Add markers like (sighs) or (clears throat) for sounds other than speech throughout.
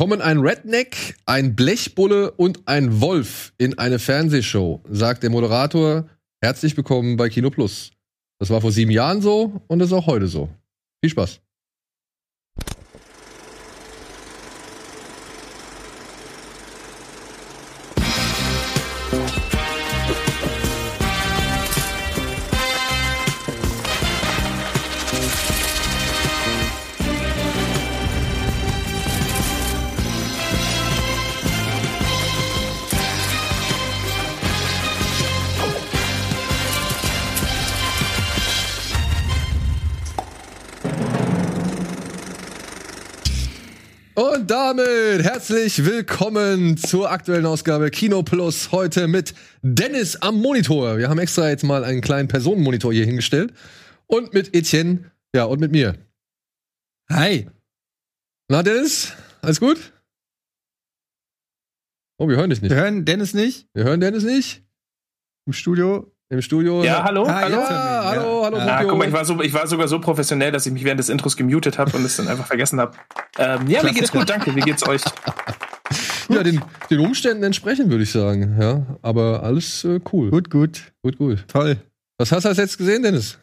Kommen ein Redneck, ein Blechbulle und ein Wolf in eine Fernsehshow, sagt der Moderator. Herzlich willkommen bei Kino Plus. Das war vor sieben Jahren so und ist auch heute so. Viel Spaß. Damit herzlich willkommen zur aktuellen Ausgabe Kino Plus. Heute mit Dennis am Monitor. Wir haben extra jetzt mal einen kleinen Personenmonitor hier hingestellt. Und mit Etienne, ja, und mit mir. Hi. Na, Dennis, alles gut? Oh, wir hören dich nicht. Wir hören Dennis nicht Wir hören Dennis nicht. im Studio. Im Studio. Ja, hallo? Ah, hallo? Ja, ihn, hallo, hallo, Ja. Ah, Rubio. guck mal, ich war, so, ich war sogar so professionell, dass ich mich während des Intros gemutet habe und es dann einfach vergessen habe. Ähm, ja, mir geht's gut, danke. Wie geht's euch? (laughs) Ja, den, den Umständen entsprechend, würde ich sagen. Ja, aber alles äh, cool. Gut, gut. gut, gut. Toll. Was hast du als jetzt gesehen, Dennis?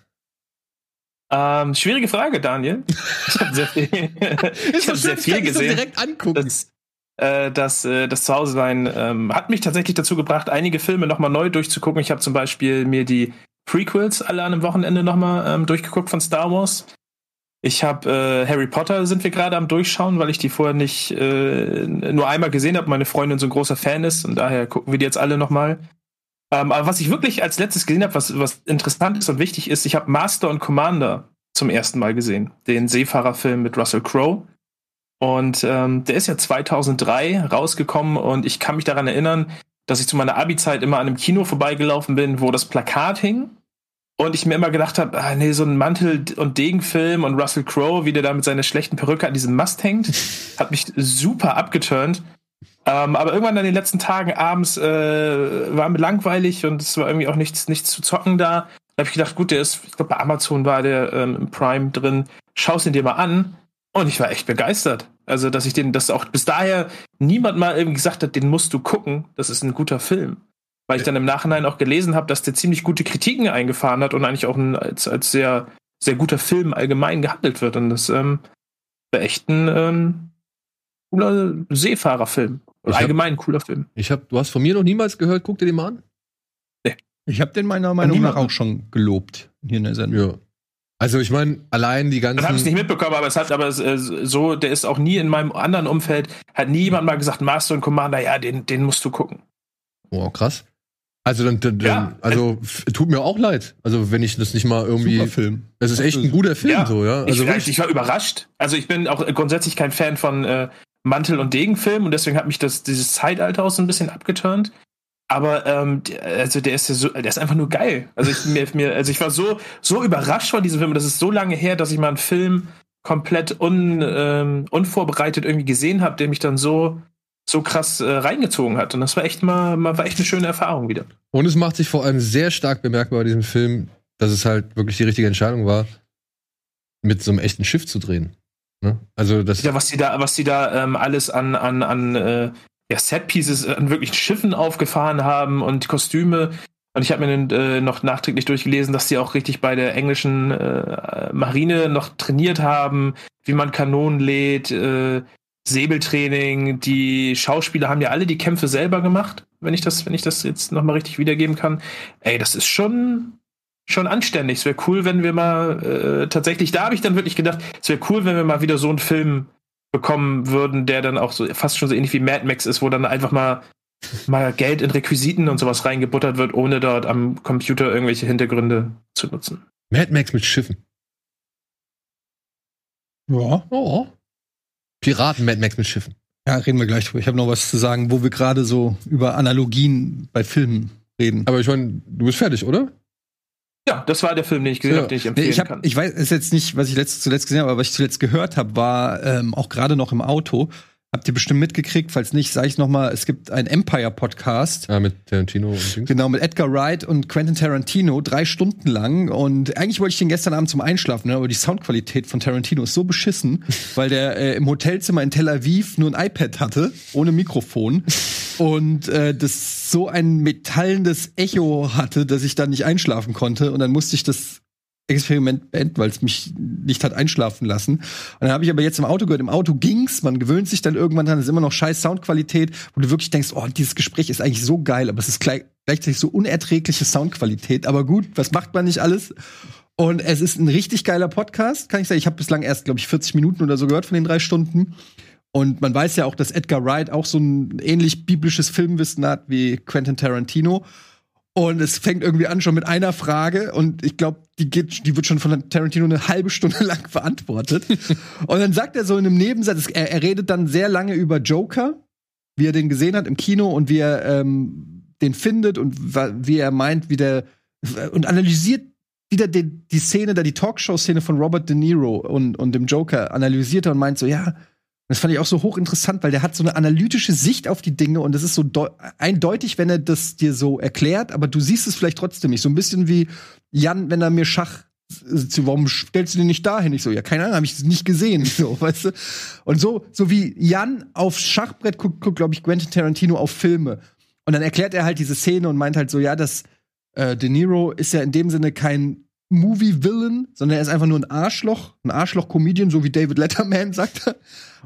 Ähm, schwierige Frage, Daniel. Ich habe sehr viel, ich hab sehr viel (laughs) gesehen. direkt angucken. Das, äh, das, äh, das Zuhause-Sein ähm, hat mich tatsächlich dazu gebracht, einige Filme nochmal neu durchzugucken. Ich habe zum Beispiel mir die Prequels alle an einem Wochenende nochmal ähm, durchgeguckt von Star Wars. Ich habe äh, Harry Potter sind wir gerade am Durchschauen, weil ich die vorher nicht äh, nur einmal gesehen habe. Meine Freundin so ein großer Fan ist und daher gucken wir die jetzt alle nochmal. Ähm, aber was ich wirklich als letztes gesehen habe, was, was interessant ist und wichtig ist, ich habe Master und Commander zum ersten Mal gesehen. Den Seefahrerfilm mit Russell Crowe. Und ähm, der ist ja 2003 rausgekommen und ich kann mich daran erinnern, dass ich zu meiner Abi-Zeit immer an einem Kino vorbeigelaufen bin, wo das Plakat hing. Und ich mir immer gedacht habe, ah, nee, so ein Mantel- und Degenfilm und Russell Crowe, wie der da mit seiner schlechten Perücke an diesem Mast hängt, (laughs) hat mich super abgeturnt. Ähm, aber irgendwann an den letzten Tagen abends äh, war mir langweilig und es war irgendwie auch nichts, nichts zu zocken da. Da habe ich gedacht, gut, der ist, ich glaube, bei Amazon war der ähm, im Prime drin. Schau's ihn dir mal an. Und ich war echt begeistert. Also, dass ich den, dass auch bis daher niemand mal irgendwie gesagt hat, den musst du gucken. Das ist ein guter Film. Weil ich dann im Nachhinein auch gelesen habe, dass der ziemlich gute Kritiken eingefahren hat und eigentlich auch ein, als, als sehr, sehr guter Film allgemein gehandelt wird. Und das ähm, war echt ein ähm, cooler Seefahrerfilm. Hab- allgemein ein cooler Film. Ich hab, du hast von mir noch niemals gehört, guck dir den mal an. Ich habe den meiner Meinung nach auch schon gelobt hier in der Sendung. Ja. Also ich meine, allein die ganzen. Dann habe ich es nicht mitbekommen, aber es hat aber es, äh, so, der ist auch nie in meinem anderen Umfeld, hat nie jemand mal gesagt, Master und Commander, ja, den, den musst du gucken. oh, krass. Also dann, dann, dann Ja. also f- tut mir auch leid. Also wenn ich das nicht mal irgendwie. Super Film. Es ist echt ein guter Film, Ja. so, ja. Also ich, ich war überrascht. Also ich bin auch grundsätzlich kein Fan von äh, Mantel- und Degenfilmen und deswegen hat mich das, dieses Zeitalter auch so ein bisschen abgeturnt. Aber ähm, der, also der ist ja so, der ist einfach nur geil. Also ich, mir, mir, also ich war so, so überrascht von diesem Film. Das ist so lange her, dass ich mal einen Film komplett un, ähm, unvorbereitet irgendwie gesehen habe, der mich dann so, so krass äh, reingezogen hat. Und das war echt mal, mal war echt eine schöne Erfahrung wieder. und es macht sich vor allem sehr stark bemerkbar bei diesem Film, dass es halt wirklich die richtige Entscheidung war, mit so einem echten Schiff zu drehen. Ne? Also das. Ja, was die da, was die da ähm, alles an, an, an äh, ja, Setpieces an wirklichen Schiffen aufgefahren haben und Kostüme. Und ich habe mir äh, noch nachträglich durchgelesen, dass die auch richtig bei der englischen äh, Marine noch trainiert haben, wie man Kanonen lädt, äh, Säbeltraining. Die Schauspieler haben ja alle die Kämpfe selber gemacht, wenn ich das, wenn ich das jetzt nochmal richtig wiedergeben kann. Ey, das ist schon, schon anständig. Es wäre cool, wenn wir mal äh, tatsächlich, da habe ich dann wirklich gedacht, es wäre cool, wenn wir mal wieder so einen Film bekommen würden, der dann auch so fast schon so ähnlich wie Mad Max ist, wo dann einfach mal mal Geld in Requisiten und sowas reingebuttert wird, ohne dort am Computer irgendwelche Hintergründe zu nutzen. Mad Max mit Schiffen. Ja. Oh. Piraten Mad Max mit Schiffen. Ja, reden wir gleich drüber. Ich habe noch was zu sagen, wo wir gerade so über Analogien bei Filmen reden. Aber ich meine, du bist fertig, oder? Ja, das war der Film, den ich gesehen Ja. habe, den ich Nee, empfehlen ich, hab, kann. ich weiß, ist jetzt nicht, was ich letzt, zuletzt gesehen habe, aber was ich zuletzt gehört habe, war ähm, auch gerade noch im Auto, Habt ihr bestimmt mitgekriegt, falls nicht, sage ich noch mal, es gibt einen Empire-Podcast. Ja, mit Tarantino und Dings. Genau, mit Edgar Wright und Quentin Tarantino, drei Stunden lang. Und eigentlich wollte ich den gestern Abend zum Einschlafen, ne? aber die Soundqualität von Tarantino ist so beschissen, (laughs) weil der äh, im Hotelzimmer in Tel Aviv nur ein iPad hatte, ohne Mikrofon. Und äh, das so ein metallendes Echo hatte, dass ich da nicht einschlafen konnte. Und dann musste ich das Experiment beenden, weil es mich nicht hat einschlafen lassen. Und dann habe ich aber jetzt im Auto gehört, im Auto ging's, man gewöhnt sich dann irgendwann dran, es ist immer noch scheiß Soundqualität, wo du wirklich denkst, oh, dieses Gespräch ist eigentlich so geil, aber es ist gleich, gleichzeitig so unerträgliche Soundqualität. Aber gut, was macht man nicht alles? Und es ist ein richtig geiler Podcast, kann ich sagen. Ich habe bislang erst, glaube ich, 40 Minuten oder so gehört von den drei Stunden. Und man weiß ja auch, dass Edgar Wright auch so ein ähnlich biblisches Filmwissen hat wie Quentin Tarantino. Und es fängt irgendwie an schon mit einer Frage und ich glaube, die geht, die wird schon von Tarantino eine halbe Stunde (laughs) lang beantwortet. und dann sagt er so in einem Nebensatz, er, er, redet dann sehr lange über Joker, wie er den gesehen hat im Kino und wie er ähm, den findet und wie er meint, wie der und analysiert wieder die, die Szene da, die Talkshow-Szene von Robert De Niro und, und dem Joker analysiert er und meint so, ja, das fand ich auch so hochinteressant, weil der hat so eine analytische Sicht auf die Dinge und das ist so eindeutig, wenn er das dir so erklärt, aber du siehst es vielleicht trotzdem nicht. So ein bisschen wie Jan, wenn er mir Schach warum stellst du den nicht dahin? Ich so, ja, keine Ahnung, habe ich nicht gesehen, (laughs) so, weißt du? Und so, so wie Jan aufs Schachbrett guckt, guckt, glaube ich, Quentin Tarantino auf Filme. Und dann erklärt er halt diese Szene und meint halt so, ja, das äh, De Niro ist ja in dem Sinne kein Movie-Villain, sondern er ist einfach nur ein Arschloch, ein Arschloch-Comedian, so wie David Letterman (laughs) sagt.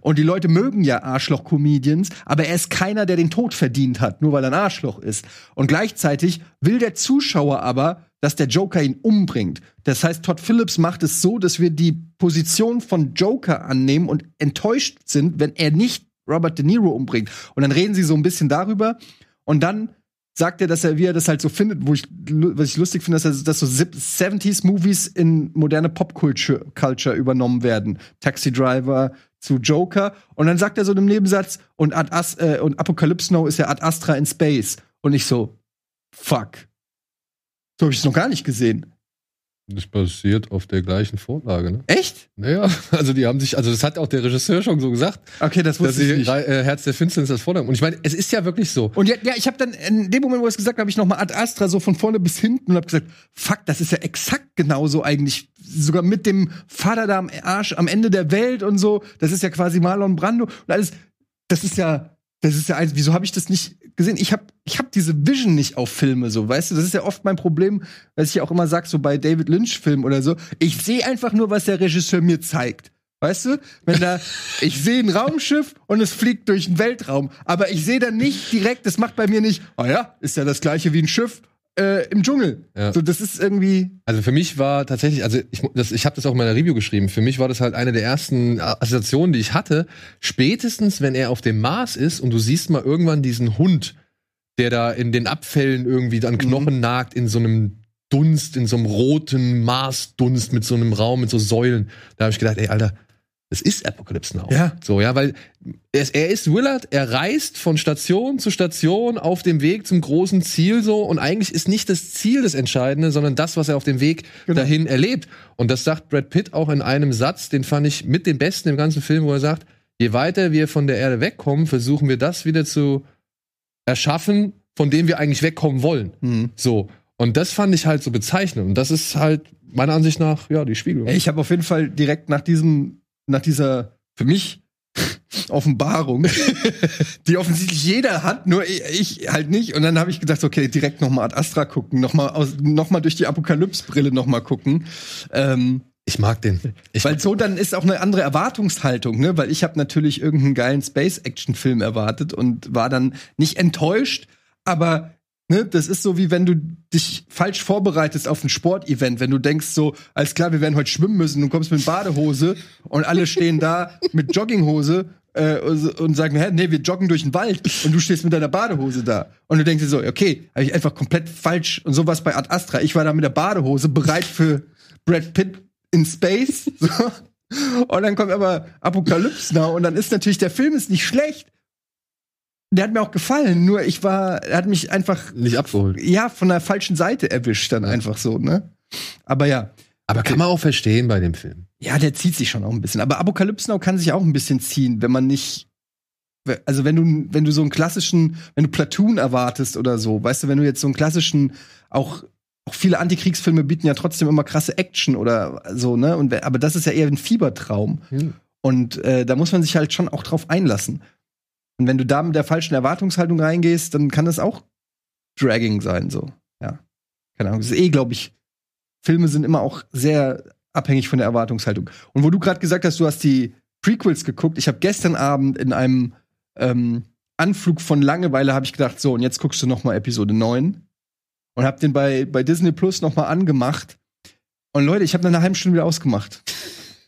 Und die Leute mögen ja Arschloch-Comedians, aber er ist keiner, der den Tod verdient hat, nur weil er ein Arschloch ist. Und gleichzeitig will der Zuschauer aber, dass der Joker ihn umbringt. Das heißt, Todd Phillips macht es so, dass wir die Position von Joker annehmen und enttäuscht sind, wenn er nicht Robert De Niro umbringt. Und dann reden sie so ein bisschen darüber. Und dann sagt er, dass er, wie er das halt so findet, wo ich, was ich lustig finde, dass, er, dass so 70s-Movies in moderne Popculture übernommen werden. Taxi Driver zu Joker. Und dann sagt er so in einem Nebensatz, und, Ad As äh, und Apocalypse Now ist ja Ad Astra in Space. Und ich so, fuck. So habe ich es noch gar nicht gesehen. Das basiert auf der gleichen Vorlage, ne? Echt? Naja, (laughs) also die haben sich, also das hat auch der Regisseur schon so gesagt. Okay, das wusste ich nicht. Äh, Herz der Finsternis als Vorlage. Und ich meine, es ist ja wirklich so. Und ja, ja ich habe dann in dem Moment, wo es gesagt habe, ich noch mal Ad Astra so von vorne bis hinten und habe gesagt, fuck, das ist ja exakt genauso eigentlich, sogar mit dem Vater da am Arsch am Ende der Welt und so. Das ist ja quasi Marlon Brando und alles. Das ist ja das ist ja eins, wieso habe ich das nicht gesehen? Ich habe ich hab diese Vision nicht auf Filme so, weißt du? Das ist ja oft mein Problem, was ich ja auch immer sag, so bei David Lynch Filmen oder so. Ich sehe einfach nur, was der Regisseur mir zeigt. Weißt du? Wenn da, (laughs) ich sehe ein Raumschiff und es fliegt durch den Weltraum, aber ich sehe dann nicht direkt, das macht bei mir nicht, oh ja, ist ja das gleiche wie ein Schiff äh, im Dschungel. Ja. So, das ist irgendwie. Also für mich war tatsächlich, also ich, das, ich habe das auch in meiner Review geschrieben. Für mich war das halt eine der ersten Assoziationen, die ich hatte. Spätestens, wenn er auf dem Mars ist und du siehst mal irgendwann diesen Hund, der da in den Abfällen irgendwie an Knochen mhm. nagt, in so einem Dunst, in so einem roten Marsdunst mit so einem Raum, mit so Säulen. Da habe ich gedacht, ey, Alter, es ist Apocalypse Now. Ja. So, ja, weil er, er ist Willard, er reist von Station zu Station auf dem Weg zum großen Ziel so und eigentlich ist nicht das Ziel das Entscheidende, sondern das, was er auf dem Weg genau. dahin erlebt. Und das sagt Brad Pitt auch in einem Satz, den fand ich mit dem besten im ganzen Film, wo er sagt, je weiter wir von der Erde wegkommen, versuchen wir das wieder zu erschaffen, von dem wir eigentlich wegkommen wollen. Mhm. So. Und das fand ich halt so bezeichnend. Und das ist halt meiner Ansicht nach, ja, die Spiegelung. Ich habe auf jeden Fall direkt nach diesem nach dieser, für mich, (laughs) Offenbarung, (laughs) die offensichtlich jeder hat, nur ich halt nicht. Und dann habe ich gedacht, okay, direkt nochmal Ad Astra gucken, nochmal noch mal durch die Apokalypse-Brille nochmal gucken. Ähm, ich mag den. Ich weil so dann ist auch eine andere Erwartungshaltung, ne? Weil ich habe natürlich irgendeinen geilen Space-Action-Film erwartet und war dann nicht enttäuscht, aber Ne, das ist so wie wenn du dich falsch vorbereitest auf ein Sportevent, wenn du denkst so, alles klar, wir werden heute schwimmen müssen, du kommst mit Badehose und alle stehen da mit Jogginghose äh, und sagen, hä, nee, wir joggen durch den Wald und du stehst mit deiner Badehose da und du denkst dir so, okay, habe ich einfach komplett falsch und sowas bei Ad Astra. Ich war da mit der Badehose bereit für Brad Pitt in Space. (laughs) So. Und dann kommt aber Apokalypse Now und dann ist natürlich der Film ist nicht schlecht, der hat mir auch gefallen, nur ich war, er hat mich einfach nicht abgeholt. Ja, von der falschen Seite erwischt dann ja. einfach so, ne? Aber ja. Aber kann man auch verstehen bei dem Film. Ja, der zieht sich schon auch ein bisschen. Aber Apokalypse Now kann sich auch ein bisschen ziehen, wenn man nicht also wenn du, wenn du so einen klassischen, wenn du Platoon erwartest oder so, weißt du, wenn du jetzt so einen klassischen, auch, auch viele Antikriegsfilme bieten ja trotzdem immer krasse Action oder so, ne? Und, aber das ist ja eher ein Fiebertraum. Hm. Und äh, da muss man sich halt schon auch drauf einlassen. Und wenn du da mit der falschen Erwartungshaltung reingehst, dann kann das auch dragging sein, so. Ja. Keine Ahnung. Das ist eh, glaube ich, Filme sind immer auch sehr abhängig von der Erwartungshaltung. Und wo du gerade gesagt hast, du hast die Prequels geguckt, ich habe gestern Abend in einem ähm, Anflug von Langeweile habe ich gedacht, so, und jetzt guckst du noch mal Episode 9 und habe den bei, bei Disney Plus noch mal angemacht. Und Leute, ich habe nach einer halben Stunde wieder ausgemacht.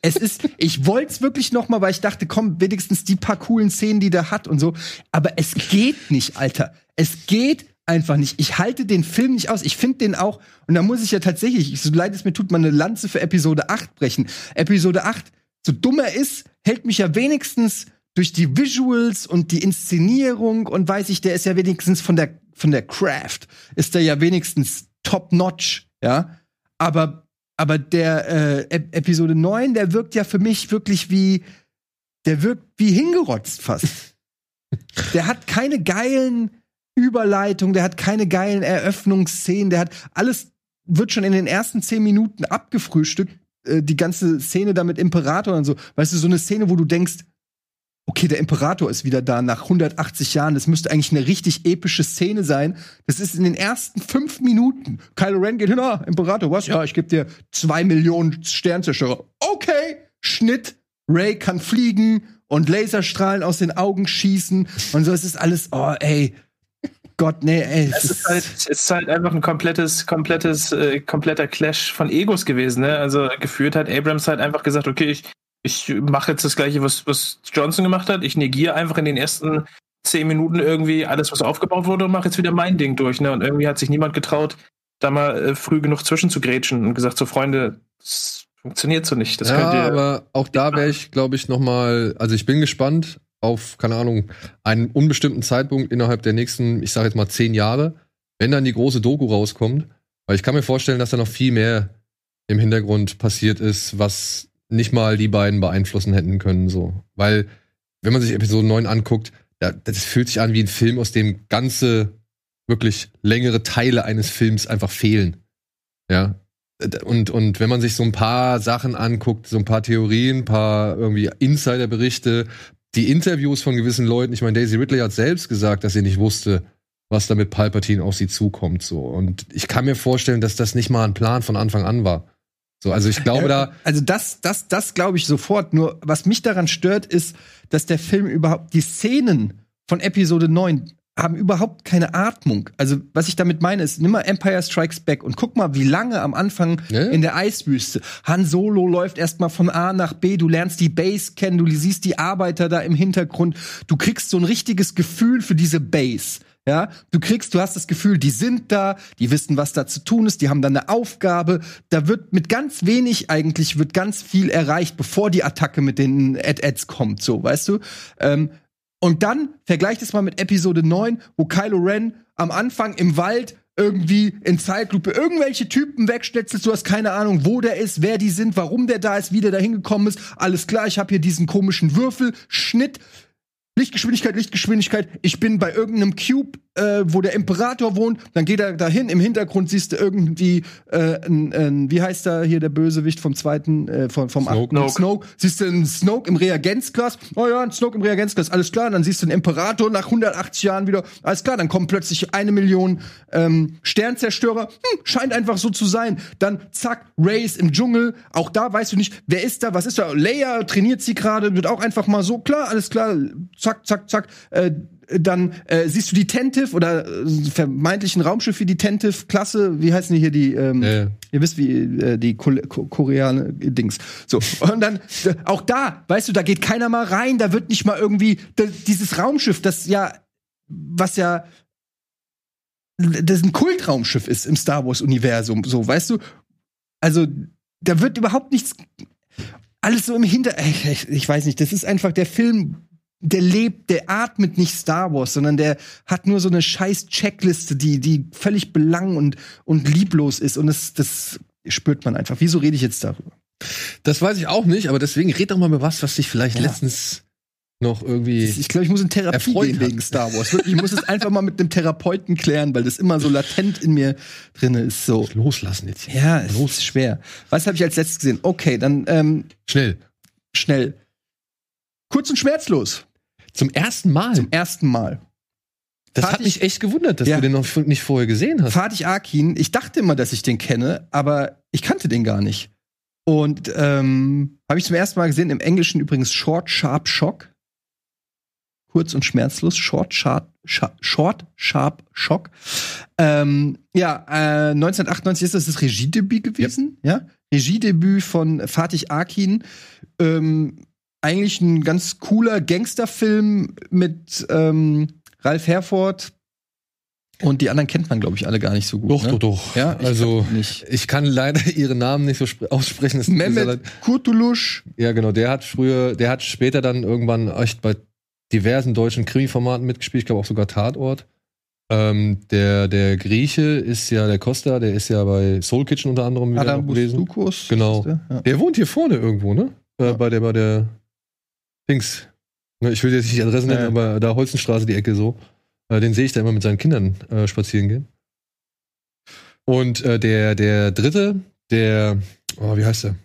Es ist, ich wollte es wirklich noch mal, weil ich dachte, komm, wenigstens die paar coolen Szenen, die der hat und so. Aber es geht nicht, Alter. Es geht einfach nicht. Ich halte den Film nicht aus. Ich finde den auch, und da muss ich ja tatsächlich, so leid es mir tut, mal eine Lanze für Episode 8 brechen. Episode 8, so dumm er ist, hält mich ja wenigstens durch die Visuals und die Inszenierung und weiß ich, der ist ja wenigstens von der, von der Craft, ist der ja wenigstens top-notch, ja. Aber, aber der äh, Ep Episode 9, der wirkt ja für mich wirklich wie, der wirkt wie hingerotzt fast. (laughs) der hat keine geilen Überleitungen, der hat keine geilen Eröffnungsszenen, der hat alles, wird schon in den ersten zehn Minuten abgefrühstückt, äh, die ganze Szene da mit Imperator und so. Weißt du, so eine Szene, wo du denkst, okay, der Imperator ist wieder da nach 180 Jahren. Das müsste eigentlich eine richtig epische Szene sein. Das ist in den ersten fünf Minuten. Kylo Ren geht hin, ah, Imperator, was? Ja, ich gebe dir zwei Millionen Sternzerstörer. Okay, Schnitt. Ray kann fliegen und Laserstrahlen aus den Augen schießen und so. Es ist alles, oh, ey. Gott, nee, ey. Es ist halt, es ist halt einfach ein komplettes, komplettes, äh, kompletter Clash von Egos gewesen, ne? Also geführt hat Abrams halt einfach gesagt, okay, ich, ich mache jetzt das gleiche, was, was Johnson gemacht hat. Ich negiere einfach in den ersten zehn Minuten irgendwie alles, was aufgebaut wurde und mache jetzt wieder mein Ding durch. Ne? Und irgendwie hat sich niemand getraut, da mal äh, früh genug zwischen zu grätschen und gesagt, so Freunde, das funktioniert so nicht. Das ja, könnt ihr aber auch da wäre ich, glaube ich, noch mal, also ich bin gespannt auf, keine Ahnung, einen unbestimmten Zeitpunkt innerhalb der nächsten, ich sage jetzt mal zehn Jahre, wenn dann die große Doku rauskommt. Weil ich kann mir vorstellen, dass da noch viel mehr im Hintergrund passiert ist, was nicht mal die beiden beeinflussen hätten können, so. Weil, wenn man sich Episode 9 anguckt, da, das fühlt sich an wie ein Film, aus dem ganze, wirklich längere Teile eines Films einfach fehlen. Ja. Und, und wenn man sich so ein paar Sachen anguckt, so ein paar Theorien, ein paar irgendwie Insiderberichte, die Interviews von gewissen Leuten, ich meine, Daisy Ridley hat selbst gesagt, dass sie nicht wusste, was da mit Palpatine auf sie zukommt, so. Und ich kann mir vorstellen, dass das nicht mal ein Plan von Anfang an war. So, also ich glaube da. Also das, das, das glaube ich sofort. Nur was mich daran stört, ist, dass der Film überhaupt die Szenen von Episode 9 haben überhaupt keine Atmung. Also, was ich damit meine, ist, nimm mal Empire Strikes Back und guck mal, wie lange am Anfang Ja. in der Eiswüste. Han Solo läuft erstmal von A nach B, du lernst die Base kennen, du siehst die Arbeiter da im Hintergrund, du kriegst so ein richtiges Gefühl für diese Base. Ja, du kriegst, du hast das Gefühl, die sind da, die wissen, was da zu tun ist, die haben da eine Aufgabe. Da wird mit ganz wenig eigentlich wird ganz viel erreicht, bevor die Attacke mit den Ad-Ads kommt, so, weißt du? Ähm, und dann vergleicht es mal mit Episode 9, wo Kylo Ren am Anfang im Wald irgendwie in Zeitlupe irgendwelche Typen wegschnetzelt, du hast keine Ahnung, wo der ist, wer die sind, warum der da ist, wie der da hingekommen ist. Alles klar, ich habe hier diesen komischen Würfel, Schnitt, Lichtgeschwindigkeit, Lichtgeschwindigkeit. Ich bin bei irgendeinem Cube, äh, wo der Imperator wohnt. Dann geht er dahin. Im Hintergrund siehst du irgendwie, äh, ein, ein, wie heißt da hier der Bösewicht vom zweiten, äh, vom, vom Snoke. achten Snoke. Siehst du einen Snoke im Reagenzglas. Oh ja, ein Snoke im Reagenzglas. Alles klar. dann siehst du einen Imperator nach 180 Jahren wieder. Alles klar. Dann kommen plötzlich eine Million ähm, Sternzerstörer. Hm, scheint einfach so zu sein. Dann zack, Race im Dschungel. Auch da weißt du nicht, wer ist da, was ist da. Leia trainiert sie gerade. Wird auch einfach mal so klar. Alles klar. Zack, zack, zack. Äh, dann äh, siehst du die Tentive oder äh, vermeintlichen Raumschiff wie die Tentive-Klasse, wie heißen die hier die, ähm, ja. ihr wisst wie äh, die Ko Ko Koreaner Dings. So (laughs) und dann äh, auch da, weißt du, da geht keiner mal rein, da wird nicht mal irgendwie dieses Raumschiff, das ja was ja das ein Kultraumschiff ist im Star Wars Universum, so, weißt du? Also da wird überhaupt nichts alles so im Hinter ich, ich weiß nicht, das ist einfach der Film der lebt, der atmet nicht Star Wars, sondern der hat nur so eine scheiß Checkliste, die, die völlig belang und, und lieblos ist. Und das, das spürt man einfach. Wieso rede ich jetzt darüber? Das weiß ich auch nicht, aber deswegen red doch mal über was, was dich vielleicht Ja. letztens noch irgendwie. Ich glaube, ich muss in Therapie gehen hat. wegen Star Wars. Wirklich, ich muss es einfach mal mit einem Therapeuten klären, weil das immer so latent in mir drin ist. So. loslassen jetzt. hier. Ja, es ist schwer. Was habe ich als letztes gesehen? Okay, dann ähm, Schnell. schnell. Kurz und schmerzlos. Zum ersten Mal. Zum ersten Mal. das hat Fatih- mich echt gewundert, dass Ja. du den noch nicht vorher gesehen hast. Fatih Akin, ich dachte immer, dass ich den kenne, aber ich kannte den gar nicht. Und ähm, habe ich zum ersten Mal gesehen, im Englischen übrigens Short Sharp Shock. Kurz und schmerzlos, Short Sharp, Sha- Short Sharp Shock. Ähm, ja, äh, 1998 ist das das Regiedebüt gewesen. Ja, Regiedebüt von Fatih Akin. Ähm, eigentlich ein ganz cooler Gangsterfilm mit ähm, Ralf Herford. Und die anderen kennt man, glaube ich, alle gar nicht so gut. Doch, ne? doch, doch. Ja, ich also ich kann leider (laughs) ihren Namen nicht so spre- aussprechen. Leid. Mehmet Kurtulusch. Ja, genau. Der hat früher, der hat später dann irgendwann echt bei diversen deutschen Krimi-Formaten mitgespielt. Ich glaube auch sogar Tatort. Ähm, der, der Grieche ist ja der Costa, der ist ja bei Soul Kitchen unter anderem wieder Adam gewesen. Genau. der? Ja. Der wohnt hier vorne irgendwo, ne? Äh, Ja. Bei der, bei der Dings. Ne, Ich will jetzt nicht die Adresse nennen, Ja. aber da Holzenstraße, die Ecke so. Äh, den sehe ich da immer mit seinen Kindern äh, spazieren gehen. Und äh, der, der dritte, der, oh, wie heißt der?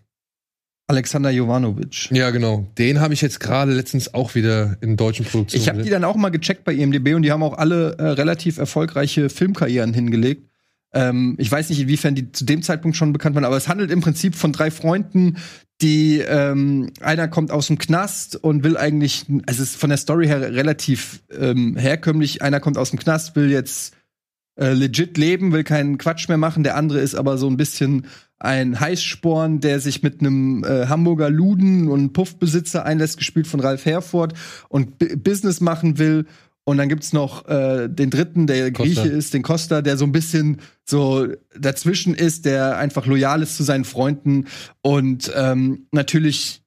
Alexander Jovanovic. Ja, genau. Den habe ich jetzt gerade letztens auch wieder in deutschen Produktionen. Ich habe die dann auch mal gecheckt bei IMDb und die haben auch alle äh, relativ erfolgreiche Filmkarrieren hingelegt. Ähm, ich weiß nicht, inwiefern die zu dem Zeitpunkt schon bekannt waren, aber es handelt im Prinzip von drei Freunden, die ähm, einer kommt aus dem Knast und will eigentlich, also es ist von der Story her relativ ähm, herkömmlich. Einer kommt aus dem Knast, will jetzt äh, legit leben, will keinen Quatsch mehr machen. Der andere ist aber so ein bisschen ein Heißsporn, der sich mit einem äh, Hamburger Luden und Puffbesitzer einlässt, gespielt von Ralf Herford und B Business machen will. Und dann gibt's noch äh, den dritten, der Costa. Grieche ist, den Costa, der so ein bisschen so dazwischen ist, der einfach loyal ist zu seinen Freunden und ähm, natürlich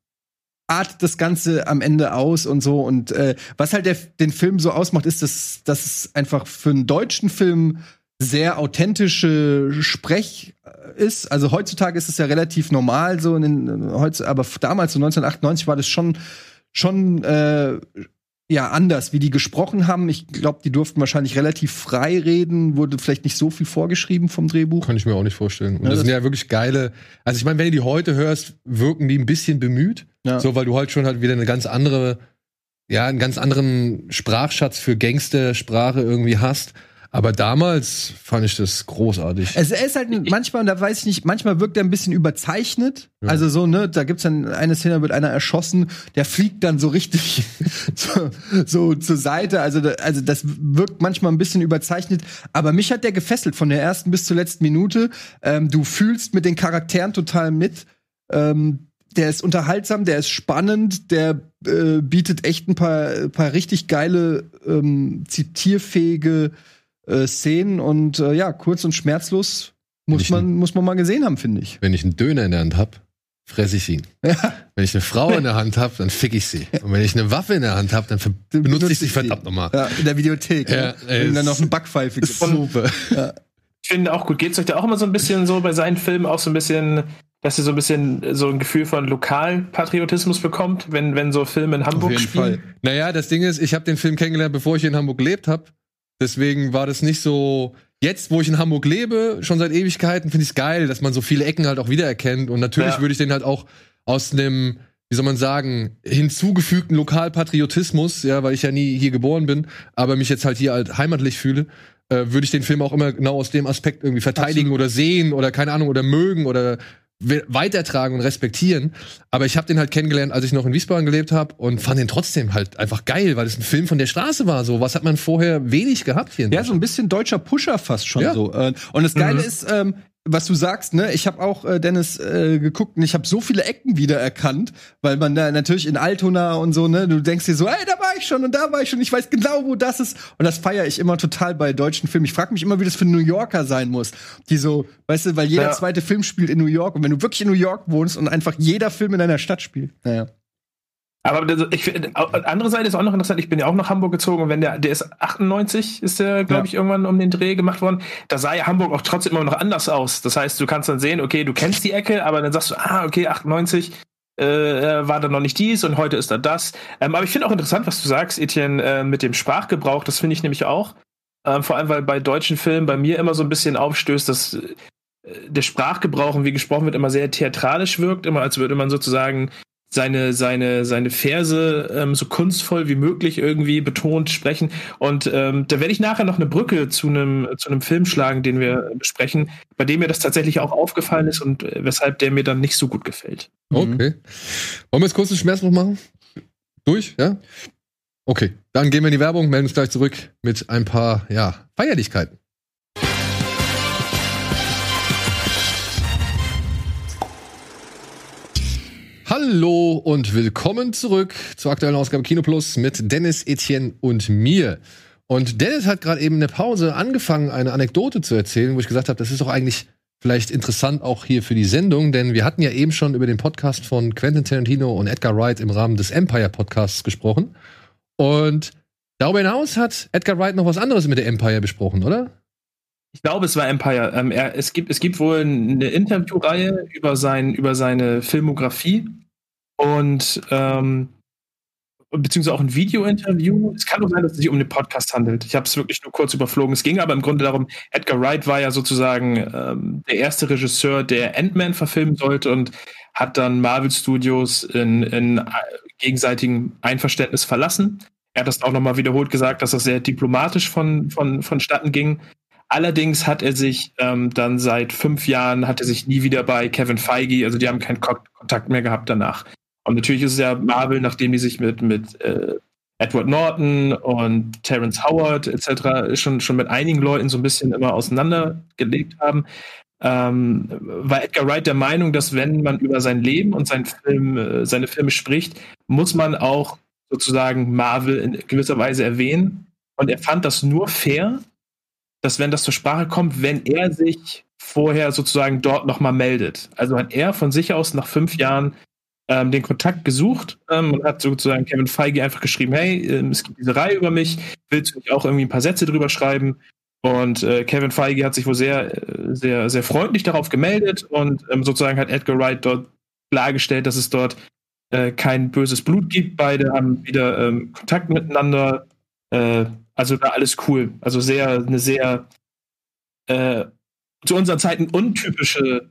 artet das Ganze am Ende aus und so. Und äh, was halt der, den Film so ausmacht, ist, dass, dass es einfach für einen deutschen Film sehr authentische Sprech äh, ist. Also heutzutage ist es ja relativ normal so, in den, heutz, aber damals so 1998 war das schon schon äh, ja anders, wie die gesprochen haben. Ich glaube, die durften wahrscheinlich relativ frei reden, wurde vielleicht nicht so viel vorgeschrieben vom Drehbuch. Kann ich mir auch nicht vorstellen. Und Ja, das, das- sind ja wirklich geile. Also ich meine, wenn du die heute hörst, wirken die ein bisschen bemüht. Ja. So, weil du halt schon halt wieder eine ganz andere, ja, einen ganz anderen Sprachschatz für Gangstersprache irgendwie hast. Aber damals fand ich das großartig. Es ist halt manchmal, und da weiß ich nicht, manchmal wirkt er ein bisschen überzeichnet. Ja. Also so, ne, da gibt's dann eine Szene, da wird einer erschossen, der fliegt dann so richtig (laughs) so, so zur Seite. Also, also das wirkt manchmal ein bisschen überzeichnet. Aber mich hat der gefesselt von der ersten bis zur letzten Minute. Ähm, du fühlst mit den Charakteren total mit. Ähm, der ist unterhaltsam, der ist spannend, der äh, bietet echt ein paar, paar richtig geile, ähm, zitierfähige äh, Szenen und äh, ja, kurz und schmerzlos muss man, muss man mal gesehen haben, finde ich. Wenn ich einen Döner in der Hand hab, fresse ich ihn. Ja, Wenn ich eine Frau in der Hand hab, dann fick ich sie. Und wenn ich eine Waffe in der Hand hab, dann benutze benutzt ich sie verdammt nochmal. ja in der Videothek. Ja, ne? ey, Und dann es- noch eine Backpfeife. Super. Ich finde auch gut. Geht's euch da auch immer so ein bisschen so bei seinen Filmen auch so ein bisschen, dass ihr so ein bisschen so ein Gefühl von Lokalpatriotismus bekommt, wenn, wenn so Filme in Hamburg spielen? Naja, das Ding ist, ich habe den Film kennengelernt, bevor ich in Hamburg gelebt habe. Deswegen war das nicht so. Jetzt, wo ich in Hamburg lebe, schon seit Ewigkeiten, finde ich es geil, dass man so viele Ecken halt auch wiedererkennt. Und natürlich Ja. würde ich den halt auch aus einem, wie soll man sagen, hinzugefügten Lokalpatriotismus, ja, weil ich ja nie hier geboren bin, aber mich jetzt halt hier halt heimatlich fühle, äh, würde ich den Film auch immer genau aus dem Aspekt irgendwie verteidigen Absolut. oder sehen oder keine Ahnung oder mögen oder weitertragen und respektieren. Aber ich habe den halt kennengelernt, als ich noch in Wiesbaden gelebt habe und fand den trotzdem halt einfach geil, weil es ein Film von der Straße war. So, was hat man vorher wenig gehabt hier? Ja, so ein bisschen deutscher Pusher fast schon Ja. so. Äh, Und das Geile Mhm. ist, ähm, was du sagst, ne, ich habe auch äh, Dennis äh, geguckt und ich habe so viele Ecken wiedererkannt, weil man da natürlich in Altona und so, ne, du denkst dir so, ey, da war ich schon und da war ich schon, ich weiß genau, wo das ist und das feiere ich immer total bei deutschen Filmen. Ich frage mich immer, wie das für New Yorker sein muss, die so, weißt du, weil jeder Ja. zweite Film spielt in New York und wenn du wirklich in New York wohnst und einfach jeder Film in deiner Stadt spielt. Naja. Aber das- ich andere Seite ist auch noch interessant. Ich bin ja auch nach Hamburg gezogen und wenn der, der ist 98, ist der, glaube Ja. ich, irgendwann um den Dreh gemacht worden. Da sah ja Hamburg auch trotzdem immer noch anders aus. Das heißt, du kannst dann sehen, okay, du kennst die Ecke, aber dann sagst du, ah, okay, 98, äh, war da noch nicht dies und heute ist er das. Ähm, aber ich finde auch interessant, was du sagst, Etienne, äh, mit dem Sprachgebrauch. Das finde ich nämlich auch. Ähm, vor allem, weil bei deutschen Filmen bei mir immer so ein bisschen aufstößt, dass äh, der Sprachgebrauch und wie gesprochen wird immer sehr theatralisch wirkt, immer als würde man sozusagen seine, seine, seine Verse ähm, so kunstvoll wie möglich irgendwie betont sprechen. Und ähm, da werde ich nachher noch eine Brücke zu einem, zu einem Film schlagen, den wir besprechen, bei dem mir das tatsächlich auch aufgefallen ist und äh, weshalb der mir dann nicht so gut gefällt. Okay. Wollen wir jetzt kurz den Schmerzbruch machen? Durch, ja? Okay, dann gehen wir in die Werbung, melden uns gleich zurück mit ein paar, ja, Feierlichkeiten. Hallo und willkommen zurück zur aktuellen Ausgabe Kino Plus mit Dennis, Etienne und mir. Und Dennis hat gerade eben in der Pause angefangen, eine Anekdote zu erzählen, wo ich gesagt habe, das ist doch eigentlich vielleicht interessant auch hier für die Sendung, denn wir hatten ja eben schon über den Podcast von Quentin Tarantino und Edgar Wright im Rahmen des Empire Podcasts gesprochen. Und darüber hinaus hat Edgar Wright noch was anderes mit der Empire besprochen, oder? Ich glaube, es war Empire. Ähm, er, es, gibt, es gibt wohl eine Interviewreihe über, sein, über seine Filmografie und ähm, beziehungsweise auch ein Video-Interview. Es kann auch sein, dass es sich um den Podcast handelt. Ich habe es wirklich nur kurz überflogen. Es ging aber im Grunde darum, Edgar Wright war ja sozusagen ähm, der erste Regisseur, der Ant-Man verfilmen sollte und hat dann Marvel Studios in, in äh, gegenseitigem Einverständnis verlassen. Er hat das auch nochmal wiederholt gesagt, dass das sehr diplomatisch von, von, vonstatten ging. Allerdings hat er sich ähm, dann seit fünf Jahren, hat er sich nie wieder bei Kevin Feige, also die haben keinen Kontakt mehr gehabt danach. Und natürlich ist es ja Marvel, nachdem die sich mit, mit äh, Edward Norton und Terrence Howard etc. schon, schon mit einigen Leuten so ein bisschen immer auseinandergelegt haben, ähm, war Edgar Wright der Meinung, dass wenn man über sein Leben und sein Film, äh, seine Filme spricht, muss man auch sozusagen Marvel in gewisser Weise erwähnen. Und er fand das nur fair, dass wenn das zur Sprache kommt, wenn er sich vorher sozusagen dort nochmal meldet. Also hat er von sich aus nach fünf Jahren ähm, den Kontakt gesucht ähm, und hat sozusagen Kevin Feige einfach geschrieben, hey, ähm, es gibt diese Reihe über mich, willst du nicht auch irgendwie ein paar Sätze drüber schreiben? Und äh, Kevin Feige hat sich wohl sehr, äh, sehr, sehr freundlich darauf gemeldet und ähm, sozusagen hat Edgar Wright dort klargestellt, dass es dort äh, kein böses Blut gibt. Beide haben wieder ähm, Kontakt miteinander. Äh, also da alles cool. Also sehr, eine sehr äh, zu unseren Zeiten untypische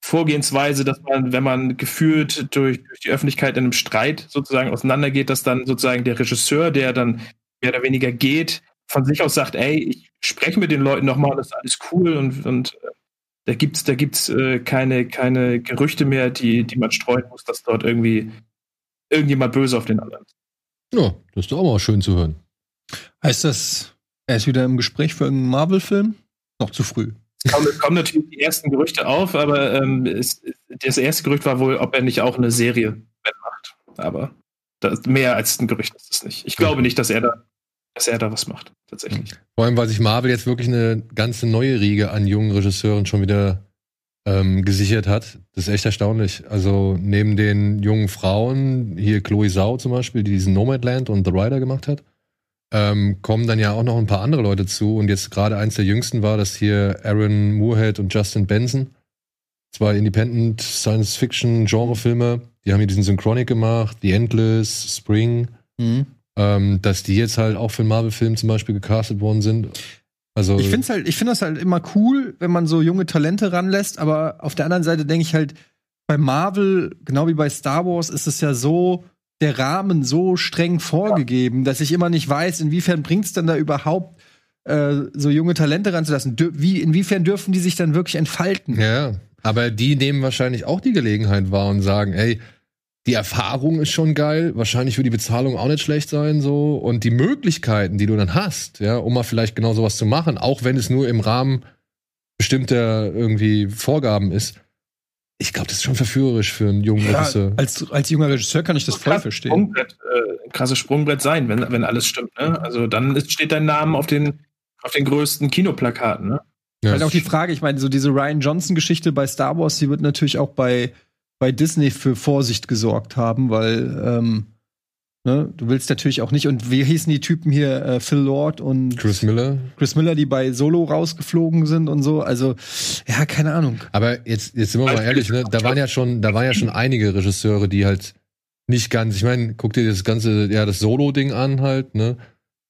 Vorgehensweise, dass man, wenn man gefühlt durch, durch die Öffentlichkeit in einem Streit sozusagen auseinandergeht, dass dann sozusagen der Regisseur, der dann mehr oder weniger geht, von sich aus sagt, ey, ich spreche mit den Leuten nochmal, das ist alles cool und, und äh, da gibt's, da gibt's äh, keine, keine Gerüchte mehr, die, die man streuen muss, dass dort irgendwie irgendjemand böse auf den anderen ist. Ja, das ist doch auch mal schön zu hören. Heißt das, er ist wieder im Gespräch für einen Marvel-Film? Noch zu früh. Es kommen, kommen, natürlich die ersten Gerüchte auf, aber ähm, es, das erste Gerücht war wohl, ob er nicht auch eine Serie macht. Aber das, mehr als ein Gerücht ist es nicht. Ich glaube nicht, dass er da, dass er da was macht, tatsächlich. Vor allem, weil sich Marvel jetzt wirklich eine ganze neue Riege an jungen Regisseuren schon wieder ähm, gesichert hat. Das ist echt erstaunlich. Also neben den jungen Frauen, hier Chloe Zhao zum Beispiel, die diesen Nomadland und The Rider gemacht hat, ähm, kommen dann ja auch noch ein paar andere Leute zu. Und jetzt gerade eins der jüngsten war das hier Aaron Moorhead und Justin Benson. Zwei Independent Science-Fiction-Genre-Filme. Die haben hier diesen Synchronic gemacht, The Endless, Spring. Mhm. Ähm, dass die jetzt halt auch für einen Marvel-Film zum Beispiel gecastet worden sind. Also ich finde halt, ich finde das halt immer cool, wenn man so junge Talente ranlässt, aber auf der anderen Seite denke ich halt, bei Marvel, genau wie bei Star Wars, ist es ja so, der Rahmen so streng vorgegeben, dass ich immer nicht weiß, inwiefern bringt es denn da überhaupt äh, so junge Talente ranzulassen. Dür wie, inwiefern dürfen die sich dann wirklich entfalten? Ja, aber die nehmen wahrscheinlich auch die Gelegenheit wahr und sagen, ey, die Erfahrung ist schon geil, wahrscheinlich wird die Bezahlung auch nicht schlecht sein, so. Und die Möglichkeiten, die du dann hast, ja, um mal vielleicht genau sowas zu machen, auch wenn es nur im Rahmen bestimmter irgendwie Vorgaben ist, ich glaube, das ist schon verführerisch für einen jungen ja, Regisseur. Als, als junger Regisseur kann ich das voll verstehen. Sprungbrett, äh, krasses Sprungbrett sein, wenn, wenn alles stimmt. Ne? Also dann ist, steht dein Name auf den, auf den größten Kinoplakaten. Ne? Ja, halt auch die Frage, ich meine, so diese Ryan Johnson-Geschichte bei Star Wars, die wird natürlich auch bei, bei Disney für Vorsicht gesorgt haben, weil ähm, Ne? Du willst natürlich auch nicht. Und wie hießen die Typen hier? Äh, Phil Lord und Chris Miller. Chris Miller, die bei Solo rausgeflogen sind und so. Also, ja, keine Ahnung. Aber jetzt, jetzt sind wir mal ehrlich, ne? Da waren ja schon, da waren ja schon einige Regisseure, die halt nicht ganz, ich meine, guck dir das ganze, ja, das Solo-Ding an halt, ne?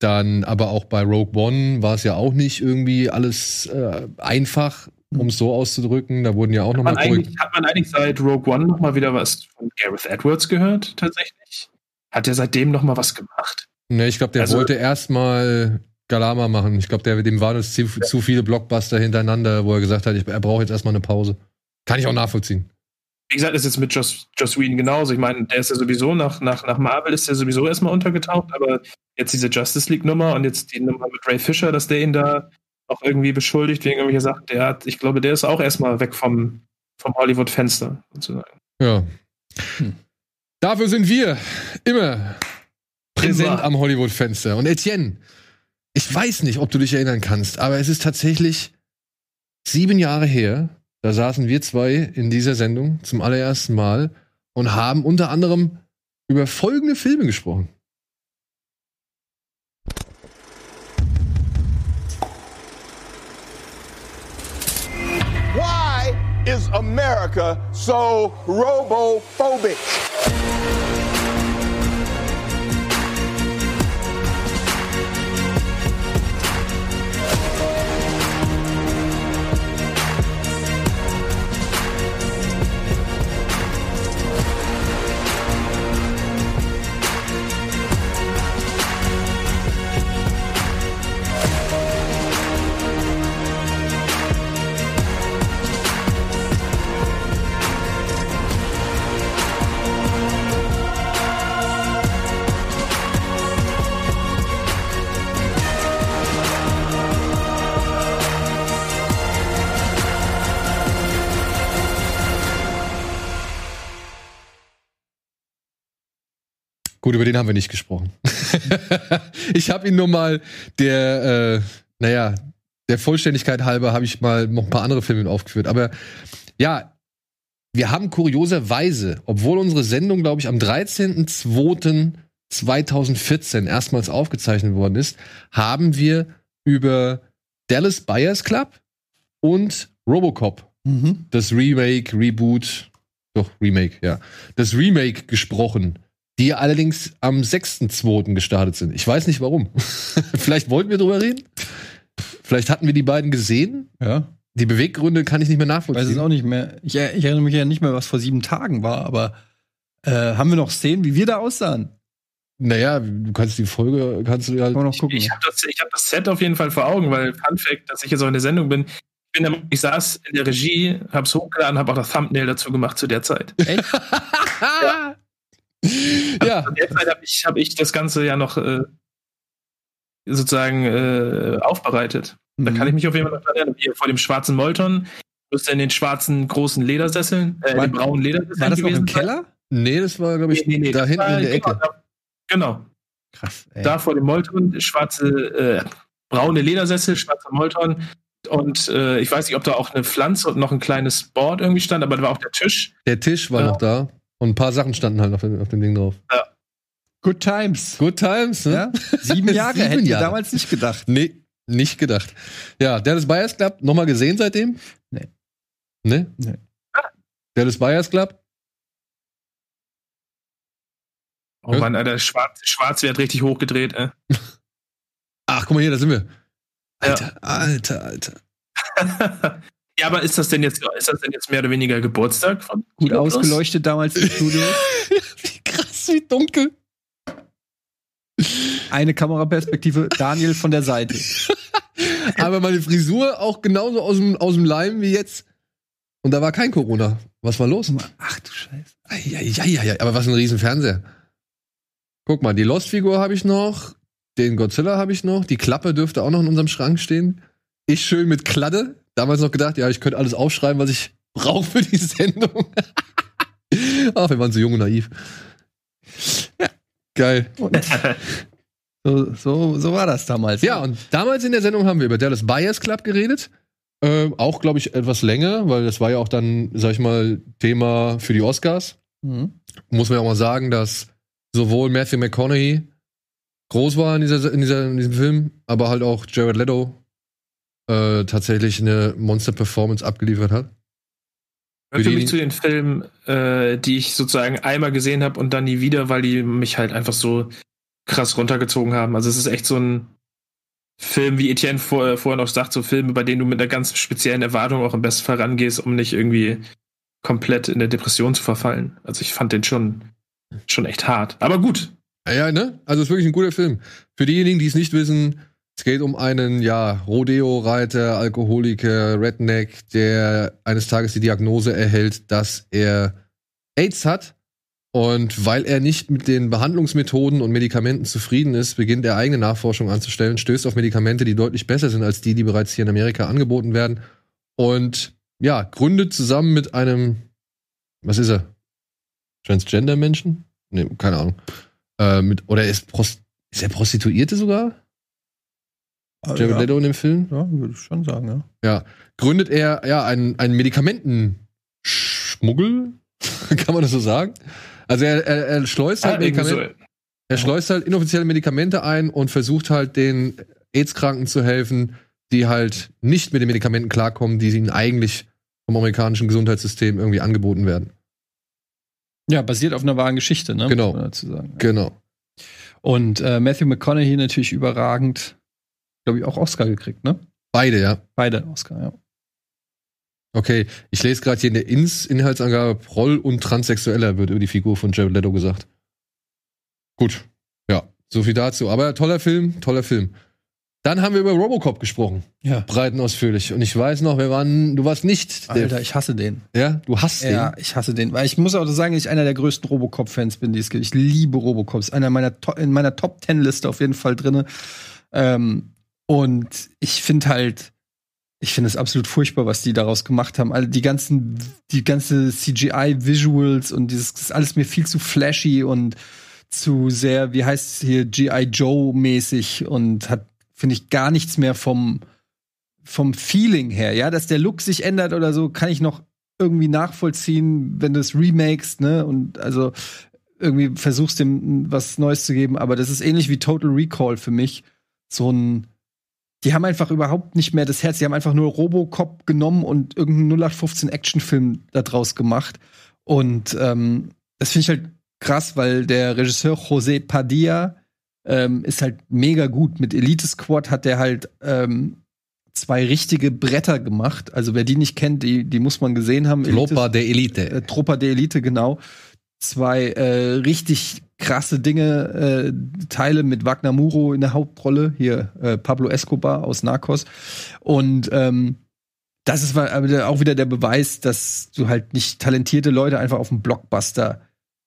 Dann, aber auch bei Rogue One war es ja auch nicht irgendwie alles äh, einfach, um es so auszudrücken. Da wurden ja auch nochmal hat man eigentlich seit Rogue One noch mal wieder was von Gareth Edwards gehört, tatsächlich? Hat er seitdem noch mal was gemacht? Ne, ich glaube, der Also- wollte erstmal Galama machen. Ich glaube, dem waren es zu, zu viele Blockbuster hintereinander, wo er gesagt hat, ich, er braucht jetzt erstmal eine Pause. Kann ich auch nachvollziehen. Wie gesagt, ist jetzt mit Joss, Joss Whedon genauso. Ich meine, der ist ja sowieso nach, nach, nach Marvel ist der sowieso erstmal untergetaucht, aber jetzt diese Justice League-Nummer und jetzt die Nummer mit Ray Fisher, dass der ihn da auch irgendwie beschuldigt wegen irgendwelcher Sachen, der hat, ich glaube, der ist auch erstmal weg vom, vom Hollywood-Fenster, sozusagen. Ja. Dafür sind wir immer präsent Immer. am Hollywood-Fenster. Und Etienne, ich weiß nicht, ob du dich erinnern kannst, aber es ist tatsächlich sieben Jahre her, da saßen wir zwei in dieser Sendung zum allerersten Mal und haben unter anderem über folgende Filme gesprochen. Why is America so robophobic? Gut, über den haben wir nicht gesprochen. (laughs) ich habe ihn nur mal der, äh, naja, der Vollständigkeit halber habe ich mal noch ein paar andere Filme aufgeführt. Aber ja, wir haben kurioserweise, obwohl unsere Sendung, glaube ich, am 13.02.2014 erstmals aufgezeichnet worden ist, haben wir über Dallas Buyers Club und Robocop Mhm. das Remake, Reboot, doch Remake, ja, das Remake gesprochen, die allerdings am 6.2. gestartet sind. Ich weiß nicht warum. (laughs) Vielleicht wollten wir drüber reden. Vielleicht hatten wir die beiden gesehen. Ja. Die Beweggründe kann ich nicht mehr Weiß es nachvollziehen. auch nicht mehr. Ich, er- ich erinnere mich ja nicht mehr, was vor sieben Tagen war, aber äh, haben wir noch Szenen, wie wir da aussahen? Naja, du kannst die Folge, kannst du halt. Kann noch gucken. Ich habe das, ich hab das Set auf jeden Fall vor Augen, weil Fun Fact, dass ich jetzt auch in der Sendung bin, ich, bin der, ich saß in der Regie, hab's hochgeladen, habe auch das Thumbnail dazu gemacht zu der Zeit. Echt? (laughs) ja, (laughs) Zu der Zeit habe ich, hab ich das Ganze ja noch äh, sozusagen äh, aufbereitet. Da kann ich mich auf jeden Fall noch erinnern. Hier vor dem schwarzen Molton, müsste in den schwarzen großen Ledersesseln, äh, War- den braunen Ledersesseln War das noch im gewesen. Keller? nee, das war, glaube ich, Nee, nee, da hinten war- in der genau, Ecke. da- Genau, Krass. Ey. da vor dem Molton, schwarze, äh, braune Ledersessel, schwarzer Molton. Und äh, ich weiß nicht, ob da auch eine Pflanze und noch ein kleines Board irgendwie stand, aber da war auch der Tisch. Der Tisch war Ja. noch da und ein paar Sachen standen halt auf dem, auf dem Ding drauf. Good Times. Good times, ne? Ja? Sieben (laughs) Jahre, Sieben hätten wir Jahre. damals nicht gedacht. Nee, nicht gedacht. Ja, Dallas Buyers Club, nochmal gesehen seitdem? Nee. Ne? Nee. Dallas Buyers Club? Oh Ja. Mann, Alter, Schwarz, Schwarz wird richtig hochgedreht. Äh. Ach, guck mal hier, da sind wir. Ja. Alter, alter, alter. (laughs) ja, aber ist das denn jetzt, ist das denn jetzt mehr oder weniger Geburtstag von Gut Plus? ausgeleuchtet damals im Studio. (laughs) wie krass, wie dunkel. Eine Kameraperspektive, Daniel von der Seite. (laughs) Aber meine Frisur auch genauso aus dem, aus dem Leim wie jetzt. Und da war kein Corona. Was war los? Ach du Scheiße. Eieieiei, aber was ein riesen Fernseher. Guck mal, die Lost-Figur habe ich noch, den Godzilla habe ich noch, die Klappe dürfte auch noch in unserem Schrank stehen. Ich schön mit Kladde. Damals noch gedacht, ja, ich könnte alles aufschreiben, was ich brauche für die Sendung. (laughs) Ach, wir waren so jung und naiv. Ja, geil. (laughs) So, so, so war das damals. Ja, und damals in der Sendung haben wir über Dallas Buyers Club geredet. Ähm, auch, glaube ich, etwas länger, weil das war ja auch dann, sag ich mal, Thema für die Oscars. Mhm. Muss man ja auch mal sagen, dass sowohl Matthew McConaughey groß war in, dieser, in, dieser, in diesem Film, aber halt auch Jared Leto äh, tatsächlich eine Monster-Performance abgeliefert hat. Für Für mich zu den Filmen, äh, die ich sozusagen einmal gesehen habe und dann nie wieder, weil die mich halt einfach so krass runtergezogen haben. Also es ist echt so ein Film, wie Etienne vor, vorher noch sagt, so Filme, bei denen du mit einer ganz speziellen Erwartung auch im besten Fall rangehst, um nicht irgendwie komplett in der Depression zu verfallen. Also ich fand den schon, schon echt hart. Aber gut. Ja, ja, ne? Also es ist wirklich ein guter Film. Für diejenigen, die es nicht wissen, es geht um einen, ja, Rodeo-Reiter, Alkoholiker, Redneck, der eines Tages die Diagnose erhält, dass er AIDS hat. Und weil er nicht mit den Behandlungsmethoden und Medikamenten zufrieden ist, beginnt er eigene Nachforschung anzustellen, stößt auf Medikamente, die deutlich besser sind als die, die bereits hier in Amerika angeboten werden. Und ja, gründet zusammen mit einem, was ist er? Transgender-Menschen? Nee, keine Ahnung. Äh, mit, oder er ist, Prost ist er Prostituierte sogar? Jared ja. Leto in dem Film? ja, würde ich schon sagen, ja. Ja. Gründet er ja einen, einen Medikamentenschmuggel? (laughs) Kann man das so sagen? Also er, er, er schleust halt Ah, Medikamente, er schleust halt inoffizielle Medikamente ein und versucht halt den AIDS-Kranken zu helfen, die halt nicht mit den Medikamenten klarkommen, die ihnen eigentlich vom amerikanischen Gesundheitssystem irgendwie angeboten werden. Ja, basiert auf einer wahren Geschichte, ne? Genau. sagen. Genau. Und äh, Matthew McConaughey natürlich überragend, glaube ich, auch Oscar gekriegt, ne? Beide, ja. Beide Oscar, ja. Okay, ich lese gerade hier in der Ins Inhaltsangabe Proll und Transsexueller wird über die Figur von Jared Leto gesagt. Gut, ja, so viel dazu. Aber toller Film, toller Film. Dann haben wir über Robocop gesprochen, Ja. breit und ausführlich. Und ich weiß noch, wir waren, du warst nicht der, Alter, ich hasse den. ja, du hast Ja, den. ich hasse den. Weil ich muss auch sagen, ich einer der größten Robocop-Fans bin, die es gibt. Ich liebe Robocops. Einer meiner in meiner Top Ten Liste auf jeden Fall drinne. Ähm, und ich finde halt, ich finde es absolut furchtbar, was die daraus gemacht haben. All die ganzen, die ganze CGI-Visuals und dieses ist alles mir viel zu flashy und zu sehr, wie heißt es hier, G.I. Joe-mäßig und hat, finde ich, gar nichts mehr vom, vom Feeling her. Ja, dass der Look sich ändert oder so, kann ich noch irgendwie nachvollziehen, wenn du es remakest, ne? Und also irgendwie versuchst dem was Neues zu geben, aber das ist ähnlich wie Total Recall für mich. So ein die haben einfach überhaupt nicht mehr das Herz. Die haben einfach nur Robocop genommen und irgendeinen 0815 Actionfilm da draus gemacht. Und ähm, das finde ich halt krass, weil der Regisseur José Padilla ähm, ist halt mega gut. Mit Elite Squad hat der halt ähm, zwei richtige Bretter gemacht. Also wer die nicht kennt, die, die muss man gesehen haben. Elite- Lopa der Elite. äh, Trupper der Elite, genau. Zwei äh, richtig krasse Dinge, äh, Teile mit Wagner Muro in der Hauptrolle, hier äh, Pablo Escobar aus Narcos. Und ähm, das ist auch wieder der Beweis, dass du halt nicht talentierte Leute einfach auf dem Blockbuster.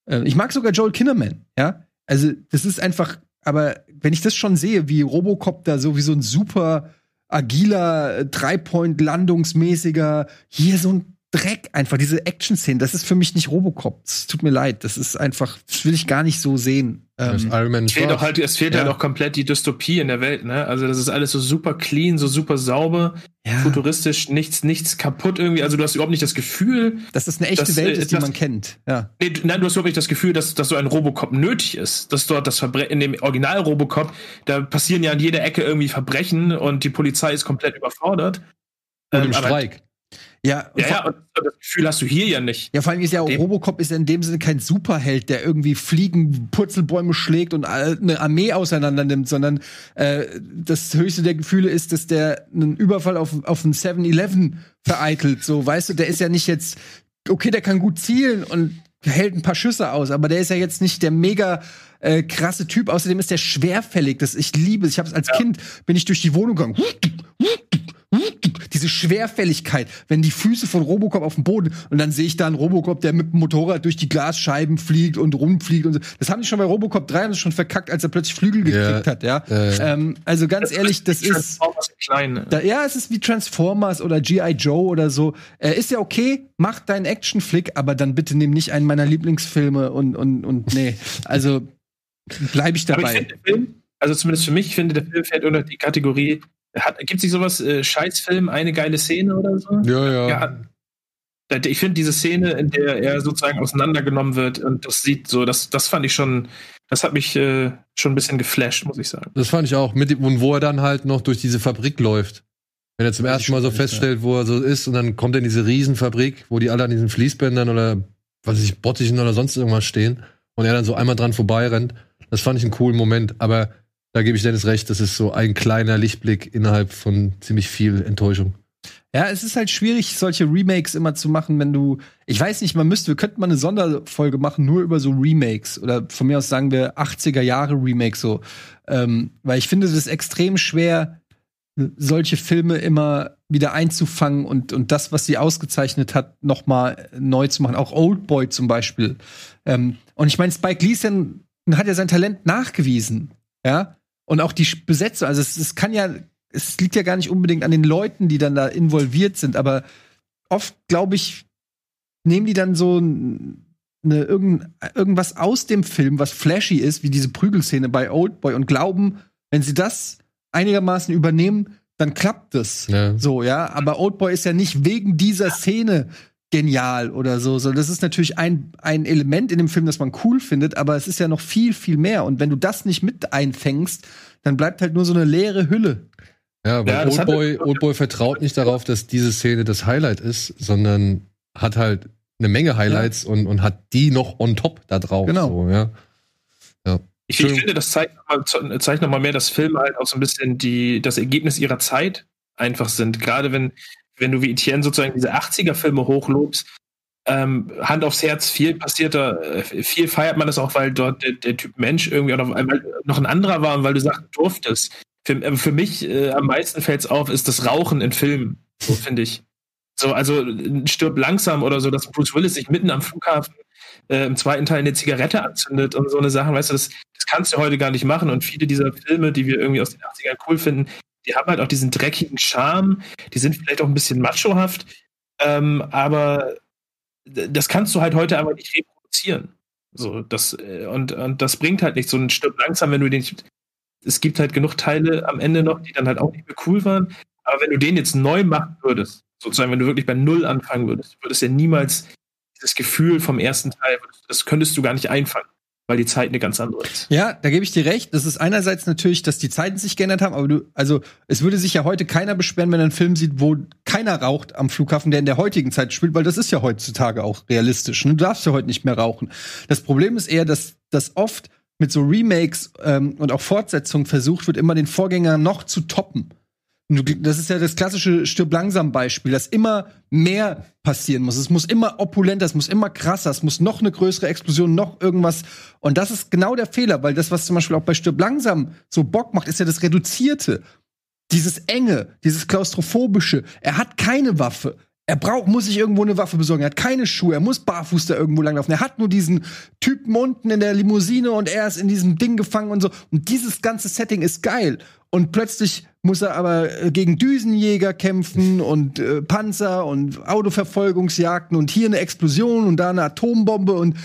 Äh, ich mag sogar Joel Kinnaman, ja. Also, das ist einfach, aber wenn ich das schon sehe, wie Robocop da so wie so ein super agiler, äh, Dreipoint-landungsmäßiger, hier so ein Dreck einfach, diese Action-Szenen, das ist für mich nicht Robocop. Es tut mir leid, das ist einfach, das will ich gar nicht so sehen. Das Ähm, Iron Man Es fehlt auch halt, es fehlt Ja. halt auch komplett die Dystopie in der Welt, ne? Also das ist alles so super clean, so super sauber, ja, futuristisch, nichts, nichts kaputt irgendwie. Also du hast überhaupt nicht das Gefühl, dass das eine echte das, Welt äh, ist, die das- man kennt. Ja. nee, nein, du hast überhaupt nicht das Gefühl, dass, dass so ein Robocop nötig ist. Dass dort das Verbrechen, in dem Original Robocop, da passieren ja an jeder Ecke irgendwie Verbrechen und die Polizei ist komplett überfordert. und Ähm, im aber- Streik. Ja, Ja, ja, und das Gefühl hast du hier ja nicht. Ja, vor allem ist ja auch Dem- Robocop ist ja in dem Sinne kein Superheld, der irgendwie Fliegen, Purzelbäume schlägt und eine Armee auseinander nimmt, sondern äh, das höchste der Gefühle ist, dass der einen Überfall auf, auf einen 7-Eleven vereitelt. So, weißt du, der ist ja nicht jetzt, okay, der kann gut zielen und hält ein paar Schüsse aus, aber der ist ja jetzt nicht der mega äh, krasse Typ. Außerdem ist der schwerfällig. Das ich liebe. es. Ich habe es als Kind bin ich durch die Wohnung gegangen. Diese Schwerfälligkeit, wenn die Füße von Robocop auf dem Boden und dann sehe ich da einen Robocop, der mit dem Motorrad durch die Glasscheiben fliegt und rumfliegt und so. Das haben die schon bei Robocop 3 haben sie schon verkackt, als er plötzlich Flügel Ja, gekriegt hat, ja. äh. Ähm, also ganz ehrlich, das ist klein. ne? da, ja, es ist wie Transformers oder G.I. Joe oder so. Äh, ist ja okay, mach deinen Actionflick, aber dann bitte nimm nicht einen meiner Lieblingsfilme und, und, und nee. Also bleibe ich Aber ich dabei. Film, also zumindest für mich, ich finde, der Film fällt unter die Kategorie, gibt es nicht sowas, äh, Scheißfilm, eine geile Szene oder so? Ja, ja. Ja, Ich finde diese Szene, in der er sozusagen auseinandergenommen wird und das sieht so, das, das fand ich schon, das hat mich äh, schon ein bisschen geflasht, muss ich sagen. Das fand ich auch. Mit, und wo er dann halt noch durch diese Fabrik läuft. Wenn er zum ersten Mal so feststellt, wo er so ist, und dann kommt er in diese Riesenfabrik, wo die alle an diesen Fließbändern oder was weiß ich, Bottichen oder sonst irgendwas stehen und er dann so einmal dran vorbeirennt. Das fand ich einen coolen Moment, aber da gebe ich Dennis recht, das ist so ein kleiner Lichtblick innerhalb von ziemlich viel Enttäuschung. Ja, es ist halt schwierig, solche Remakes immer zu machen, wenn du, ich weiß nicht, man müsste, wir könnten mal eine Sonderfolge machen, nur über so Remakes oder von mir aus sagen wir 80er Jahre Remakes so, ähm, weil ich finde das extrem schwer, solche Filme immer wieder einzufangen und, und das, was sie ausgezeichnet hat, noch mal neu zu machen. Auch Old Boy zum Beispiel. Ähm, und ich meine, Spike Lee hat ja sein Talent nachgewiesen, ja. Und auch die Besetzung, also es, es kann ja es liegt ja gar nicht unbedingt an den Leuten, die dann da involviert sind, aber oft, glaube ich, nehmen die dann so eine, irgend, irgendwas aus dem Film, was flashy ist, wie diese Prügelszene bei Oldboy und glauben, wenn sie das einigermaßen übernehmen, dann klappt es. Ja. So, ja. Aber Oldboy ist ja nicht wegen dieser Szene genial oder so. so. Das ist natürlich ein, ein Element in dem Film, das man cool findet, aber es ist ja noch viel, viel mehr. Und wenn du das nicht mit einfängst, dann bleibt halt nur so eine leere Hülle. Ja, weil ja, Oldboy, Oldboy vertraut nicht darauf, dass diese Szene das Highlight ist, sondern hat halt eine Menge Highlights ja. und, und hat die noch on top da drauf. Genau. So, ja. ja. Ich, ich, finde, das zeigt nochmal zeigt noch mal mehr, dass Filme halt auch so ein bisschen die, das Ergebnis ihrer Zeit einfach sind. Gerade wenn, wenn du wie Etienne sozusagen diese 80er-Filme hochlobst, ähm, Hand aufs Herz, viel passiert da, äh, viel feiert man das auch, weil dort der, der Typ Mensch irgendwie auch noch ein anderer war und weil du sagen durftest. Für, äh, für mich äh, am meisten fällt es auf, ist das Rauchen in Filmen. So finde ich. So, also stirb langsam oder so, dass Bruce Willis sich mitten am Flughafen äh, im zweiten Teil eine Zigarette anzündet und so eine Sache, weißt du, das, das kannst du heute gar nicht machen. Und viele dieser Filme, die wir irgendwie aus den 80ern cool finden, die haben halt auch diesen dreckigen Charme, die sind vielleicht auch ein bisschen machohaft, ähm, aber das kannst du halt heute einfach nicht reproduzieren. So, das, äh, und, und das bringt halt nicht so ein Stück langsam, wenn du den es gibt halt genug Teile am Ende noch, die dann halt auch nicht mehr cool waren. Aber wenn du den jetzt neu machen würdest, sozusagen, wenn du wirklich bei Null anfangen würdest, würdest du ja niemals dieses Gefühl vom ersten Teil, das könntest du gar nicht einfangen, weil die Zeit eine ganz andere ist. Ja, da gebe ich dir recht. Das ist einerseits natürlich, dass die Zeiten sich geändert haben, aber du, also es würde sich ja heute keiner beschweren, wenn er einen Film sieht, wo keiner raucht am Flughafen, der in der heutigen Zeit spielt, weil das ist ja heutzutage auch realistisch. Du darfst ja heute nicht mehr rauchen. Das Problem ist eher, dass, dass oft mit so Remakes ähm, und auch Fortsetzungen versucht wird, immer den Vorgänger noch zu toppen. Das ist ja das klassische Stirb langsam Beispiel, dass immer mehr passieren muss. Es muss immer opulenter, es muss immer krasser, es muss noch eine größere Explosion, noch irgendwas. Und das ist genau der Fehler, weil das, was zum Beispiel auch bei Stirb langsam so Bock macht, ist ja das Reduzierte. Dieses Enge, dieses Klaustrophobische. Er hat keine Waffe. Er braucht, muss sich irgendwo eine Waffe besorgen. Er hat keine Schuhe. Er muss barfuß da irgendwo langlaufen. Er hat nur diesen Typen unten in der Limousine und er ist in diesem Ding gefangen und so. Und dieses ganze Setting ist geil. Und plötzlich muss er aber äh, gegen Düsenjäger kämpfen und äh, Panzer und Autoverfolgungsjagden und hier eine Explosion und da eine Atombombe und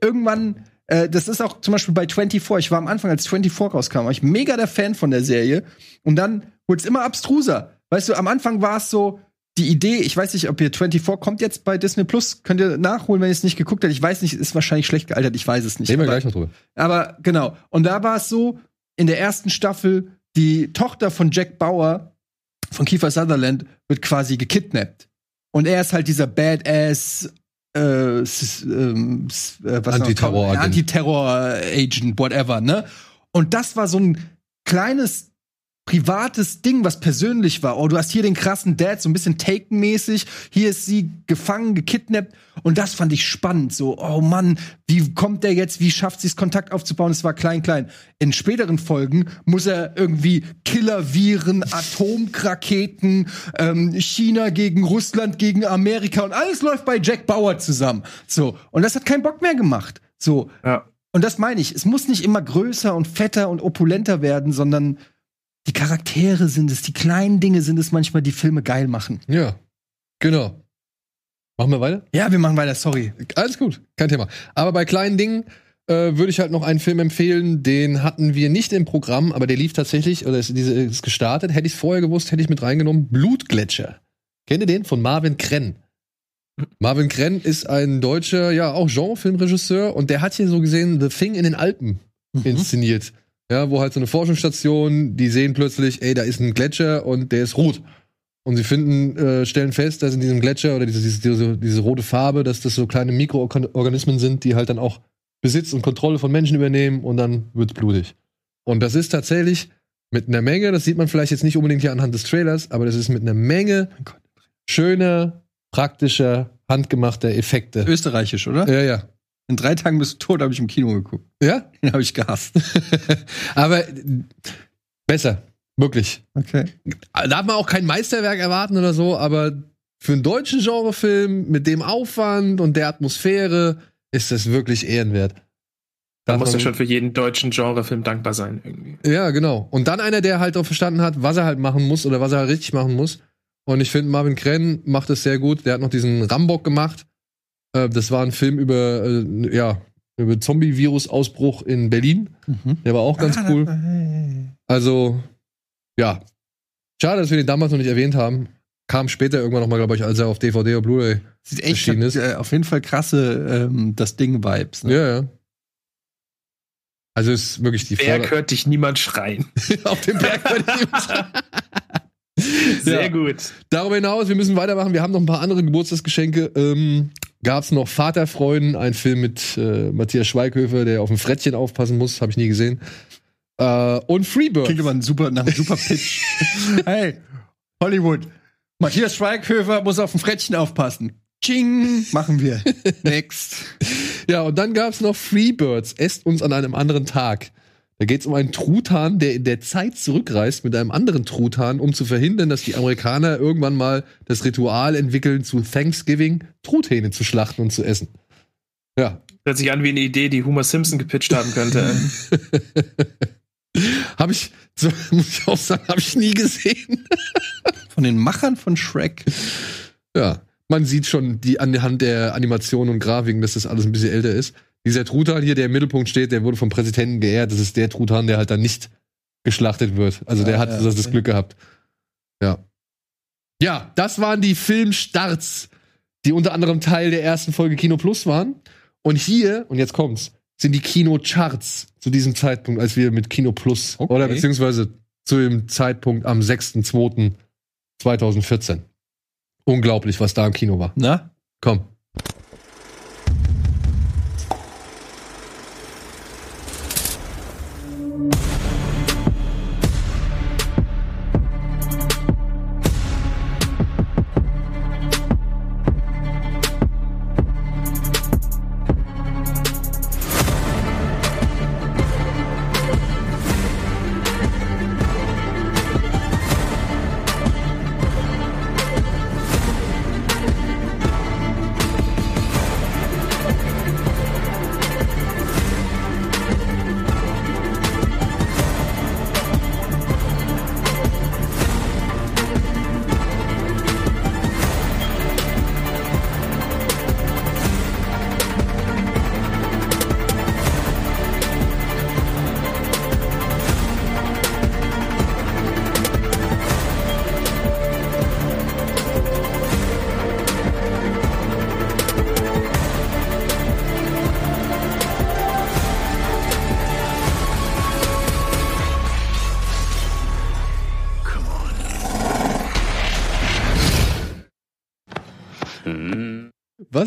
irgendwann äh, das ist auch zum Beispiel bei 24. Ich war am Anfang, als 24 rauskam, war ich mega der Fan von der Serie. Und dann wurde es immer abstruser. Weißt du, am Anfang war es so, die Idee, ich weiß nicht, ob ihr 24 kommt jetzt bei Disney Plus, könnt ihr nachholen, wenn ihr es nicht geguckt habt. Ich weiß nicht, ist wahrscheinlich schlecht gealtert, ich weiß es nicht. Reden wir gleich noch drüber. Aber genau. Und da war es so, in der ersten Staffel, die Tochter von Jack Bauer, von Kiefer Sutherland, wird quasi gekidnappt. Und er ist halt dieser Badass äh, ähm, äh, Antiterror-Agent, Antiterror-Agent, whatever, ne? Und das war so ein kleines privates Ding, was persönlich war. Oh, du hast hier den krassen Dad, so ein bisschen Taken-mäßig. Hier ist sie gefangen, gekidnappt. Und das fand ich spannend. So, oh Mann, wie kommt der jetzt? Wie schafft sie es, Kontakt aufzubauen? Es war klein, klein. In späteren Folgen muss er irgendwie Killer-Viren, Atomraketen, ähm, China gegen Russland, gegen Amerika und alles läuft bei Jack Bauer zusammen. So. Und das hat keinen Bock mehr gemacht. So. Ja. Und das meine ich. Es muss nicht immer größer und fetter und opulenter werden, sondern die Charaktere sind es, die kleinen Dinge sind es manchmal, die Filme geil machen. Ja, genau. Machen wir weiter? Ja, wir machen weiter, sorry. Alles gut, kein Thema. Aber bei kleinen Dingen äh, würde ich halt noch einen Film empfehlen, den hatten wir nicht im Programm, aber der lief tatsächlich, oder ist, diese, ist gestartet. Hätte ich es vorher gewusst, hätte ich mit reingenommen. Blutgletscher. Kennt ihr den? Von Marvin Krenn. Marvin Krenn ist ein deutscher, ja, auch Genrefilmregisseur und der hat hier so gesehen The Thing in den Alpen Mhm. Ja, wo halt so eine Forschungsstation, die sehen plötzlich, ey, da ist ein Gletscher und der ist rot. Und sie finden, äh, stellen fest, dass in diesem Gletscher oder diese, diese, diese, diese rote Farbe, dass das so kleine Mikroorganismen sind, die halt dann auch Besitz und Kontrolle von Menschen übernehmen und dann wird's blutig. Und das ist tatsächlich mit einer Menge, das sieht man vielleicht jetzt nicht unbedingt hier anhand des Trailers, aber das ist mit einer Menge schöner, praktischer, handgemachter Effekte. Österreichisch, oder? Ja, ja. In drei Tagen bist du tot, habe ich im Kino geguckt. Ja? Den habe ich gehasst. (laughs) aber äh, besser. Wirklich. Okay. Da darf man auch kein Meisterwerk erwarten oder so, aber für einen deutschen Genrefilm mit dem Aufwand und der Atmosphäre ist das wirklich ehrenwert. Da muss man- ja schon für jeden deutschen Genrefilm dankbar sein, irgendwie. Ja, genau. Und dann einer, der halt auch verstanden hat, was er halt machen muss oder was er halt richtig machen muss. Und ich finde, Marvin Krenn macht das sehr gut. Der hat noch diesen Rambock gemacht. Äh, das war ein Film über, äh, ja, über Zombie-Virus-Ausbruch in Berlin. Mhm. Der war auch ganz Ah, cool. Also, ja. Schade, dass wir den damals noch nicht erwähnt haben. Kam später irgendwann noch mal, glaube ich, als er auf DVD oder Blu-ray. Sieht echt Erschienen ist. äh, auf jeden Fall krasse ähm, das Ding-Vibes. Ne? Ja, ja. Also ist wirklich die Berg Vorder- hört dich niemand schreien. (laughs) auf dem Berg. würde ich ihm sagen. Sehr Ja. gut. Darüber hinaus, wir müssen weitermachen. Wir haben noch ein paar andere Geburtstagsgeschenke. Ähm, Gab es noch Vaterfreuden, ein Film mit äh, Matthias Schweighöfer, der auf ein Frettchen aufpassen muss, habe ich nie gesehen. Äh, und Freebird. Klingt aber ein super, nach einem super Pitch. (laughs) hey, Hollywood. Matthias Schweighöfer muss auf ein Frettchen aufpassen. Ching, machen wir. (laughs) Next. Ja, und dann gab es noch Freebirds, esst uns an einem anderen Tag. Da geht es um einen Truthahn, der in der Zeit zurückreist mit einem anderen Truthahn, um zu verhindern, dass die Amerikaner irgendwann mal das Ritual entwickeln, zu Thanksgiving Truthähne zu schlachten und zu essen. Ja, Hört sich an wie eine Idee, die Homer Simpson gepitcht haben könnte. (laughs) habe ich, so, (laughs) muss ich auch sagen, habe ich nie gesehen. (laughs) Von den Machern von Shrek. Ja, man sieht schon die anhand der Animationen und Grafiken, dass das alles ein bisschen älter ist. Dieser Truthahn hier, der im Mittelpunkt steht, der wurde vom Präsidenten geehrt. Das ist der Truthahn, der halt dann nicht geschlachtet wird. Also der Ja, hat ja, das, das. Glück gehabt. Ja. Ja, das waren die Filmstarts, die unter anderem Teil der ersten Folge Kino Plus waren. Und hier, und jetzt kommt's, sind die Kinocharts zu diesem Zeitpunkt, als wir mit Kino Plus Okay. oder beziehungsweise zu dem Zeitpunkt am 6.2.2014. Unglaublich, was da im Kino war. Na? Komm.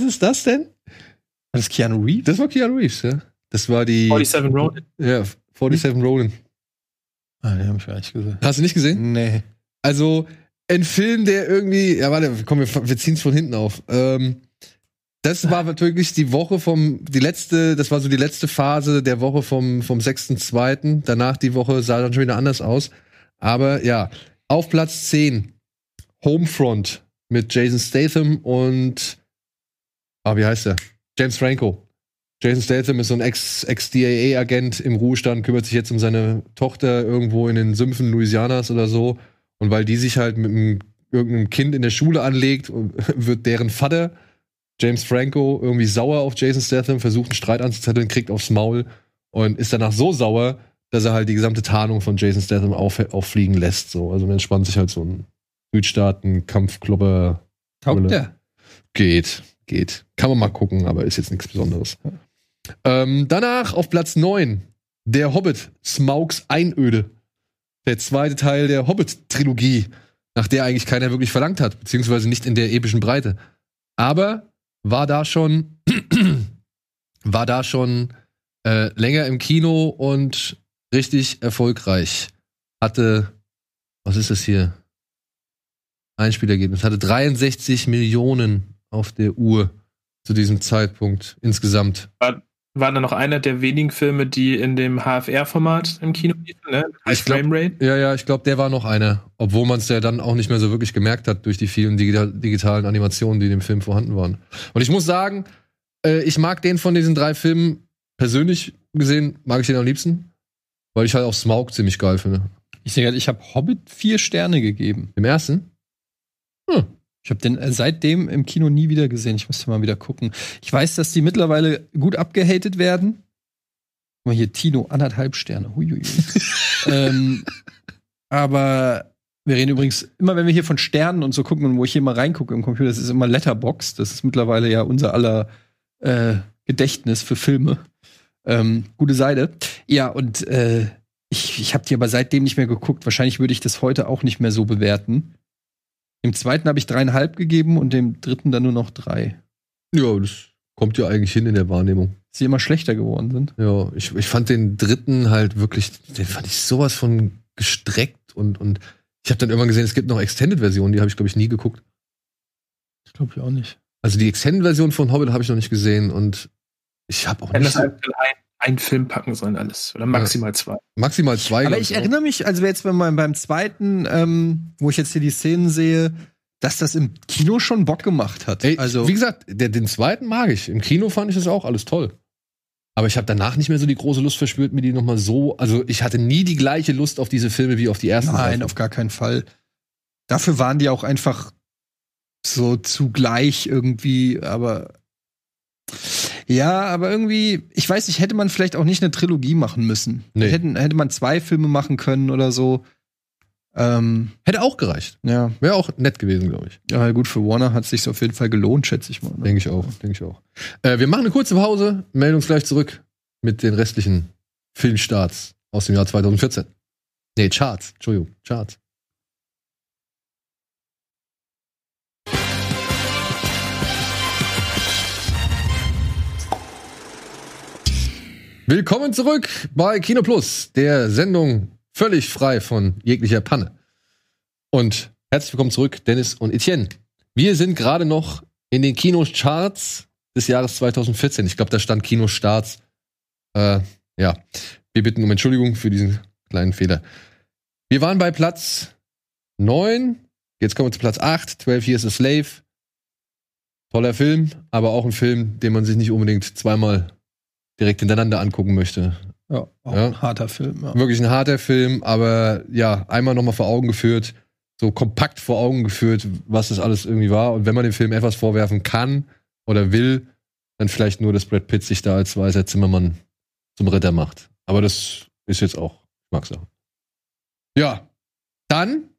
Ist das denn? War das Keanu Reeves? Das war Keanu Reeves, ja. Das war die 47 Ronin. ja, 47 Ronin. Ah, den hab ich gar nicht gesehen. Hast du nicht gesehen? Nee. Also ein Film, der irgendwie, ja warte, komm, wir, wir ziehen es von hinten auf. Ähm, das war wirklich die Woche vom, die letzte, das war so die letzte Phase der Woche vom, vom 6.2. Danach die Woche sah dann schon wieder anders aus. Aber ja, auf Platz 10 Homefront mit Jason Statham und, ah, wie heißt er? James Franco. Jason Statham ist so ein Ex- Ex-DAA-Agent im Ruhestand, kümmert sich jetzt um seine Tochter irgendwo in den Sümpfen Louisianas oder so. Und weil die sich halt mit einem, irgendeinem Kind in der Schule anlegt, (laughs) wird deren Vater, James Franco, irgendwie sauer auf Jason Statham, versucht einen Streit anzuzetteln, kriegt aufs Maul und ist danach so sauer, dass er halt die gesamte Tarnung von Jason Statham auf, auffliegen lässt. So. Also entspannt sich halt so ein Südstaaten-Kampfklopper. Taugt der? Geht, geht. Kann man mal gucken, aber ist jetzt nichts Besonderes. Ähm, danach auf Platz 9 Der Hobbit, Smaugs Einöde. Der zweite Teil der Hobbit-Trilogie, nach der eigentlich keiner wirklich verlangt hat, beziehungsweise nicht in der epischen Breite. Aber war da schon, (clears throat) war da schon äh, länger im Kino und richtig erfolgreich. Hatte, was ist das hier? Einspielergebnis. Hatte 63 Millionen auf der Uhr zu diesem Zeitpunkt insgesamt. War da noch einer der wenigen Filme, die in dem HFR-Format im Kino liefen, ne? Ich glaub-. Ja, ja, ich glaube, der war noch einer. Obwohl man es ja dann auch nicht mehr so wirklich gemerkt hat durch die vielen digital digitalen Animationen, die in dem Film vorhanden waren. Und ich muss sagen, äh, ich mag den von diesen drei Filmen persönlich gesehen, mag ich den am liebsten, weil ich halt auch Smaug ziemlich geil finde. Ich gerade, ich habe Hobbit vier Sterne gegeben. Im ersten? Ich habe den äh, seitdem im Kino nie wieder gesehen. Ich müsste mal wieder gucken. Ich weiß, dass die mittlerweile gut abgehatet werden. Guck mal hier, Tino, anderthalb Sterne. Huiuiui. (laughs) ähm, aber wir reden übrigens, immer wenn wir hier von Sternen und so gucken und wo ich hier mal reingucke im Computer, das ist immer Letterbox. Das ist mittlerweile ja unser aller äh, Gedächtnis für Filme. Ähm, gute Seite. Ja, und äh, ich, ich habe die aber seitdem nicht mehr geguckt. Wahrscheinlich würde ich das heute auch nicht mehr so bewerten. Dem zweiten habe ich dreieinhalb gegeben und dem dritten dann nur noch drei. Ja, das kommt ja eigentlich hin in der Wahrnehmung. Dass sie immer schlechter geworden sind. Ja, ich, ich fand den dritten halt wirklich, den fand ich sowas von gestreckt und, und ich habe dann irgendwann gesehen, es gibt noch Extended-Versionen, die habe ich, glaube ich, nie geguckt. Ich glaube ich auch nicht. Also die Extended-Version von Hobbit habe ich noch nicht gesehen und ich habe auch Wenn nicht das einfach in ein, ein Film packen sollen, alles. Oder maximal zwei. maximal zwei. Aber ich noch. erinnere mich, also jetzt wenn man beim zweiten, ähm, wo ich jetzt hier die Szenen sehe, dass das im Kino schon Bock gemacht hat. Ey, also wie gesagt, der, den zweiten mag ich. Im Kino fand ich das auch alles toll. Aber ich habe danach nicht mehr so die große Lust verspürt, mir die noch mal so. Also ich hatte nie die gleiche Lust auf diese Filme wie auf die ersten. nein, drei. auf gar keinen Fall. Dafür waren die auch einfach so zugleich irgendwie, aber ja, aber irgendwie, ich weiß nicht, hätte man vielleicht auch nicht eine Trilogie machen müssen. Nee. Hätten, hätte man zwei Filme machen können oder so. Ähm, Hätte auch gereicht. ja, Wäre auch nett gewesen, glaube ich. ja, gut, für Warner hat es sich auf jeden Fall gelohnt, schätze ich mal. Ne? Denke ich auch. Denke ich auch. Äh, wir machen eine kurze Pause, melden uns gleich zurück mit den restlichen Filmstarts aus dem Jahr 2014. Nee, Charts. Entschuldigung, Charts. Willkommen zurück bei Kino Plus, der Sendung völlig frei von jeglicher Panne. Und herzlich willkommen zurück, Dennis und Etienne. Wir sind gerade noch in den Kinocharts des Jahres 2014. Ich glaube, da stand Kinostarts. Äh, ja, wir bitten um Entschuldigung für diesen kleinen Fehler. Wir waren bei Platz 9. Jetzt kommen wir zu Platz 8. 12 Years a Slave. Toller Film, aber auch ein Film, den man sich nicht unbedingt zweimal direkt hintereinander angucken möchte. Ja, auch Ja. ein harter Film. Ja. Wirklich ein harter Film, aber ja, einmal nochmal vor Augen geführt, so kompakt vor Augen geführt, was das alles irgendwie war. Und wenn man dem Film etwas vorwerfen kann oder will, dann vielleicht nur, dass Brad Pitt sich da als weißer Zimmermann zum Ritter macht. Aber das ist jetzt auch Geschmackssache. Ja, dann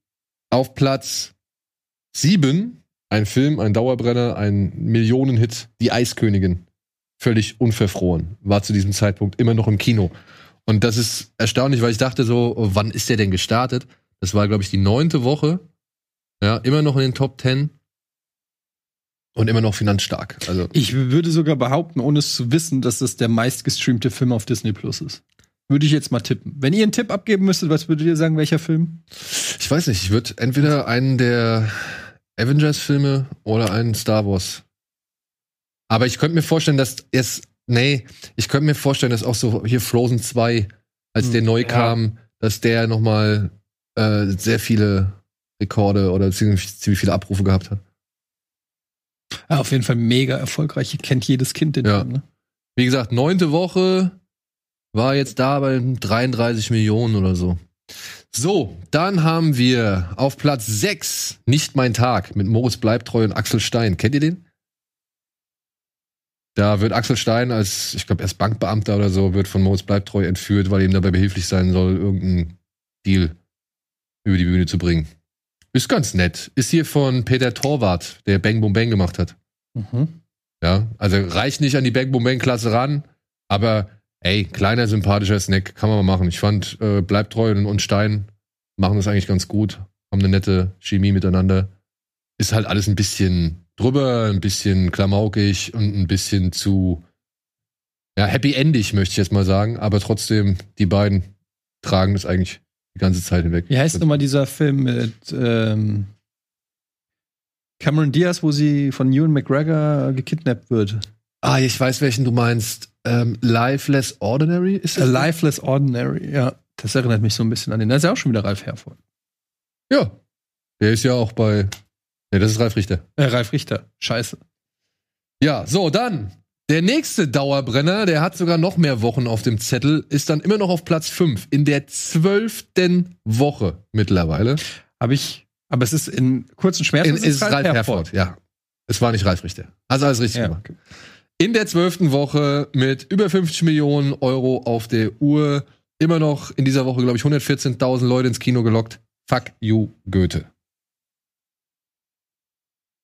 auf Platz sieben ein Film, ein Dauerbrenner, ein Millionenhit, Die Eiskönigin. Völlig unverfroren. War zu diesem Zeitpunkt immer noch im Kino. Und das ist erstaunlich, weil ich dachte so, wann ist der denn gestartet? Das war, glaube ich, die neunte Woche. Ja, immer noch in den Top Ten. Und immer noch finanzstark. Also, Ich würde sogar behaupten, ohne es zu wissen, dass das der meistgestreamte Film auf Disney Plus ist. Würde ich jetzt mal tippen. Wenn ihr einen Tipp abgeben müsstet, was würdet ihr sagen, welcher Film? ich weiß nicht, ich würde entweder einen der Avengers-Filme oder einen Star Wars. Aber ich könnte mir vorstellen, dass es, nee, ich könnte mir vorstellen, dass auch so hier Frozen 2, als Hm, der neu ja. kam, dass der noch mal äh, sehr viele Rekorde oder ziemlich, ziemlich viele Abrufe gehabt hat. Ja, auf jeden Fall mega erfolgreich. Ihr kennt jedes Kind den Ja. Film, ne? Wie gesagt, neunte Woche war jetzt da bei 33 Millionen oder so. So, dann haben wir auf Platz 6 Nicht mein Tag mit Moritz Bleibtreu und Axel Stein. Kennt ihr den? Da wird Axel Stein als, ich glaube, er ist Bankbeamter oder so, wird von Moritz Bleibtreu entführt, weil ihm dabei behilflich sein soll, irgendeinen Deal über die Bühne zu bringen. Ist ganz nett. Ist hier von Peter Torwart, der Bang Boom Bang gemacht hat. Mhm. Ja, also reicht nicht an die Bang Boom Bang Klasse ran, aber ey, kleiner sympathischer Snack kann man mal machen. Ich fand äh, Bleibt treu und, und Stein machen das eigentlich ganz gut, haben eine nette Chemie miteinander. Ist halt alles ein bisschen drüber, ein bisschen klamaukig und ein bisschen zu ja, happy endig, möchte ich jetzt mal sagen, aber trotzdem, die beiden tragen das eigentlich die ganze Zeit hinweg. Wie heißt nochmal dieser Film mit ähm, Cameron Diaz, wo sie von Ewan McGregor gekidnappt wird? Ah, ich weiß, welchen du meinst. Ähm, Life Less Ordinary ist das? Life Less Ordinary, ja. Das erinnert mich so ein bisschen an den. Da ist ja auch schon wieder Ralf Herford. Ja. Der ist ja auch bei. Ne, das ist Ralf Richter. Äh, Ralf Richter. Scheiße. Ja, so, dann. Der nächste Dauerbrenner, der hat sogar noch mehr Wochen auf dem Zettel, ist dann immer noch auf Platz 5 in der zwölften Woche mittlerweile. Habe ich, aber es ist in kurzen Schmerzen. In, ist Ralf Herford, ja. Es war nicht Ralf Richter. Also alles richtig Ja. gemacht. In der zwölften Woche mit über 50 Millionen Euro auf der Uhr. Immer noch in dieser Woche, glaube ich, 114.000 Leute ins Kino gelockt. Fuck you, Goethe.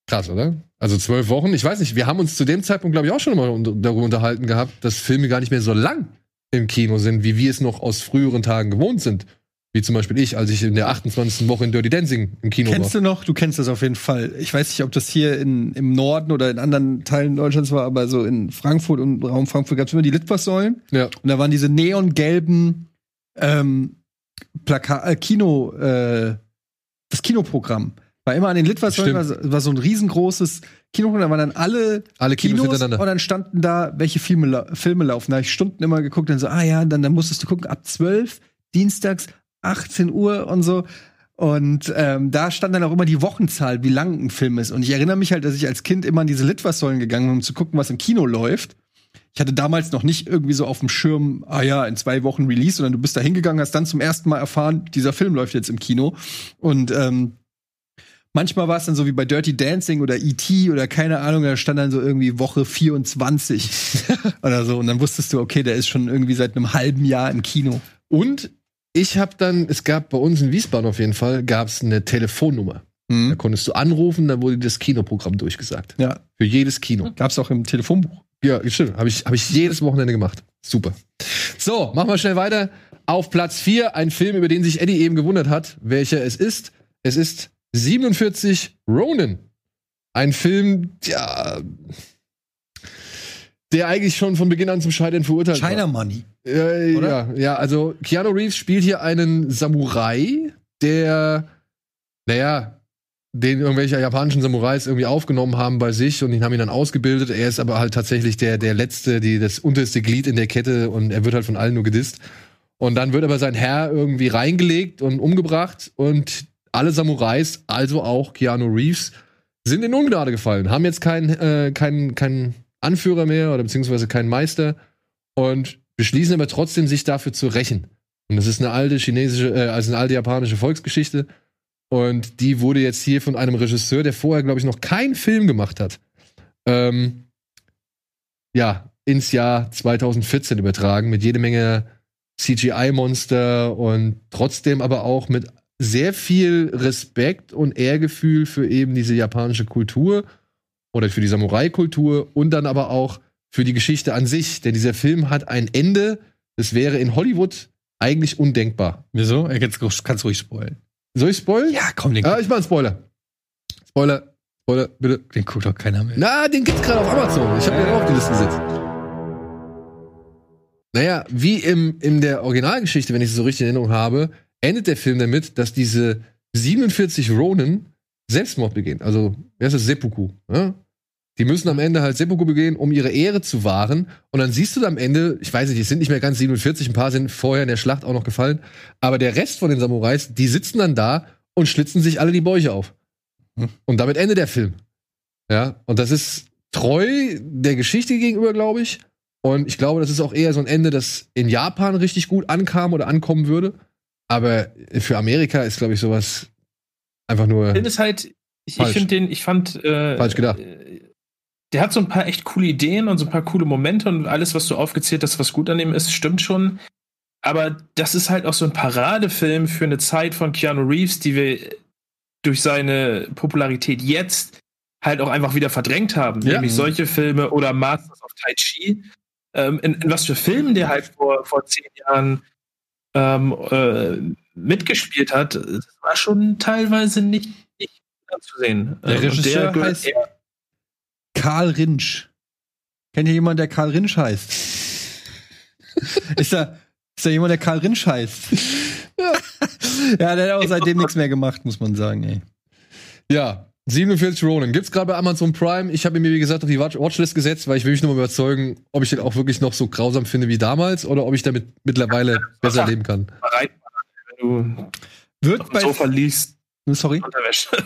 Krass, oder? Also zwölf Wochen. Ich weiß nicht, wir haben uns zu dem Zeitpunkt, glaube ich, auch schon mal darüber unterhalten gehabt, dass Filme gar nicht mehr so lang im Kino sind, wie wir es noch aus früheren Tagen gewohnt sind. Wie zum Beispiel ich, als ich in der 28. Woche in Dirty Dancing im Kino Kennst war. du noch? Du kennst das auf jeden Fall. Ich weiß nicht, ob das hier in, im Norden oder in anderen Teilen Deutschlands war, aber so in Frankfurt und Raum Frankfurt gab es immer die Litfaßsäulen. Ja. Und da waren diese neongelben ähm, Plaka äh, Kino, äh, das Kinoprogramm. War immer an den Litfaßsäulen, war, war so ein riesengroßes Kinoprogramm, da waren dann alle Alle Kinos, Kinos, hintereinander. und dann standen da, welche Filme, Filme laufen. Da habe ich Stunden immer geguckt, dann so, ah ja, dann, dann musstest du gucken, ab 12, dienstags, 18 Uhr und so. Und ähm, da stand dann auch immer die Wochenzahl, wie lang ein Film ist. Und ich erinnere mich halt, dass ich als Kind immer an diese Litfaßsäulen gegangen bin, um zu gucken, was im Kino läuft. Ich hatte damals noch nicht irgendwie so auf dem Schirm, ah ja, in zwei Wochen Release, sondern du bist da hingegangen, hast dann zum ersten Mal erfahren, dieser Film läuft jetzt im Kino. Und ähm, manchmal war es dann so wie bei Dirty Dancing oder E.T. oder keine Ahnung, da stand dann so irgendwie Woche 24 (laughs) oder so. Und dann wusstest du, okay, der ist schon irgendwie seit einem halben Jahr im Kino. Und ich habe dann, es gab bei uns in Wiesbaden auf jeden Fall, gab es eine Telefonnummer. Da Mhm. konntest du anrufen, dann wurde das Kinoprogramm durchgesagt. Ja, Für jedes Kino. gab's auch im Telefonbuch. Ja, stimmt. Habe ich, hab ich jedes Wochenende gemacht. Super. So, machen wir schnell weiter. Auf Platz 4 ein Film, über den sich Eddie eben gewundert hat, welcher es ist. Es ist 47 Ronin. Ein Film, ja, der eigentlich schon von Beginn an zum Scheitern verurteilt war. China Money. Äh? Ja, ja, also Keanu Reeves spielt hier einen Samurai, der, naja, den irgendwelche japanischen Samurais irgendwie aufgenommen haben bei sich und ihn haben ihn dann ausgebildet. Er ist aber halt tatsächlich der, der letzte, die, das unterste Glied in der Kette und er wird halt von allen nur gedisst. Und dann wird aber sein Herr irgendwie reingelegt und umgebracht und alle Samurais, also auch Keanu Reeves, sind in Ungnade gefallen, haben jetzt keinen äh, keinen keinen Anführer mehr oder beziehungsweise keinen Meister und beschließen aber trotzdem, sich dafür zu rächen. Und das ist eine alte chinesische, äh, also eine alte japanische Volksgeschichte. Und die wurde jetzt hier von einem Regisseur, der vorher, glaube ich, noch keinen Film gemacht hat, ähm, ja, ins Jahr 2014 übertragen mit jede Menge CGI-Monster und trotzdem aber auch mit sehr viel Respekt und Ehrgefühl für eben diese japanische Kultur oder für die Samurai-Kultur und dann aber auch für die Geschichte an sich. Denn dieser Film hat ein Ende, das wäre in Hollywood eigentlich undenkbar. Wieso? Er kannst, kannst ruhig spoilen. Soll ich spoilern? Ja, komm, den, Ah, ich mach einen Spoiler. Spoiler, Spoiler, bitte. den guckt doch keiner mehr. Na, den gibt's gerade auf Amazon. Ich habe den auch auf die Liste gesetzt. Naja, wie im, in der Originalgeschichte, wenn ich es so richtig in Erinnerung habe, endet der Film damit, dass diese 47 Ronin Selbstmord begehen. Also, wer ist das? Seppuku. Ja? Die müssen am Ende halt Seppuku begehen, um ihre Ehre zu wahren. Und dann siehst du am Ende, ich weiß nicht, es sind nicht mehr ganz 47, ein paar sind vorher in der Schlacht auch noch gefallen. Aber der Rest von den Samurais, die sitzen dann da und schlitzen sich alle die Bäuche auf. Hm. Und damit endet der Film. Ja, und das ist treu der Geschichte gegenüber, glaube ich. Und ich glaube, das ist auch eher so ein Ende, das in Japan richtig gut ankam oder ankommen würde. Aber für Amerika ist, glaube ich, sowas einfach nur. Film ist halt, ich, ich finde den, ich fand, äh, Falsch gedacht. äh, Der hat so ein paar echt coole Ideen und so ein paar coole Momente und alles, was du aufgezählt hast, was gut an dem ist, stimmt schon. Aber das ist halt auch so ein Paradefilm für eine Zeit von Keanu Reeves, die wir durch seine Popularität jetzt halt auch einfach wieder verdrängt haben. Ja. Nämlich solche Filme oder Masters of Tai Chi. Ähm, in, in was für Filmen der halt vor, vor zehn Jahren ähm, äh, mitgespielt hat, das war schon teilweise nicht, nicht anzusehen. Der Ähm, Regisseur gehört heißt- eher- Karl Rinsch. Kennt ihr jemanden, der Karl Rinsch heißt? (laughs) ist da, ist da jemand, der Karl Rinsch heißt? ja, (laughs) der hat auch seitdem nichts mehr gemacht, muss man sagen, ey. Ja, 47 Ronin. Gibt's gerade bei Amazon Prime. Ich habe ihn mir, wie gesagt, auf die Watch Watchlist gesetzt, weil ich will mich nur mal überzeugen, ob ich den auch wirklich noch so grausam finde wie damals oder ob ich damit mittlerweile besser leben kann. bereit, wenn du Wird bei, Sofa liegst, sorry, Unterwäsche.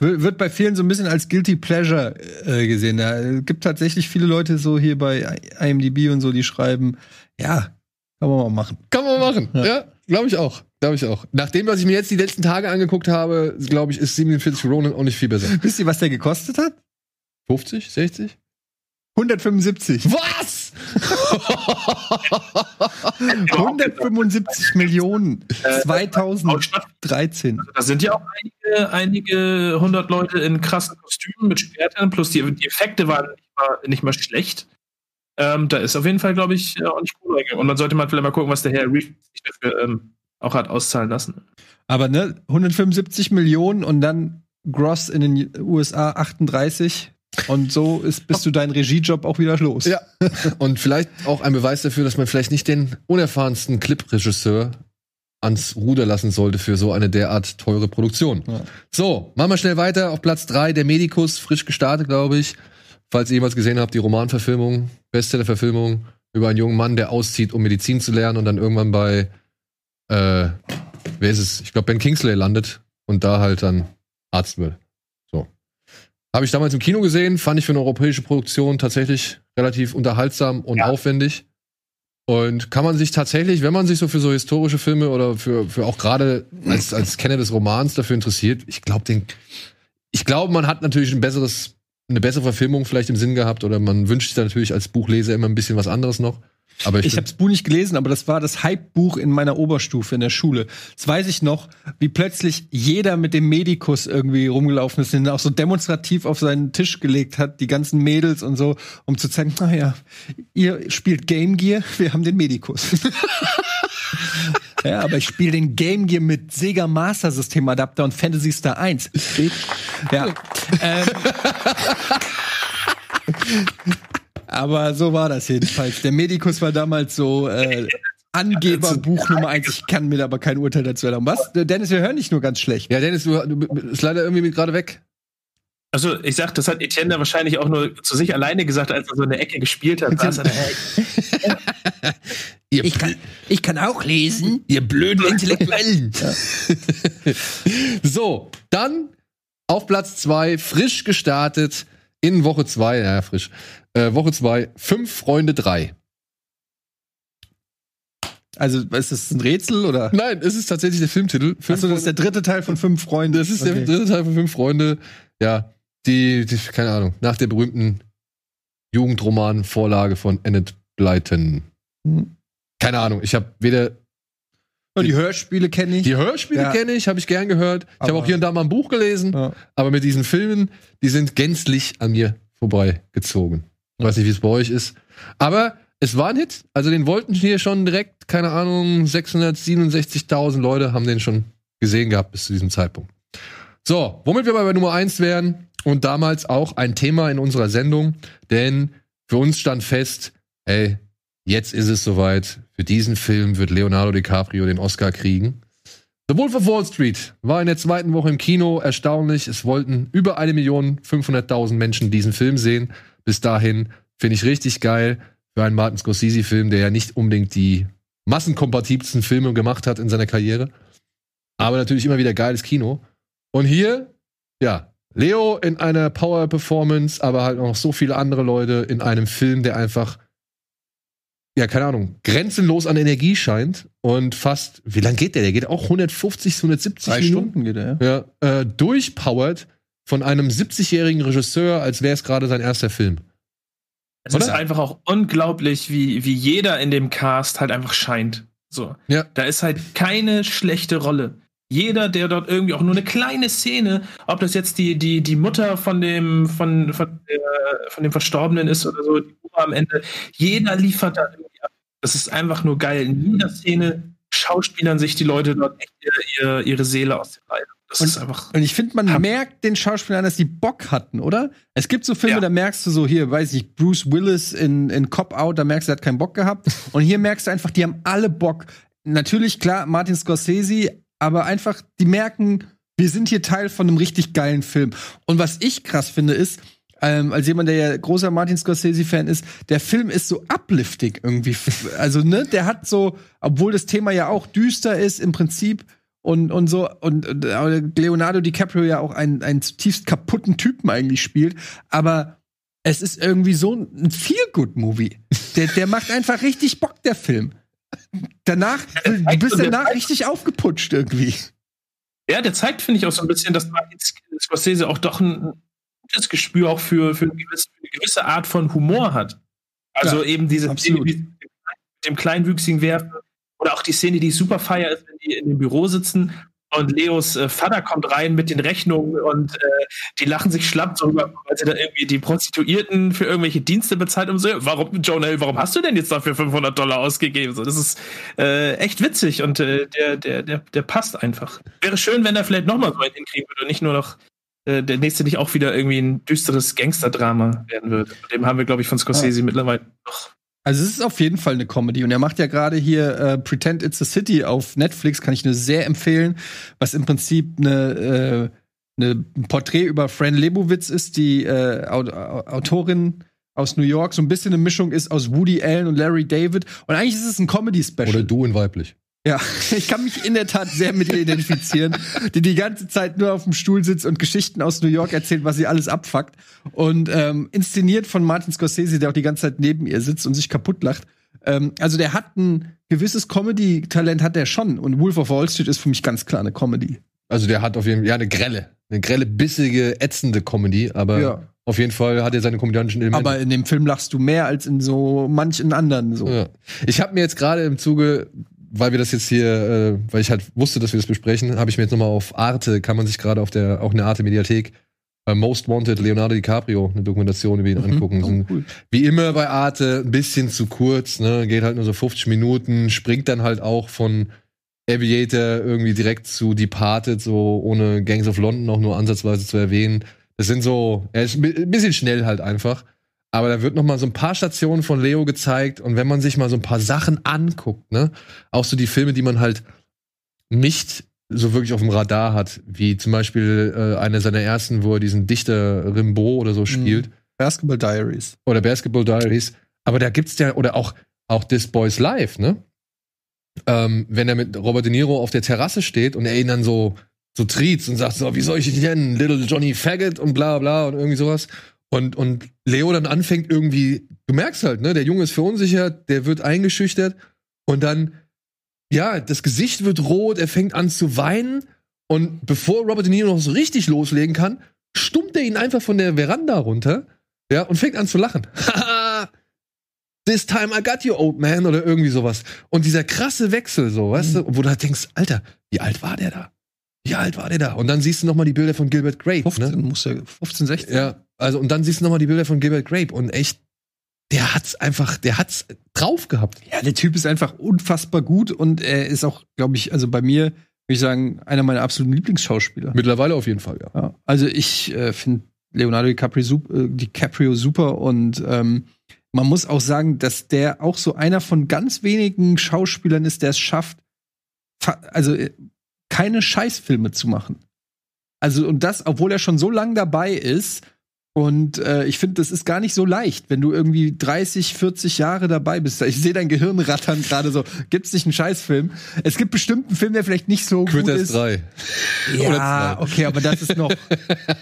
wird wird bei vielen so ein bisschen als Guilty Pleasure äh, gesehen. Da äh, gibt tatsächlich viele Leute so hier bei IMDb und so, die schreiben, ja, kann man mal machen. Kann man machen. Ja. Ja, glaube ich auch. Glaube ich auch. Nach dem, was ich mir jetzt die letzten Tage angeguckt habe, glaube ich, ist 47 Ronin auch nicht viel besser. Wisst ihr, was der gekostet hat? 50, 60? 175. Was? (laughs) 175 Millionen. Äh, 2013. Da sind ja auch einige, einige hundert Leute in krassen Kostümen mit Schwertern, plus die, die Effekte waren nicht mal, nicht mal schlecht. Ähm, da ist auf jeden Fall, glaube ich, äh, auch nicht gut. Und dann sollte man vielleicht mal gucken, was der Herr Reeves sich dafür ähm, auch hat auszahlen lassen. Aber ne, 175 Millionen und dann Gross in den USA 38. Und so ist, bist du deinen Regiejob auch wieder los. Ja. Und vielleicht auch ein Beweis dafür, dass man vielleicht nicht den unerfahrensten Clip-Regisseur ans Ruder lassen sollte für so eine derart teure Produktion. Ja. So, machen wir schnell weiter. Auf Platz 3 der Medikus, frisch gestartet, glaube ich. Falls ihr jemals gesehen habt, die Romanverfilmung, Bestseller-Verfilmung über einen jungen Mann, der auszieht, um Medizin zu lernen und dann irgendwann bei, äh, wer ist es? Ich glaube, Ben Kingsley landet und da halt dann Arzt wird. So. Habe ich damals im Kino gesehen, fand ich für eine europäische Produktion tatsächlich relativ unterhaltsam und Ja. aufwendig. Und kann man sich tatsächlich, wenn man sich so für so historische Filme oder für, für auch gerade als, als Kenner des Romans dafür interessiert, ich glaube, den, ich glaube, man hat natürlich ein besseres, eine bessere Verfilmung vielleicht im Sinn gehabt oder man wünscht sich da natürlich als Buchleser immer ein bisschen was anderes noch. Aber ich, Ich habe das Buch nicht gelesen, aber das war das Hype-Buch in meiner Oberstufe in der Schule. Das weiß ich noch, wie plötzlich jeder mit dem Medikus irgendwie rumgelaufen ist, den auch so demonstrativ auf seinen Tisch gelegt hat, die ganzen Mädels und so, um zu zeigen, naja, ihr spielt Game Gear, wir haben den Medikus. (laughs) ja, aber ich spiele den Game Gear mit Sega Master System Adapter und Fantasy Star 1. Ja. ähm, (laughs) aber so war das jedenfalls. Der Medikus war damals so äh, Angeberbuch Nummer eins. Ich kann mir aber kein Urteil dazu erlauben. Was? Dennis, wir hören dich nur ganz schlecht. ja, Dennis, du, du bist leider irgendwie gerade weg. Also, ich sag, das hat Etienne da wahrscheinlich auch nur zu sich alleine gesagt, als er so in der Ecke gespielt hat. er Ich kann, ich kann auch lesen. ihr blöden Intellektuellen. (laughs) so, dann auf Platz zwei frisch gestartet in Woche zwei, ja, frisch. Äh, Woche zwei Fünf Freunde drei. Also, ist das ein Rätsel oder? Nein, es ist tatsächlich der Filmtitel. Fünf Achso, das ist der dritte Teil von Fünf Freunde. Das ist der Okay. dritte Teil von Fünf Freunde. Ja, die, die keine Ahnung, nach der berühmten Jugendroman-Vorlage von Enid Blyton. Hm. Keine Ahnung, ich habe weder Und die Hörspiele kenne ich. die Hörspiele Ja. kenne ich, habe ich gern gehört. Ich habe auch hier und da mal ein Buch gelesen, Ja. aber mit diesen Filmen, die sind gänzlich an mir vorbeigezogen. Ich weiß nicht, wie es bei euch ist, aber es war ein Hit. Also den wollten hier schon direkt, keine Ahnung, 667.000 Leute haben den schon gesehen gehabt bis zu diesem Zeitpunkt. So, womit wir bei Nummer eins wären und damals auch ein Thema in unserer Sendung, denn für uns stand fest, ey, jetzt ist es soweit. Für diesen Film wird Leonardo DiCaprio den Oscar kriegen. The Wolf of Wall Street war in der zweiten Woche im Kino erstaunlich. Es wollten über eine Million 500.000 Menschen diesen Film sehen. Bis dahin finde ich richtig geil für einen Martin Scorsese-Film, der ja nicht unbedingt die massenkompatibelsten Filme gemacht hat in seiner Karriere. Aber natürlich immer wieder geiles Kino. Und hier, ja, Leo in einer Power-Performance, aber halt auch noch so viele andere Leute in einem Film, der einfach, ja, keine Ahnung, grenzenlos an Energie scheint und fast, wie lang geht der? Der geht auch 150, 170 Drei Minuten. Stunden geht er, ja. Ja, äh, durchpowert von einem 70-jährigen Regisseur, als wäre es gerade sein erster Film. Es Oder? ist einfach auch unglaublich, wie, wie jeder in dem Cast halt einfach scheint. So. Ja. Da ist halt keine schlechte Rolle. Jeder, der dort irgendwie auch nur eine kleine Szene, ob das jetzt die, die, die Mutter von dem, von, von, der, von dem Verstorbenen ist oder so, die Uhr am Ende, jeder liefert da irgendwie ab. Das ist einfach nur geil. In jeder Szene schauspielern sich die Leute dort echt ihre, ihre Seele aus dem Leib. Das und, ist einfach. Und ich finde, man Hab- merkt den Schauspielern, dass die Bock hatten, oder? Es gibt so Filme, Ja. da merkst du so, hier, weiß ich, Bruce Willis in, in Cop Out, da merkst du, er hat keinen Bock gehabt. Und hier merkst du einfach, die haben alle Bock. Natürlich, klar, Martin Scorsese, aber einfach, die merken, wir sind hier Teil von einem richtig geilen Film. Und was ich krass finde, ist, ähm, als jemand, der ja großer Martin Scorsese-Fan ist, der Film ist so uplifting irgendwie. Also, ne, der hat so, obwohl das Thema ja auch düster ist, im Prinzip und, und so, und äh, Leonardo DiCaprio ja auch einen, einen zutiefst kaputten Typen eigentlich spielt, aber es ist irgendwie so ein Feel-Good-Movie. Der, der macht einfach richtig Bock, der Film. Danach, du bist danach richtig aufgeputscht irgendwie. Ja, der zeigt, finde ich, auch so ein bisschen, dass Martin Scorsese auch doch ein gutes Gespür auch für, für, eine, gewisse, für eine gewisse Art von Humor hat. Also Ja, eben diese mit dem kleinwüchsigen Werfen oder auch die Szene, die super feier ist, wenn die in dem Büro sitzen und Leos äh, Vater kommt rein mit den Rechnungen und äh, die lachen sich schlapp darüber, weil sie da irgendwie die Prostituierten für irgendwelche Dienste bezahlt und so. Warum, Jonah, warum hast du denn jetzt dafür 500 Dollar ausgegeben? So, das ist äh, echt witzig und äh, der, der, der, der passt einfach. Wäre schön, wenn er vielleicht nochmal so einen hinkriegen würde und nicht nur noch äh, der nächste nicht auch wieder irgendwie ein düsteres Gangsterdrama werden wird. Dem haben wir, glaube ich, von Scorsese mittlerweile noch. Also es ist auf jeden Fall eine Comedy und er macht ja gerade hier äh, Pretend It's a City auf Netflix, kann ich nur sehr empfehlen, was im Prinzip eine, äh, eine ein Porträt über Fran Lebowitz ist, die äh, Au Au- Autorin aus New York, so ein bisschen eine Mischung ist aus Woody Allen und Larry David und eigentlich ist es ein Comedy-Special. Oder du in weiblich. Ja, (laughs) ich kann mich in der Tat sehr mit ihr identifizieren, die die ganze Zeit nur auf dem Stuhl sitzt und Geschichten aus New York erzählt, was sie alles abfuckt. Und ähm, inszeniert von Martin Scorsese, der auch die ganze Zeit neben ihr sitzt und sich kaputt lacht. Ähm, also der hat ein gewisses Comedy-Talent, hat er schon. Und Wolf of Wall Street ist für mich ganz klar eine Comedy. Also der hat auf jeden Fall, ja, eine grelle, eine grelle, bissige, ätzende Comedy, aber Ja. auf jeden Fall hat er seine komödiantischen Elemente. Aber in dem Film lachst du mehr als in so manchen anderen. So. Ja. Ich habe mir jetzt gerade im Zuge, weil wir das jetzt hier, äh, weil ich halt wusste, dass wir das besprechen, habe ich mir jetzt nochmal auf Arte, kann man sich gerade auf der, auch in der Arte-Mediathek, bei Most Wanted Leonardo DiCaprio eine Dokumentation über ihn angucken. Oh, cool. Wie immer bei Arte, ein bisschen zu kurz, ne? Geht halt nur so 50 Minuten, springt dann halt auch von Aviator irgendwie direkt zu Departed, so ohne Gangs of London auch nur ansatzweise zu erwähnen. Das sind so, er ist ein bisschen schnell halt einfach. Aber da wird noch mal so ein paar Stationen von Leo gezeigt und wenn man sich mal so ein paar Sachen anguckt, ne, auch so die Filme, die man halt nicht so wirklich auf dem Radar hat, wie zum Beispiel äh, einer seiner ersten, wo er diesen Dichter Rimbaud oder so spielt Basketball Diaries. oder Basketball Diaries. Aber da gibt's ja, oder auch, auch This Boys Life, ne? Ähm, wenn er mit Robert De Niro auf der Terrasse steht und er ihn dann so, so triezt und sagt so, wie soll ich dich nennen? Little Johnny Faggot und bla bla und irgendwie sowas. Und, und Leo dann anfängt irgendwie, du merkst halt, ne, der Junge ist verunsichert, der wird eingeschüchtert und dann, ja, das Gesicht wird rot, er fängt an zu weinen und bevor Robert De Niro noch so richtig loslegen kann, stummt er ihn einfach von der Veranda runter, ja, und fängt an zu lachen. Haha, (laughs) This time I got you, old man, oder irgendwie sowas. Und dieser krasse Wechsel, so, weißt du, wo du halt denkst, Alter, wie alt war der da? Wie alt war der da? Und dann siehst du noch mal die Bilder von Gilbert Grape, 15, ne? muss er 15, 16. Ja, also und dann siehst du noch mal die Bilder von Gilbert Grape und echt, der hat's einfach, der hat's drauf gehabt. Ja, der Typ ist einfach unfassbar gut und er ist auch, glaube ich, also bei mir, würde ich sagen, einer meiner absoluten Lieblingsschauspieler. Mittlerweile auf jeden Fall, ja. Ja, also ich äh, finde Leonardo DiCaprio, äh, DiCaprio super und ähm, man muss auch sagen, dass der auch so einer von ganz wenigen Schauspielern ist, der es schafft, also äh, keine Scheißfilme zu machen. Also und das, obwohl er schon so lang dabei ist. Und äh, ich finde, das ist gar nicht so leicht, wenn du irgendwie 30, 40 Jahre dabei bist. Ich sehe dein Gehirn rattern gerade so. Gibt's nicht einen Scheißfilm? Es gibt bestimmt einen Film, der vielleicht nicht so gut Critters ist. 3. Ja, okay, aber das ist noch.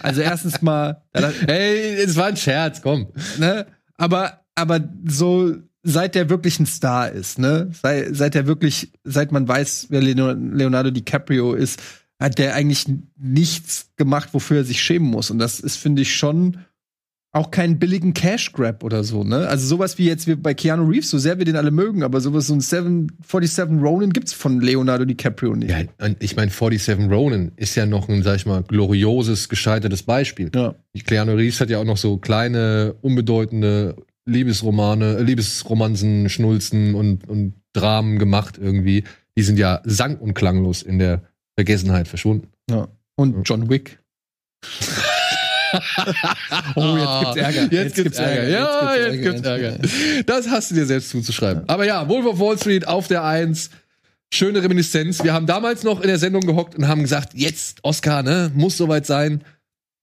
Also erstens mal, Hey, es war ein Scherz, komm. ne? Aber, aber so seit der wirklich ein Star ist, ne? Seit, seit er wirklich, seit man weiß, wer Leo- Leonardo DiCaprio ist, hat der eigentlich nichts gemacht, wofür er sich schämen muss. Und das ist, finde ich, schon auch keinen billigen Cash Grab oder so, ne? Also sowas wie jetzt wie bei Keanu Reeves, so sehr wir den alle mögen, aber sowas so ein 747 Ronin gibt's von Leonardo DiCaprio nicht. Ja, und ich meine, 47 Ronin ist ja noch ein, sag ich mal, glorioses, gescheitertes Beispiel. Ja. Keanu Reeves hat ja auch noch so kleine, unbedeutende Liebesromane, äh, Liebesromanzen, Schnulzen und, und Dramen gemacht irgendwie. Die sind ja sang- und klanglos in der Vergessenheit verschwunden. ja. Und John Wick. (laughs) oh, jetzt gibt's Ärger. Jetzt, gibt's Ärger. Ja, jetzt gibt's Ärger. Das hast du dir selbst zuzuschreiben. Aber ja, Wolf of Wall Street auf der Eins. Schöne Reminiszenz. Wir haben damals noch in der Sendung gehockt und haben gesagt, jetzt Oscar, ne, muss soweit sein.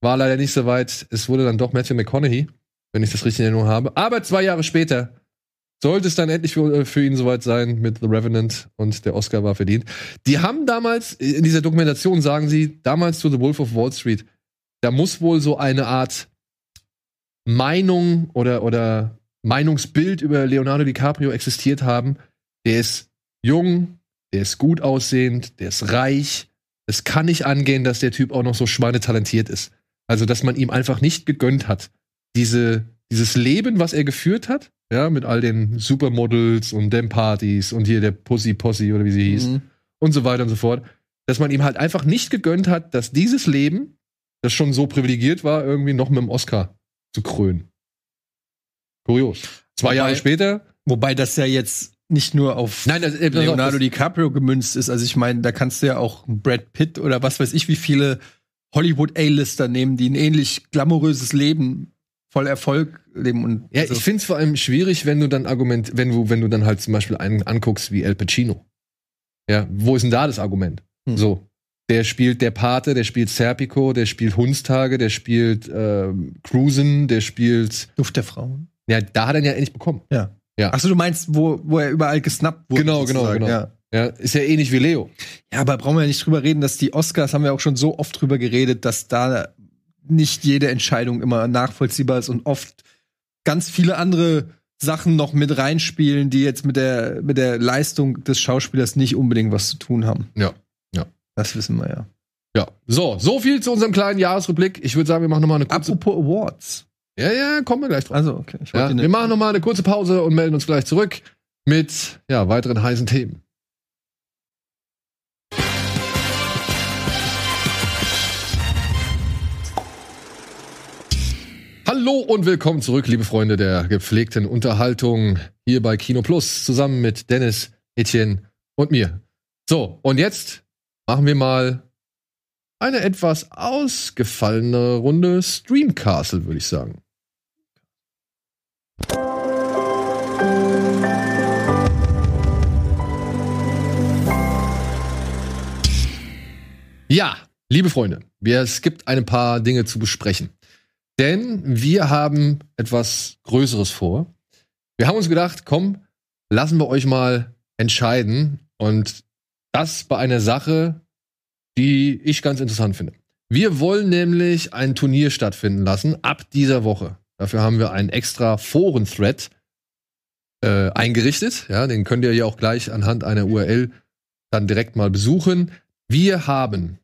War leider nicht so weit. Es wurde dann doch Matthew McConaughey, wenn ich das richtig in Erinnerung habe. Aber zwei Jahre später sollte es dann endlich für, für ihn soweit sein mit The Revenant und der Oscar war verdient. Die haben damals, in dieser Dokumentation sagen sie, damals zu The Wolf of Wall Street, da muss wohl so eine Art Meinung oder, oder Meinungsbild über Leonardo DiCaprio existiert haben. Der ist jung, der ist gut aussehend, der ist reich. Es kann nicht angehen, dass der Typ auch noch so schweinetalentiert ist. Also, dass man ihm einfach nicht gegönnt hat, diese, dieses Leben, was er geführt hat, ja, mit all den Supermodels und den Partys und hier der Pussy Posse oder wie sie hieß Mhm. und so weiter und so fort, dass man ihm halt einfach nicht gegönnt hat, dass dieses Leben, das schon so privilegiert war, irgendwie noch mit dem Oscar zu krönen. Kurios. Zwei Wobei- Jahre später. Wobei das ja jetzt nicht nur auf Nein, das, äh, pass auf, Leonardo das, DiCaprio gemünzt ist. Also ich meine, da kannst du ja auch Brad Pitt oder was weiß ich, wie viele Hollywood A-Lister nehmen, die ein ähnlich glamouröses Leben voll Erfolg leben und ja, also- ich finde es vor allem schwierig, wenn du dann Argument, wenn du, wenn du dann halt zum Beispiel einen anguckst wie El Pacino. Ja, wo ist denn da das Argument? Hm. So. Der spielt der Pate, der spielt Serpico, der spielt Hundstage, der spielt ähm, Cruisen, der spielt. Duft der Frauen. Ja, da hat er ihn ja endlich bekommen. Ja. Ja. Achso, du meinst, wo, wo er überall gesnappt wurde. Genau, genau, genau. Ja. Ja, ist ja ähnlich wie Leo. ja, aber brauchen wir ja nicht drüber reden, dass die Oscars, haben wir auch schon so oft drüber geredet, dass da nicht jede Entscheidung immer nachvollziehbar ist und oft ganz viele andere Sachen noch mit reinspielen, die jetzt mit der, mit der Leistung des Schauspielers nicht unbedingt was zu tun haben. Ja, ja. Das wissen wir ja. Ja. So, so viel zu unserem kleinen Jahresrückblick. Ich würde sagen, wir machen nochmal eine kurze. Apropos Awards. Ja, ja, kommen wir gleich drauf. Also, okay. Ja, wir machen nochmal eine kurze Pause und melden uns gleich zurück mit ja, weiteren heißen Themen. Hallo und willkommen zurück, liebe Freunde der gepflegten Unterhaltung hier bei Kino Plus zusammen mit Dennis, Etienne und mir. So, und jetzt machen wir mal eine etwas ausgefallene Runde Streamcastle, würde ich sagen. Ja, liebe Freunde, es gibt ein paar Dinge zu besprechen. Denn wir haben etwas Größeres vor. Wir haben uns gedacht, komm, lassen wir euch mal entscheiden. Und das bei einer Sache, die ich ganz interessant finde. Wir wollen nämlich ein Turnier stattfinden lassen ab dieser Woche. Dafür haben wir einen extra Foren-Thread äh, eingerichtet. Ja, den könnt ihr ja auch gleich anhand einer URL dann direkt mal besuchen. Wir haben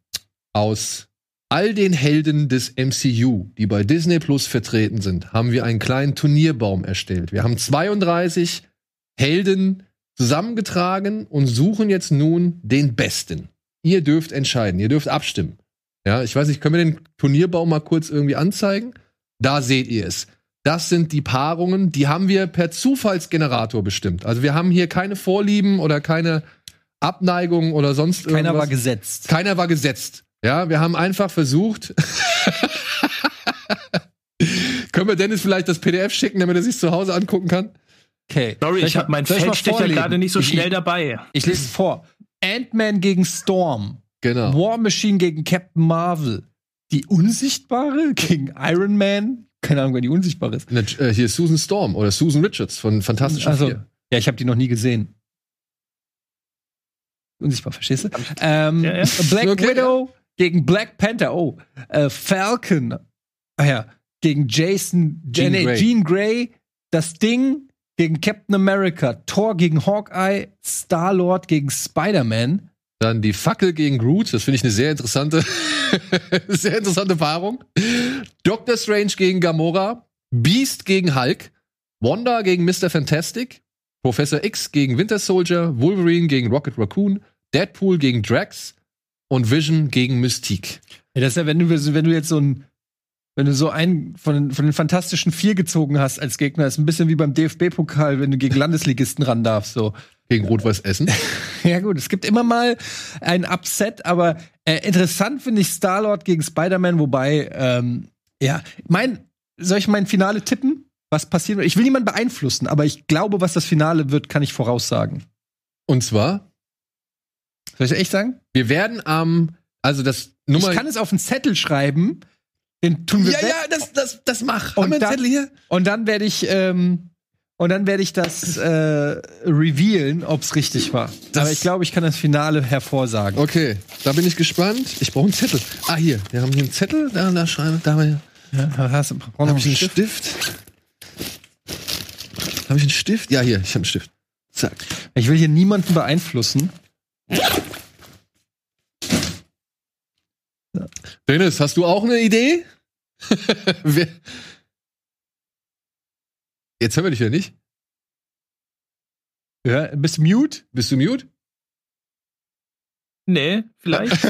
aus all den Helden des MCU, die bei Disney Plus vertreten sind, haben wir einen kleinen Turnierbaum erstellt. Wir haben 32 Helden zusammengetragen und suchen jetzt nun den Besten. Ihr dürft entscheiden, ihr dürft abstimmen. Ja, ich weiß nicht, können wir den Turnierbaum mal kurz irgendwie anzeigen? Da seht ihr es. Das sind die Paarungen, die haben wir per Zufallsgenerator bestimmt. Also wir haben hier keine Vorlieben oder keine Abneigung oder sonst irgendwas. Keiner war gesetzt. Keiner war gesetzt. Ja, wir haben einfach versucht. (laughs) Können wir Dennis vielleicht das PDF schicken, damit er sich zu Hause angucken kann? Okay. Sorry, ich habe mein soll ich mal Feldstecher gerade nicht so Ich- schnell dabei. Ich lese es vor. Ant-Man gegen Storm. Genau. War Machine gegen Captain Marvel. Die Unsichtbare gegen Iron Man. Keine Ahnung, wer die Unsichtbare ist. Äh, Hier ist Susan Storm oder Susan Richards von Fantastischen Also, Vier. ja, ich habe die noch nie gesehen. Unsichtbar, verstehst du? Ähm, Ja, ja. Black Okay, Widow gegen Black Panther. Oh, äh, Falcon. Ah ja, gegen Jason Jean nee, Grey. Jean Grey. Das Ding gegen Captain America. Thor gegen Hawkeye. Star-Lord gegen Spider-Man. Dann die Fackel gegen Groot, das finde ich eine sehr interessante, (laughs) sehr interessante Paarung. Doctor Strange gegen Gamora. Beast gegen Hulk, Wanda gegen Mr. Fantastic, Professor X gegen Winter Soldier, Wolverine gegen Rocket Raccoon, Deadpool gegen Drax und Vision gegen Mystique. Ja, das ist ja, wenn du, wenn du jetzt so ein, wenn du so einen von, den- von den Fantastischen Vier gezogen hast als Gegner, ist ein bisschen wie beim DFB-Pokal, wenn du gegen Landesligisten ran darfst, so. Gegen Rot-Weiß Essen. (laughs) Ja, gut, es gibt immer mal ein Upset, aber äh, interessant finde ich Star-Lord gegen Spider-Man, wobei, ähm, ja, mein, soll ich mein Finale tippen? Was passiert? Ich will niemanden beeinflussen, aber ich glaube, was das Finale wird, kann ich voraussagen. Und zwar, Soll ich echt sagen? wir werden am, also das Nummer. ich kann es auf einen Zettel schreiben, den tun wir ja, weg. ja, das, das, das mach. Und Haben wir einen dann- Zettel hier? Und dann werde ich, ähm, und dann werde ich das äh, revealen, ob es richtig war. Das- Aber ich glaube, ich kann das Finale hervorsagen. Okay, da bin ich gespannt. Ich brauche einen Zettel. Ah, hier. Wir haben hier einen Zettel. Da, da schreibe da habe Ja, hast, du- brauch noch ich einen Stift. Habe ich einen Stift? Ja, hier. Ich habe einen Stift. Zack. Ich will hier niemanden beeinflussen. Dennis, hast du auch eine Idee? (laughs) Jetzt hören wir dich ja nicht. Ja, bist du mute? Bist du mute? Nee, vielleicht. (laughs)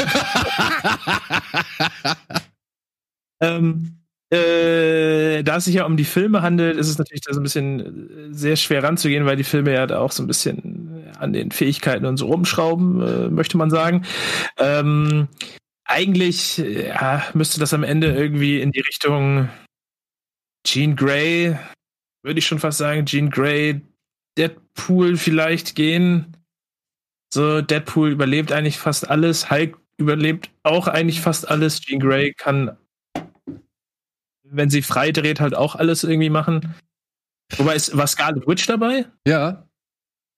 ähm, äh, da es sich ja um die Filme handelt, ist es natürlich da so ein bisschen äh, sehr schwer ranzugehen, weil die Filme ja da auch so ein bisschen an den Fähigkeiten und so rumschrauben, äh, möchte man sagen. Ähm, eigentlich ja, müsste das am Ende irgendwie in die Richtung Jean Grey, würde ich schon fast sagen, Jean Grey, Deadpool vielleicht gehen. So, Deadpool überlebt eigentlich fast alles. Hulk überlebt auch eigentlich fast alles. Jean Grey kann, wenn sie frei dreht, halt auch alles irgendwie machen. Wobei, ist, war Scarlet Witch dabei? Ja.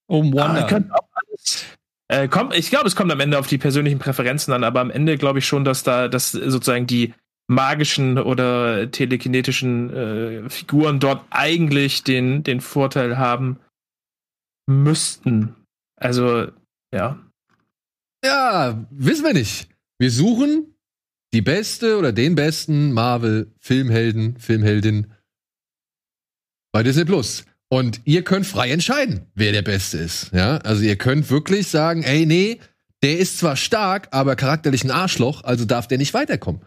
Oh, Ah, Wanda. alles. Äh, kommt, ich glaube, es kommt am Ende auf die persönlichen Präferenzen an, aber am Ende glaube ich schon, dass da dass sozusagen die magischen oder telekinetischen äh, Figuren dort eigentlich den, den Vorteil haben müssten. Also, ja. Ja, wissen wir nicht. Wir suchen die beste oder den besten Marvel-Filmhelden, Filmheldin bei Disney Plus. Und ihr könnt frei entscheiden, wer der Beste ist. Ja, also ihr könnt wirklich sagen, ey, nee, der ist zwar stark, aber charakterlich ein Arschloch, also darf der nicht weiterkommen.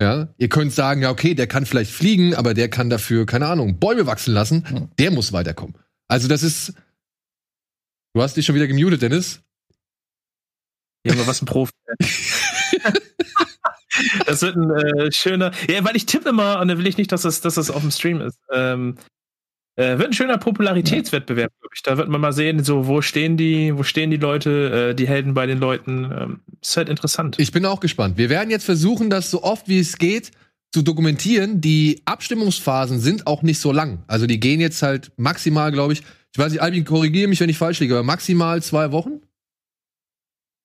Ja, ihr könnt sagen, ja, okay, der kann vielleicht fliegen, aber der kann dafür, keine Ahnung, Bäume wachsen lassen. Der muss weiterkommen. Also das ist. Du hast dich schon wieder gemutet, Dennis. Junge, was ein Profi. (laughs) das wird ein äh, schöner. Ja, weil ich tippe immer und dann will ich nicht, dass das, dass das auf dem Stream ist. Ähm, äh, wird ein schöner Popularitätswettbewerb, glaube ich. Da wird man mal sehen, so wo stehen die, wo stehen die Leute, äh, die Helden bei den Leuten. Ähm, ist halt interessant. Ich bin auch gespannt. Wir werden jetzt versuchen, das so oft wie es geht zu dokumentieren. Die Abstimmungsphasen sind auch nicht so lang. Also die gehen jetzt halt maximal, glaube ich. Ich weiß nicht, Albin, korrigiere mich, wenn ich falsch liege, aber maximal zwei Wochen?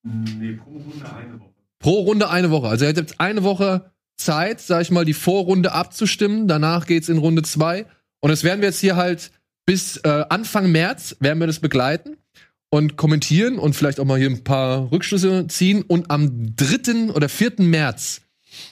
Nee, pro Runde eine Woche. Pro Runde eine Woche. Also ihr habt jetzt eine Woche Zeit, sag ich mal, die Vorrunde abzustimmen. Danach geht's in Runde zwei. Und das werden wir jetzt hier halt bis äh, Anfang März werden wir das begleiten und kommentieren und vielleicht auch mal hier ein paar Rückschlüsse ziehen. Und am 3. oder 4. März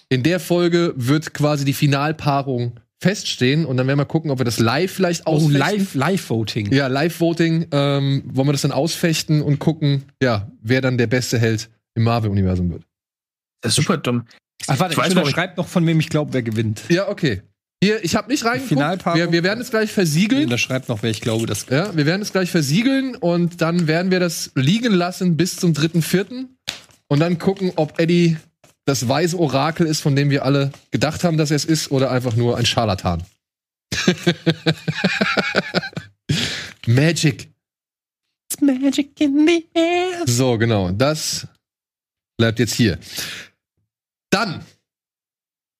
in der Folge wird quasi die Finalpaarung feststehen. Und dann werden wir gucken, ob wir das live vielleicht Oh, ausfechten. Live, Live-Voting. Ja, Live-Voting. Ähm, wollen wir das dann ausfechten und gucken, ja, wer dann der beste Held im Marvel-Universum wird. Das ist super dumm. Ach, warte, Ich weiß, ich ich- schreibt noch, von wem ich glaube, wer gewinnt. Ja, okay. Hier, ich habe nicht reingeguckt. Wir, wir werden es gleich versiegeln. Da schreibt noch, wer ich glaube, das. Ja, wir werden es gleich versiegeln und dann werden wir das liegen lassen bis zum 3.4. Und dann gucken, ob Eddie das weise Orakel ist, von dem wir alle gedacht haben, dass er es ist, oder einfach nur ein Scharlatan. (laughs) Magic. Magic in the air. So, genau. Das bleibt jetzt hier. Dann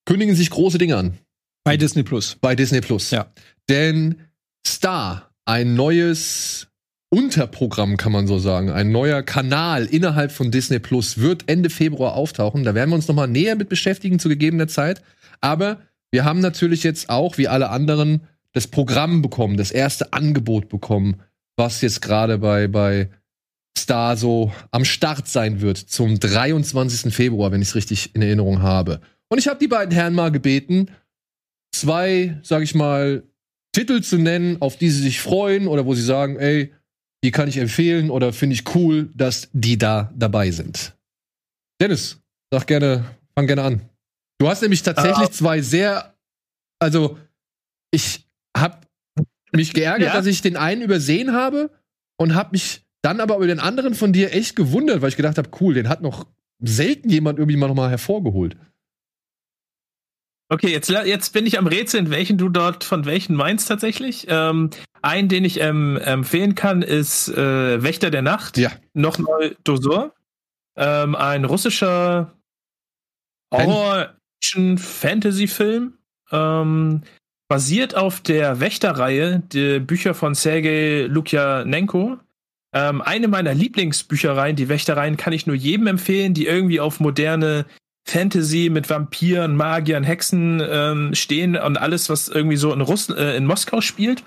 kündigen sich große Dinge an. Bei Disney Plus. bei Disney Plus. Ja. Denn Star, ein neues Unterprogramm, kann man so sagen, ein neuer Kanal innerhalb von Disney Plus wird Ende Februar auftauchen. Da werden wir uns noch mal näher mit beschäftigen zu gegebener Zeit. Aber wir haben natürlich jetzt auch, wie alle anderen, das Programm bekommen, das erste Angebot bekommen, was jetzt gerade bei, bei Star so am Start sein wird zum 23. Februar, wenn ich es richtig in Erinnerung habe. Und ich habe die beiden Herren mal gebeten, zwei, sag ich mal, Titel zu nennen, auf die sie sich freuen oder wo sie sagen, ey, die kann ich empfehlen oder finde ich cool, dass die da dabei sind. Dennis, sag gerne, fang gerne an. Du hast nämlich tatsächlich Ah. zwei sehr, also ich hab mich geärgert, Ja. dass ich den einen übersehen habe und hab mich dann aber über den anderen von dir echt gewundert, weil ich gedacht habe, cool, den hat noch selten jemand irgendwie mal noch mal hervorgeholt. Okay, jetzt, jetzt bin ich am Rätseln, welchen du dort von welchen meinst tatsächlich. Ähm, einen, den ich ähm, empfehlen kann, ist äh, Wächter der Nacht. Ja. Noch neu Dosor. Ähm, ein russischer Horror-Fantasy-Film. Ähm, basiert auf der Wächterreihe, die Bücher von Sergei Lukjanenko. Ähm, eine meiner Lieblingsbüchereien, die Wächtereien, kann ich nur jedem empfehlen, die irgendwie auf moderne Fantasy mit Vampiren, Magiern, Hexen ähm, stehen und alles, was irgendwie so in, Russ äh, in Moskau spielt.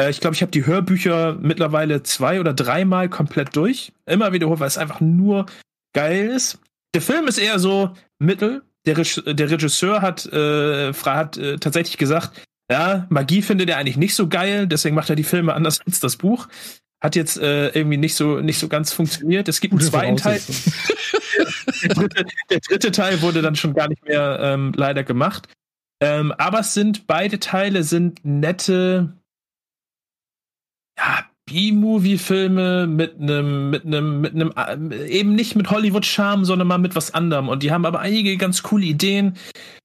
Äh, ich glaube, ich habe die Hörbücher mittlerweile zwei oder dreimal komplett durch. Immer wiederholt, weil es einfach nur geil ist. Der Film ist eher so mittel. Der, Reg der Regisseur hat, äh, hat äh, tatsächlich gesagt, ja, Magie findet er eigentlich nicht so geil, deswegen macht er die Filme anders (laughs) als das Buch. Hat jetzt äh, irgendwie nicht so, nicht so ganz funktioniert. Es gibt einen zweiten Teil. (laughs) Der dritte, der dritte Teil wurde dann schon gar nicht mehr ähm, leider gemacht. Ähm, aber es sind beide Teile sind nette ja, B-Movie-Filme mit einem, mit einem, mit einem, äh, eben nicht mit Hollywood-Charme, sondern mal mit was anderem. Und die haben aber einige ganz coole Ideen,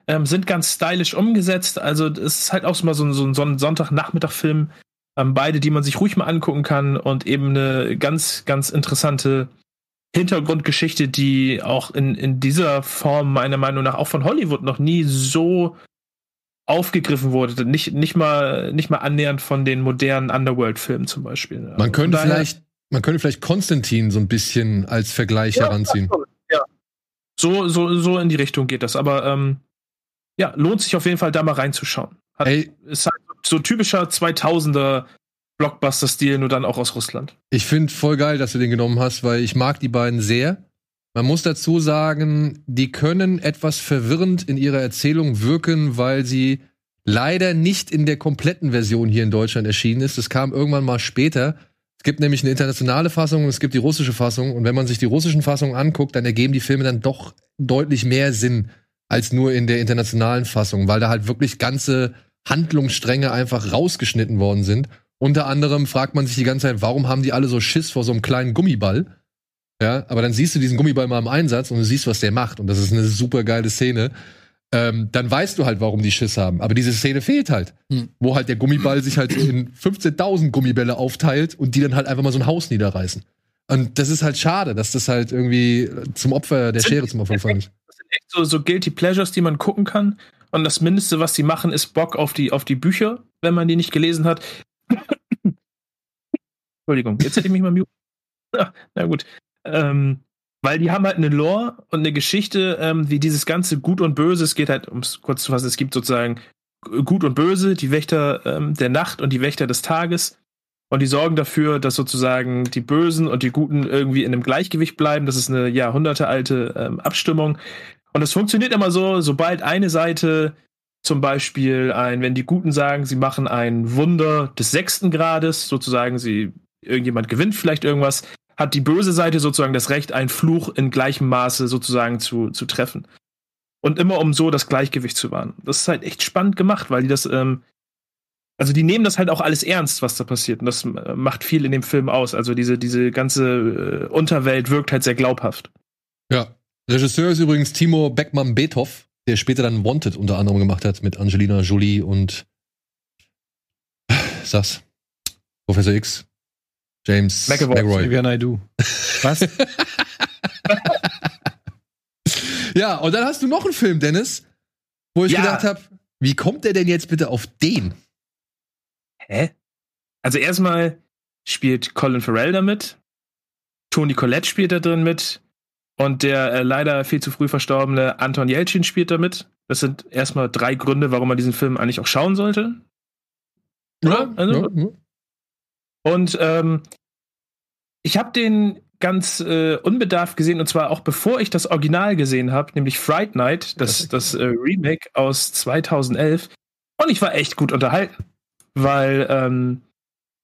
ähm, sind ganz stylisch umgesetzt. Also es ist halt auch mal so, ein- so ein Son- Sonntagnachmittag-Film. Ähm, beide, die man sich ruhig mal angucken kann und eben eine ganz, ganz interessante Hintergrundgeschichte, die auch in, in dieser Form meiner Meinung nach auch von Hollywood noch nie so aufgegriffen wurde. Nicht, nicht, mal, nicht mal annähernd von den modernen Underworld-Filmen zum Beispiel. Also Man könnte von daher- vielleicht, man könnte vielleicht Konstantin so ein bisschen als Vergleich Ja, heranziehen. Ja. So, so, so in die Richtung geht das. Aber ähm, ja, lohnt sich auf jeden Fall da mal reinzuschauen. Hat, ist halt so typischer 2000er Blockbuster-Stil, nur dann auch aus Russland. ich finde voll geil, dass du den genommen hast, weil ich mag die beiden sehr. Man muss dazu sagen, die können etwas verwirrend in ihrer Erzählung wirken, weil sie leider nicht in der kompletten Version hier in Deutschland erschienen ist. Das kam irgendwann mal später. Es gibt nämlich eine internationale Fassung und es gibt die russische Fassung. Und wenn man sich die russischen Fassungen anguckt, dann ergeben die Filme dann doch deutlich mehr Sinn als nur in der internationalen Fassung, weil da halt wirklich ganze Handlungsstränge einfach rausgeschnitten worden sind. Unter anderem fragt man sich die ganze Zeit, warum haben die alle so Schiss vor so einem kleinen Gummiball? Ja, aber dann siehst du diesen Gummiball mal im Einsatz und du siehst, was der macht. Und das ist eine super geile Szene. Ähm, dann weißt du halt, warum die Schiss haben. Aber diese Szene fehlt halt. Hm. Wo halt der Gummiball sich halt in 15.000 Gummibälle aufteilt und die dann halt einfach mal so ein Haus niederreißen. Und das ist halt schade, dass das halt irgendwie zum Opfer, der Schere zum Opfer gefallen ist. Das sind echt so, so Guilty Pleasures, die man gucken kann. Und das Mindeste, was sie machen, ist Bock auf die, auf die Bücher, wenn man die nicht gelesen hat. Entschuldigung, jetzt hätte ich mich mal mute. Ah, Na gut. Ähm, weil die haben halt eine Lore und eine Geschichte, ähm, wie dieses ganze Gut und Böse. Es geht halt, um es kurz zu fassen, es gibt sozusagen Gut und Böse, die Wächter ähm, der Nacht und die Wächter des Tages. Und die sorgen dafür, dass sozusagen die Bösen und die Guten irgendwie in einem Gleichgewicht bleiben. Das ist eine jahrhundertealte ähm, Abstimmung. Und es funktioniert immer so, sobald eine Seite zum Beispiel ein, wenn die Guten sagen, sie machen ein Wunder des sechsten Grades, sozusagen sie, irgendjemand gewinnt vielleicht irgendwas, hat die böse Seite sozusagen das Recht, einen Fluch in gleichem Maße sozusagen zu, zu treffen. Und immer um so das Gleichgewicht zu wahren. Das ist halt echt spannend gemacht, weil die das, ähm, also die nehmen das halt auch alles ernst, was da passiert. Und das äh, macht viel in dem Film aus. Also diese, diese ganze äh, Unterwelt wirkt halt sehr glaubhaft. Ja. Regisseur ist übrigens Timo Beckmann-Beethoff, der später dann Wanted unter anderem gemacht hat mit Angelina Jolie und (sighs) sag's. Professor X. James McAvoy. McRoy. Naidoo. Was? (laughs) Ja, und dann hast du noch einen Film, Dennis, wo ich Ja. gedacht habe, wie kommt der denn jetzt bitte auf den? Hä? Also erstmal spielt Colin Farrell damit, Toni Collette spielt da drin mit und der äh, leider viel zu früh verstorbene Anton Jelchin spielt da mit. Das sind erstmal drei Gründe, warum man diesen Film eigentlich auch schauen sollte. Oder? Also, ja, ja. Und ähm, ich habe den ganz äh, unbedarft gesehen und zwar auch bevor ich das Original gesehen habe, nämlich Fright Night, das, das äh, Remake aus 2011. Und ich war echt gut unterhalten, weil ähm,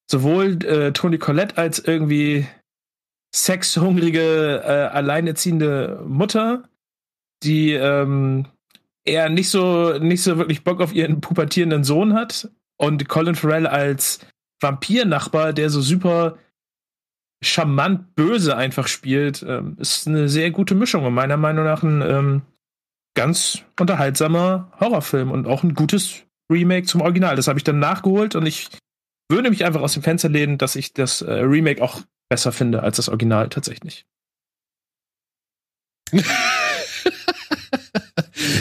sowohl äh, Toni Collette als irgendwie sexhungrige, äh, alleinerziehende Mutter, die ähm, eher nicht so, nicht so wirklich Bock auf ihren pubertierenden Sohn hat, und Colin Farrell als Vampirnachbar, der so super charmant böse einfach spielt, ähm, ist eine sehr gute Mischung und meiner Meinung nach ein ähm, ganz unterhaltsamer Horrorfilm und auch ein gutes Remake zum Original. Das habe ich dann nachgeholt und ich würde mich einfach aus dem Fenster lehnen, dass ich das äh, Remake auch besser finde als das Original tatsächlich. (laughs)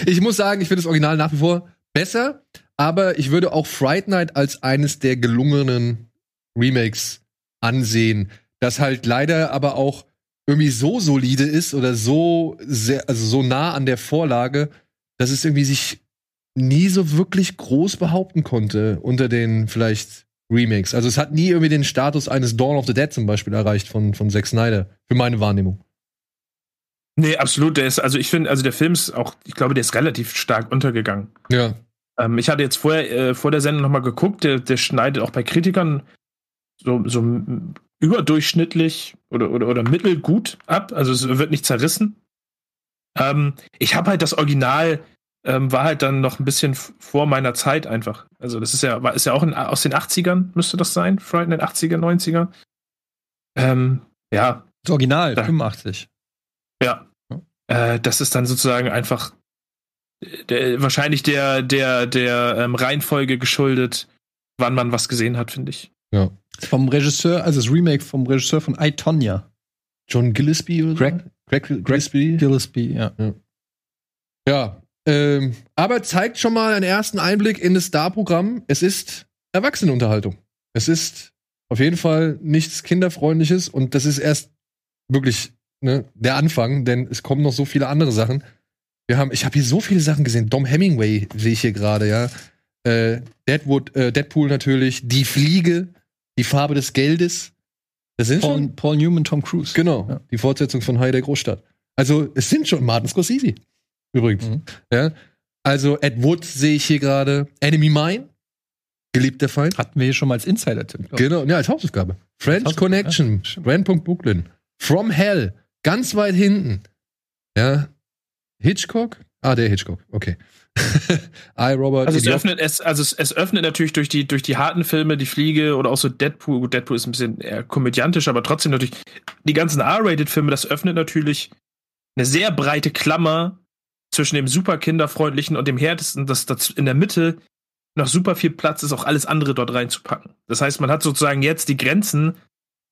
ich muss sagen, ich finde das Original nach wie vor besser, aber ich würde auch Fright Night als eines der gelungenen Remakes ansehen, das halt leider aber auch irgendwie so solide ist oder so sehr, also so nah an der Vorlage, dass es irgendwie sich nie so wirklich groß behaupten konnte unter den vielleicht Remakes. Also es hat nie irgendwie den Status eines Dawn of the Dead zum Beispiel erreicht von, von Zack Snyder, für meine Wahrnehmung. Nee, absolut. Der ist, also ich finde, also der Film ist auch, ich glaube, der ist relativ stark untergegangen. Ja. Ähm, ich hatte jetzt vorher, äh, vor der Sendung nochmal geguckt, der, der schneidet auch bei Kritikern so, so überdurchschnittlich oder, oder, oder mittelgut ab. Also es wird nicht zerrissen. Ähm, ich habe halt das Original, ähm, war halt dann noch ein bisschen vor meiner Zeit einfach. Also das ist ja, war, ist ja auch in, aus den 80ern, müsste das sein, Friday in den 80er, 90er. Ähm, ja. Das Original, Da- 85. Ja. Äh, das ist dann sozusagen einfach der, wahrscheinlich der, der, der ähm, Reihenfolge geschuldet, wann man was gesehen hat, finde ich. Vom Regisseur, also das Remake vom Regisseur von I, Tonya. John Gillespie oder so? Greg- Greg Gillespie. Gillespie, ja. Ja. Ähm, aber zeigt schon mal einen ersten Einblick in das Star-Programm. Es ist Erwachsenenunterhaltung. Es ist auf jeden Fall nichts Kinderfreundliches und das ist erst wirklich ne, der Anfang, denn es kommen noch so viele andere Sachen. Wir haben, ich habe hier so viele Sachen gesehen. Dom Hemingway sehe ich hier gerade, ja. Äh, Deadwood, äh, Deadpool natürlich, Die Fliege, Die Farbe des Geldes. Das sind Paul, schon Paul Newman, Tom Cruise. Genau, Ja. die Fortsetzung von Hai der Großstadt. Also, es sind schon Martin Scorsese. Übrigens. Mhm. Ja. Also, Ed Wood sehe ich hier gerade. Enemy Mine. Geliebter Feind. Hatten wir hier schon mal als Insider-Tipp. Genau, ja, als Hausaufgabe. French Hausaufgabe, Connection. ja, Brooklyn. From Hell. Ganz weit hinten. Ja. Hitchcock? Ah, der Hitchcock. Okay. (laughs) I, Robert. Also es Idiot. öffnet, es, also es, es öffnet natürlich durch die, durch die harten Filme, die Fliege oder auch so Deadpool. Gut, Deadpool ist ein bisschen eher komödiantisch, aber trotzdem natürlich die ganzen R-Rated-Filme, das öffnet natürlich eine sehr breite Klammer zwischen dem super kinderfreundlichen und dem härtesten, dass das in der Mitte noch super viel Platz ist, auch alles andere dort reinzupacken. Das heißt, man hat sozusagen jetzt die Grenzen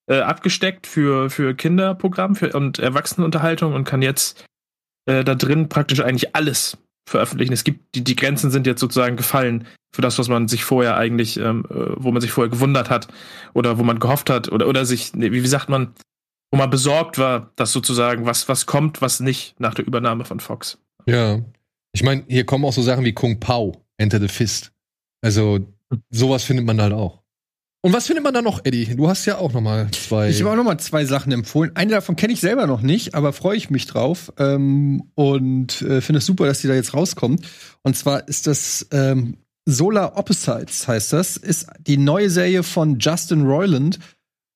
äh, abgesteckt für, für Kinderprogramm für, und Erwachsenenunterhaltung und kann jetzt äh, da drin praktisch eigentlich alles veröffentlichen. Es gibt, die, die Grenzen sind jetzt sozusagen gefallen für das, was man sich vorher eigentlich, ähm, äh, wo man sich vorher gewundert hat oder wo man gehofft hat oder, oder sich, nee, wie, sagt man, wo man besorgt war, dass sozusagen was, was kommt, was nicht nach der Übernahme von Fox. Ja. Ich meine, hier kommen auch so Sachen wie Kung Pao, Enter the Fist. Also, sowas findet man halt auch. Und was findet man da noch, Eddie? Du hast ja auch noch mal zwei. Ich habe auch noch mal zwei Sachen empfohlen. Eine davon kenne ich selber noch nicht, aber freue ich mich drauf ähm, und äh, finde es super, dass die da jetzt rauskommt. Und zwar ist das ähm, Solar Opposites, heißt das, ist die neue Serie von Justin Roiland,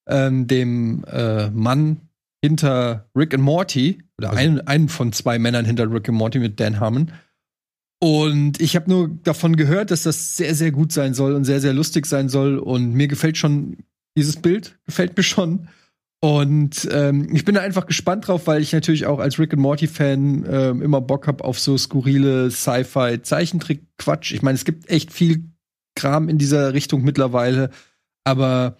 ähm, dem äh, Mann hinter Rick and Morty oder Also- ein, einen von zwei Männern hinter Rick and Morty mit Dan Harmon. Und ich habe nur davon gehört, dass das sehr, sehr gut sein soll und sehr, sehr lustig sein soll. Und mir gefällt schon dieses Bild, gefällt mir schon. Und ähm, ich bin da einfach gespannt drauf, weil ich natürlich auch als Rick and Morty-Fan ähm, immer Bock habe auf so skurrile Sci-Fi-Zeichentrick-Quatsch. Ich meine, es gibt echt viel Kram in dieser Richtung mittlerweile. Aber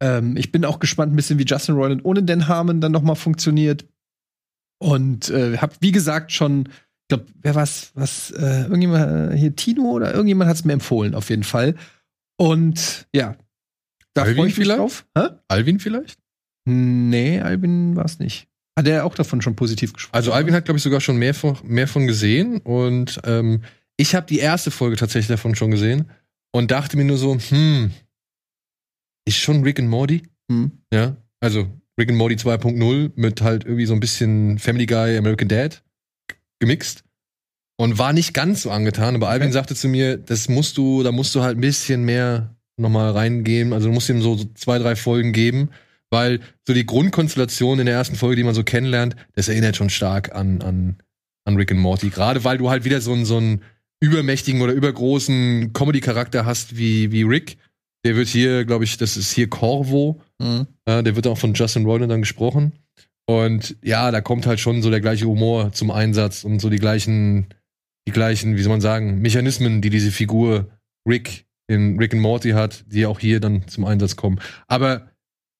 ähm, ich bin auch gespannt, ein bisschen wie Justin Roiland ohne Dan Harmon dann noch mal funktioniert. Und äh, habe, wie gesagt, schon ich glaube, wer war's, was, äh, irgendjemand, äh, hier Tino oder irgendjemand hat es mir empfohlen, auf jeden Fall. Und ja, da Alvin freue ich mich vielleicht? drauf. Hä? Alvin vielleicht? Nee, Albin war es nicht. Hat er auch davon schon positiv gesprochen? Also, Alvin hat, glaube ich, sogar schon mehr von, mehr von gesehen. Und ähm, ich habe die erste Folge tatsächlich davon schon gesehen und dachte mir nur so, hm, ist schon Rick and Morty? Hm. Ja, also Rick and Morty 2.0 mit halt irgendwie so ein bisschen Family Guy, American Dad gemixt. und war nicht ganz so angetan. Aber Alvin sagte zu mir, das musst du, da musst du halt ein bisschen mehr nochmal reingehen. Also du musst ihm so, so zwei, drei Folgen geben, weil so die Grundkonstellation in der ersten Folge, die man so kennenlernt, das erinnert schon stark an, an, an Rick and Morty. Gerade weil du halt wieder so einen, so einen übermächtigen oder übergroßen Comedy-Charakter hast wie, wie Rick. Der wird hier, glaube ich, das ist hier Corvo. Mhm. Äh, der wird auch von Justin Roiland dann gesprochen. Und ja, da kommt halt schon so der gleiche Humor zum Einsatz und so die gleichen, die gleichen, wie soll man sagen, Mechanismen, die diese Figur Rick in Rick and Morty hat, die auch hier dann zum Einsatz kommen. Aber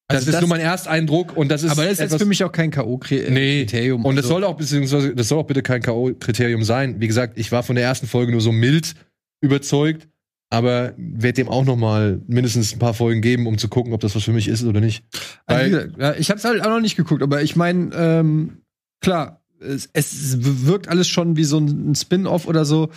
das Also ist das- nur mein Ersteindruck und das ist Aber das ist jetzt etwas- für mich auch kein Nee, K.O.-Kriterium. und das soll auch beziehungsweise das soll auch bitte kein K.O.-Kriterium sein. Wie gesagt, ich war von der ersten Folge nur so mild überzeugt, aber werde dem auch noch mal mindestens ein paar Folgen geben, um zu gucken, ob das was für mich ist oder nicht. Also, Weil- ja, ich habe es halt auch noch nicht geguckt, aber ich meine, ähm, klar, es, es wirkt alles schon wie so ein, ein Spin-off oder so,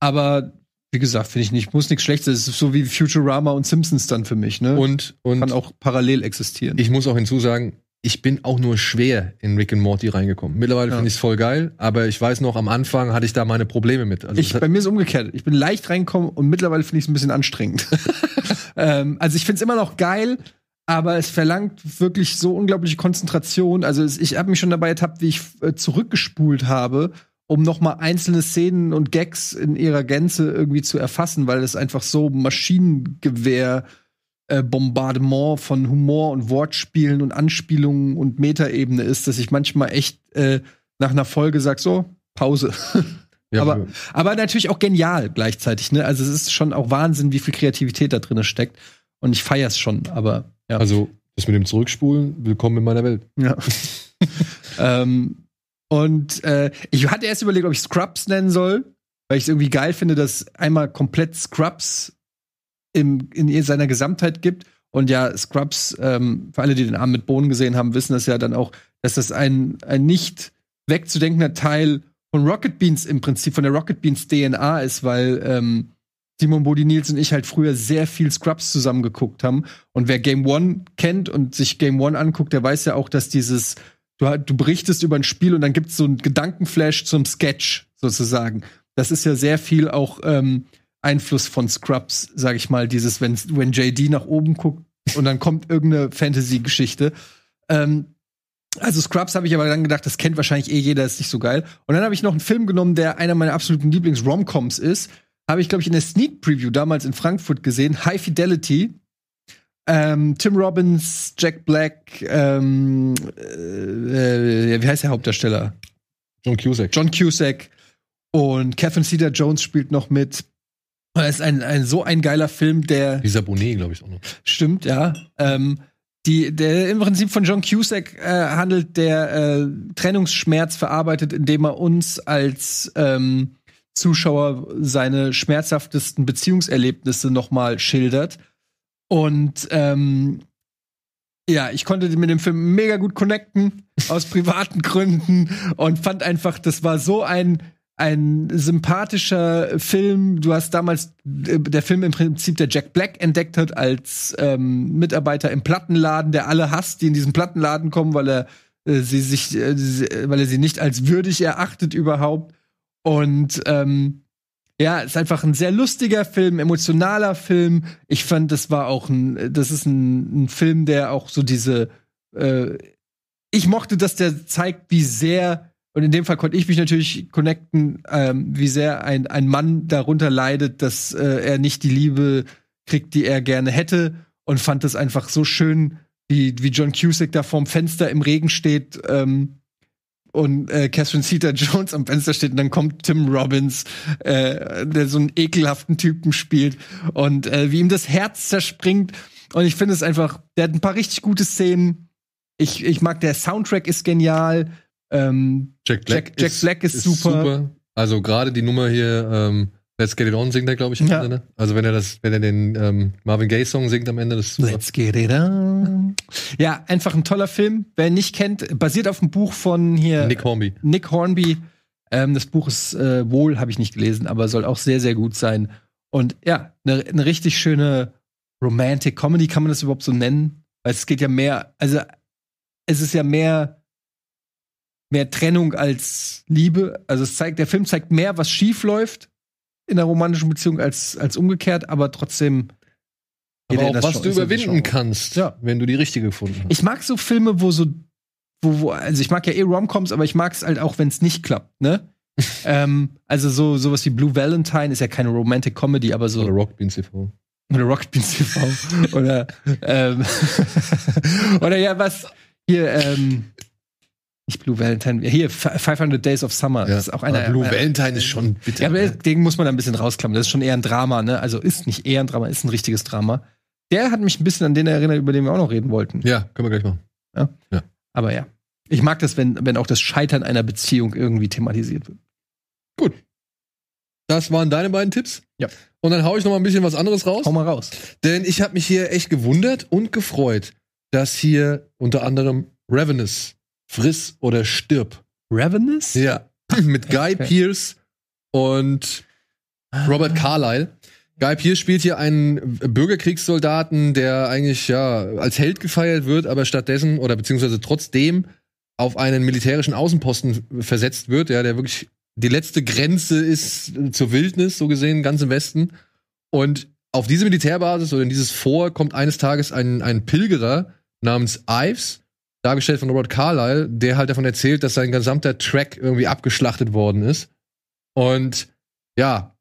aber wie gesagt, finde ich nicht, muss nichts Schlechtes. Es ist so wie Futurama und Simpsons dann für mich, ne? Und und kann auch parallel existieren. ich muss auch hinzusagen, ich bin auch nur schwer in Rick and Morty reingekommen. Mittlerweile Ja. finde ich es voll geil, aber ich weiß noch, am Anfang hatte ich da meine Probleme mit. Also ich, bei mir ist es umgekehrt. Ich bin leicht reingekommen und mittlerweile finde ich es ein bisschen anstrengend. (laughs) ähm, also ich finde es immer noch geil, aber es verlangt wirklich so unglaubliche Konzentration. Also es, ich habe mich schon dabei ertappt, wie ich äh, zurückgespult habe, um noch mal einzelne Szenen und Gags in ihrer Gänze irgendwie zu erfassen, weil es einfach so Maschinengewehr äh, Bombardement von Humor und Wortspielen und Anspielungen und Metaebene ist, dass ich manchmal echt äh, nach einer Folge sag so Pause. (laughs) ja, aber- Aber natürlich auch genial gleichzeitig, ne? Also es ist schon auch Wahnsinn, wie viel Kreativität da drin steckt. Und ich feier's schon, aber ja. also das mit dem Zurückspulen, willkommen in meiner Welt. ja. (laughs) ähm, und äh, ich hatte erst überlegt, ob ich Scrubs nennen soll, weil ich es irgendwie geil finde, dass einmal komplett Scrubs im, in seiner Gesamtheit gibt. Und ja, Scrubs, ähm, für alle, die den Arm mit Bohnen gesehen haben, wissen das ja dann auch, dass das ein, ein nicht wegzudenkender Teil von Rocket Beans im Prinzip, von der Rocket Beans DNA ist, weil ähm, Simon Bodi Nils und ich halt früher sehr viel Scrubs zusammen geguckt haben. Und wer Game One kennt und sich Game One anguckt, der weiß ja auch, dass dieses, du, du berichtest über ein Spiel und dann gibt's so einen Gedankenflash zum Sketch sozusagen. Das ist ja sehr viel auch ähm, Einfluss von Scrubs, sag ich mal, dieses, wenn, wenn JD nach oben guckt und dann kommt irgendeine Fantasy-Geschichte. Ähm, also Scrubs habe ich aber dann gedacht, das kennt wahrscheinlich eh jeder, ist nicht so geil. Und dann habe ich noch einen Film genommen, der einer meiner absoluten Lieblings-Romcoms ist. Habe ich, glaube ich, in der Sneak Preview damals in Frankfurt gesehen. High Fidelity. Ähm, Tim Robbins, Jack Black, ähm, äh, äh, wie heißt der Hauptdarsteller? John Cusack. John Cusack und Catherine Cedar Jones spielt noch mit. Es ist ein, ein so ein geiler Film, der Lisa Bonet, glaube ich, auch noch. Stimmt, ja. Ähm, die, der im Prinzip von John Cusack äh, handelt, der äh, Trennungsschmerz verarbeitet, indem er uns als ähm, Zuschauer seine schmerzhaftesten Beziehungserlebnisse nochmal schildert. Und ähm, ja, ich konnte mit dem Film mega gut connecten, aus privaten (laughs) Gründen, und fand einfach, das war so ein ein sympathischer Film. Du hast damals äh, der Film im Prinzip der Jack Black entdeckt hat als ähm, Mitarbeiter im Plattenladen, der alle hasst, die in diesen Plattenladen kommen, weil er äh, sie sich, äh, sie- weil er sie nicht als würdig erachtet überhaupt. Und ähm, ja, ist einfach ein sehr lustiger Film, emotionaler Film. Ich fand, das war auch ein, das ist ein, ein Film, der auch so diese, äh, ich mochte, dass der zeigt, wie sehr, und in dem Fall konnte ich mich natürlich connecten, ähm, wie sehr ein, ein Mann darunter leidet, dass äh, er nicht die Liebe kriegt, die er gerne hätte. Und fand das einfach so schön, wie, wie John Cusack da vorm Fenster im Regen steht ähm, und äh, Catherine Zeta Jones am Fenster steht und dann kommt Tim Robbins, äh, der so einen ekelhaften Typen spielt und äh, wie ihm das Herz zerspringt. Und ich finde es einfach, der hat ein paar richtig gute Szenen. Ich, ich mag, der Soundtrack ist genial. Ähm, Jack Jack- Jack Black ist super. Also gerade die Nummer hier, ähm, Let's Get It On singt er, glaube ich, am Ja. Ende. Also wenn er das, wenn er den ähm, Marvin Gaye Song singt am Ende, das ist super. Let's get it on. Ja, einfach ein toller Film. Wer ihn nicht kennt, basiert auf einem Buch von hier Nick Hornby. Nick Hornby. Ähm, das Buch ist äh, wohl, habe ich nicht gelesen, aber soll auch sehr, sehr gut sein. Und ja, eine ne richtig schöne Romantic Comedy, kann man das überhaupt so nennen? Weil es geht ja mehr, also es ist ja mehr mehr Trennung als Liebe. Also es zeigt, der Film zeigt mehr, was schief läuft in einer romantischen Beziehung als, als umgekehrt, aber trotzdem. Aber er auch was du überwinden kannst, Ja. wenn du die richtige gefunden hast. Ich mag so Filme, wo so, wo, wo, also ich mag ja eh Romcoms, aber ich mag es halt auch, wenn es nicht klappt, ne? (laughs) ähm, also so sowas wie Blue Valentine ist ja keine Romantic Comedy, aber so Oder Rock Beans TV. oder Rocket Beans TV (laughs) oder ähm, (laughs) oder ja was hier ähm, nicht Blue Valentine hier F- 500 Days of Summer das ist auch einer Aber Blue äh, Valentine ist schon bitter. ja, aber ne? den muss man da ein bisschen rausklammern. Das ist schon eher ein Drama, ne? Also ist nicht eher ein Drama, ist ein richtiges Drama. Der hat mich ein bisschen an den erinnert, über den wir auch noch reden wollten. ja, können wir gleich machen. Aber ja. Ich mag das, wenn, wenn auch das Scheitern einer Beziehung irgendwie thematisiert wird. Das waren deine beiden Tipps. Ja. Und dann hau ich noch mal ein bisschen was anderes raus. Hau mal raus. Denn ich habe mich hier echt gewundert und gefreut, dass hier unter anderem Ravenous, Friss oder Stirb. Ravenous? Ja. (laughs) Mit Guy Okay. Pearce und Robert Carlyle. Guy Pearce spielt hier einen Bürgerkriegssoldaten, der eigentlich ja als Held gefeiert wird, aber stattdessen oder beziehungsweise trotzdem auf einen militärischen Außenposten versetzt wird, ja, der wirklich die letzte Grenze ist zur Wildnis, so gesehen, ganz im Westen. Und auf diese Militärbasis oder in dieses Fort kommt eines Tages ein, ein Pilgerer namens Ives, dargestellt von Robert Carlyle, der halt davon erzählt, dass sein gesamter Track irgendwie abgeschlachtet worden ist. Und ja,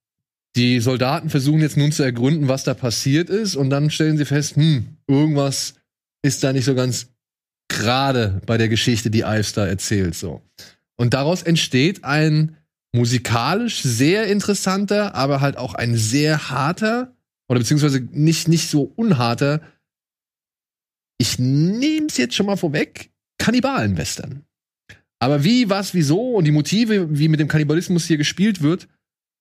die Soldaten versuchen jetzt nun zu ergründen, was da passiert ist, und dann stellen sie fest, hm, irgendwas ist da nicht so ganz gerade bei der Geschichte, die Ives da erzählt, so. Und daraus entsteht ein musikalisch sehr interessanter, aber halt auch ein sehr harter, oder beziehungsweise nicht, nicht so unharter, ich nehme es jetzt schon mal vorweg, Kannibalen-Western. Aber wie, was, wieso und die Motive, wie mit dem Kannibalismus hier gespielt wird,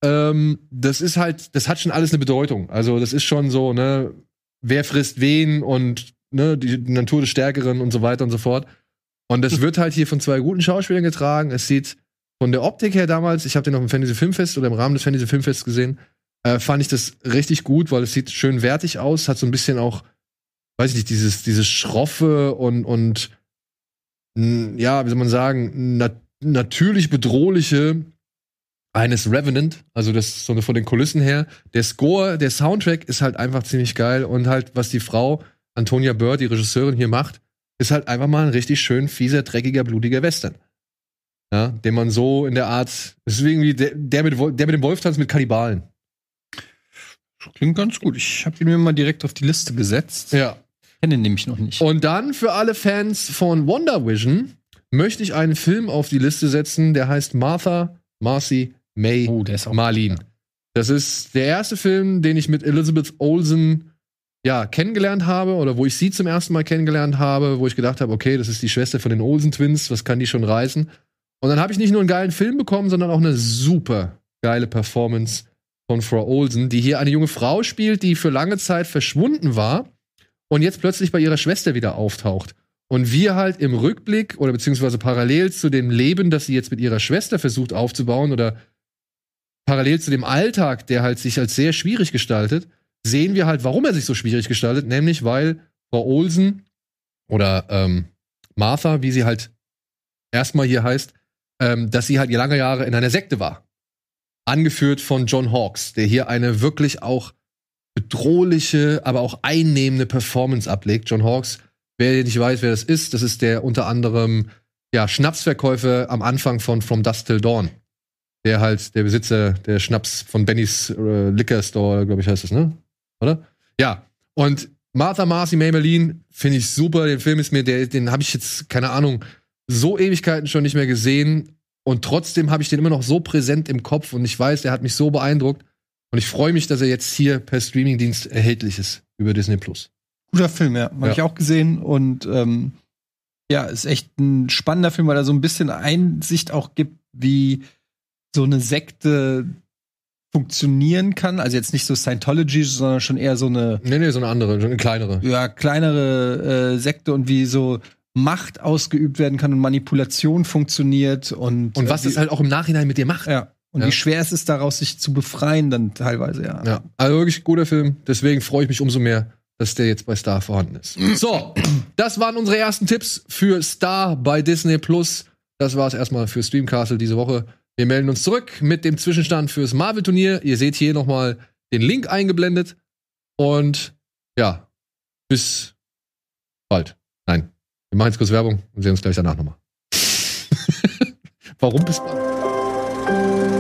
ähm, das ist halt, das hat schon alles eine Bedeutung. Also, das ist schon so, ne, wer frisst wen und ne, die Natur des Stärkeren und so weiter und so fort. Und das wird halt hier von zwei guten Schauspielern getragen. Es sieht von der Optik her damals, ich habe den auf dem Fantasy Filmfest oder im Rahmen des Fantasy Filmfests gesehen, äh, fand ich das richtig gut, weil es sieht schön wertig aus, hat so ein bisschen auch, weiß ich nicht, dieses, dieses schroffe und, und ja, wie soll man sagen, nat natürlich bedrohliche eines Revenant, also das so von den Kulissen her. Der Score, der Soundtrack ist halt einfach ziemlich geil und halt, was die Frau Antonia Bird, die Regisseurin hier macht, ist halt einfach mal ein richtig schön fieser, dreckiger, blutiger Western. Ja, den man so in der Art, das ist irgendwie der, der, mit, der mit dem Wolftanz mit Kannibalen. Klingt ganz gut. Ich habe ihn mir mal direkt auf die Liste gesetzt. Ja. Kenne nämlich noch nicht. Und dann für alle Fans von Wonder Vision möchte ich einen Film auf die Liste setzen, der heißt Martha, Marcy, May, oh, der ist auch. Marlene. Das ist der erste Film, den ich mit Elizabeth Olsen ja, kennengelernt habe oder wo ich sie zum ersten Mal kennengelernt habe, wo ich gedacht habe, okay, das ist die Schwester von den Olsen Twins, was kann die schon reißen? Und dann habe ich nicht nur einen geilen Film bekommen, sondern auch eine super geile Performance von Frau Olsen, die hier eine junge Frau spielt, die für lange Zeit verschwunden war und jetzt plötzlich bei ihrer Schwester wieder auftaucht. Und wir halt im Rückblick oder beziehungsweise parallel zu dem Leben, das sie jetzt mit ihrer Schwester versucht aufzubauen oder parallel zu dem Alltag, der halt sich als sehr schwierig gestaltet, sehen wir halt, warum er sich so schwierig gestaltet, nämlich weil Frau Olsen oder ähm, Martha, wie sie halt erstmal hier heißt, ähm, dass sie halt lange Jahre in einer Sekte war. Angeführt von John Hawkes, der hier eine wirklich auch bedrohliche, aber auch einnehmende Performance ablegt. John Hawkes, wer nicht weiß, wer das ist, das ist der unter anderem ja, Schnapsverkäufer am Anfang von From Dusk Till Dawn. Der halt der Besitzer der Schnaps von Benny's äh, Liquor Store, glaube ich, heißt das, ne? Oder? Ja. Und Martha Marcy Maybelline finde ich super. Den Film ist mir, der, den habe ich jetzt, keine Ahnung, so Ewigkeiten schon nicht mehr gesehen. Und trotzdem habe ich den immer noch so präsent im Kopf und ich weiß, der hat mich so beeindruckt. Und ich freue mich, dass er jetzt hier per Streamingdienst erhältlich ist über Disney Plus. Guter Film, ja. Habe Ja. ich auch gesehen. Und ähm, ja, ist echt ein spannender Film, weil er so ein bisschen Einsicht auch gibt, wie so eine Sekte funktionieren kann. Also jetzt nicht so Scientology, sondern schon eher so eine Nee, nee, so eine andere, eine kleinere. ja, kleinere äh, Sekte und wie so Macht ausgeübt werden kann und Manipulation funktioniert und Und was äh, das halt auch im Nachhinein mit dir macht. ja und Ja. wie schwer es ist daraus sich zu befreien dann teilweise ja. Ja, also wirklich guter Film. Deswegen freue ich mich umso mehr, dass der jetzt bei Star vorhanden ist. (clears throat) So, das waren unsere ersten Tipps für Star bei Disney Plus. das war's erstmal für Streamcastle diese Woche. Wir melden uns zurück mit dem Zwischenstand fürs Marvel-Turnier. Ihr seht hier nochmal den Link eingeblendet. Und ja, bis bald. Nein, wir machen jetzt kurz Werbung und sehen uns gleich danach nochmal. (laughs) Warum bis bald?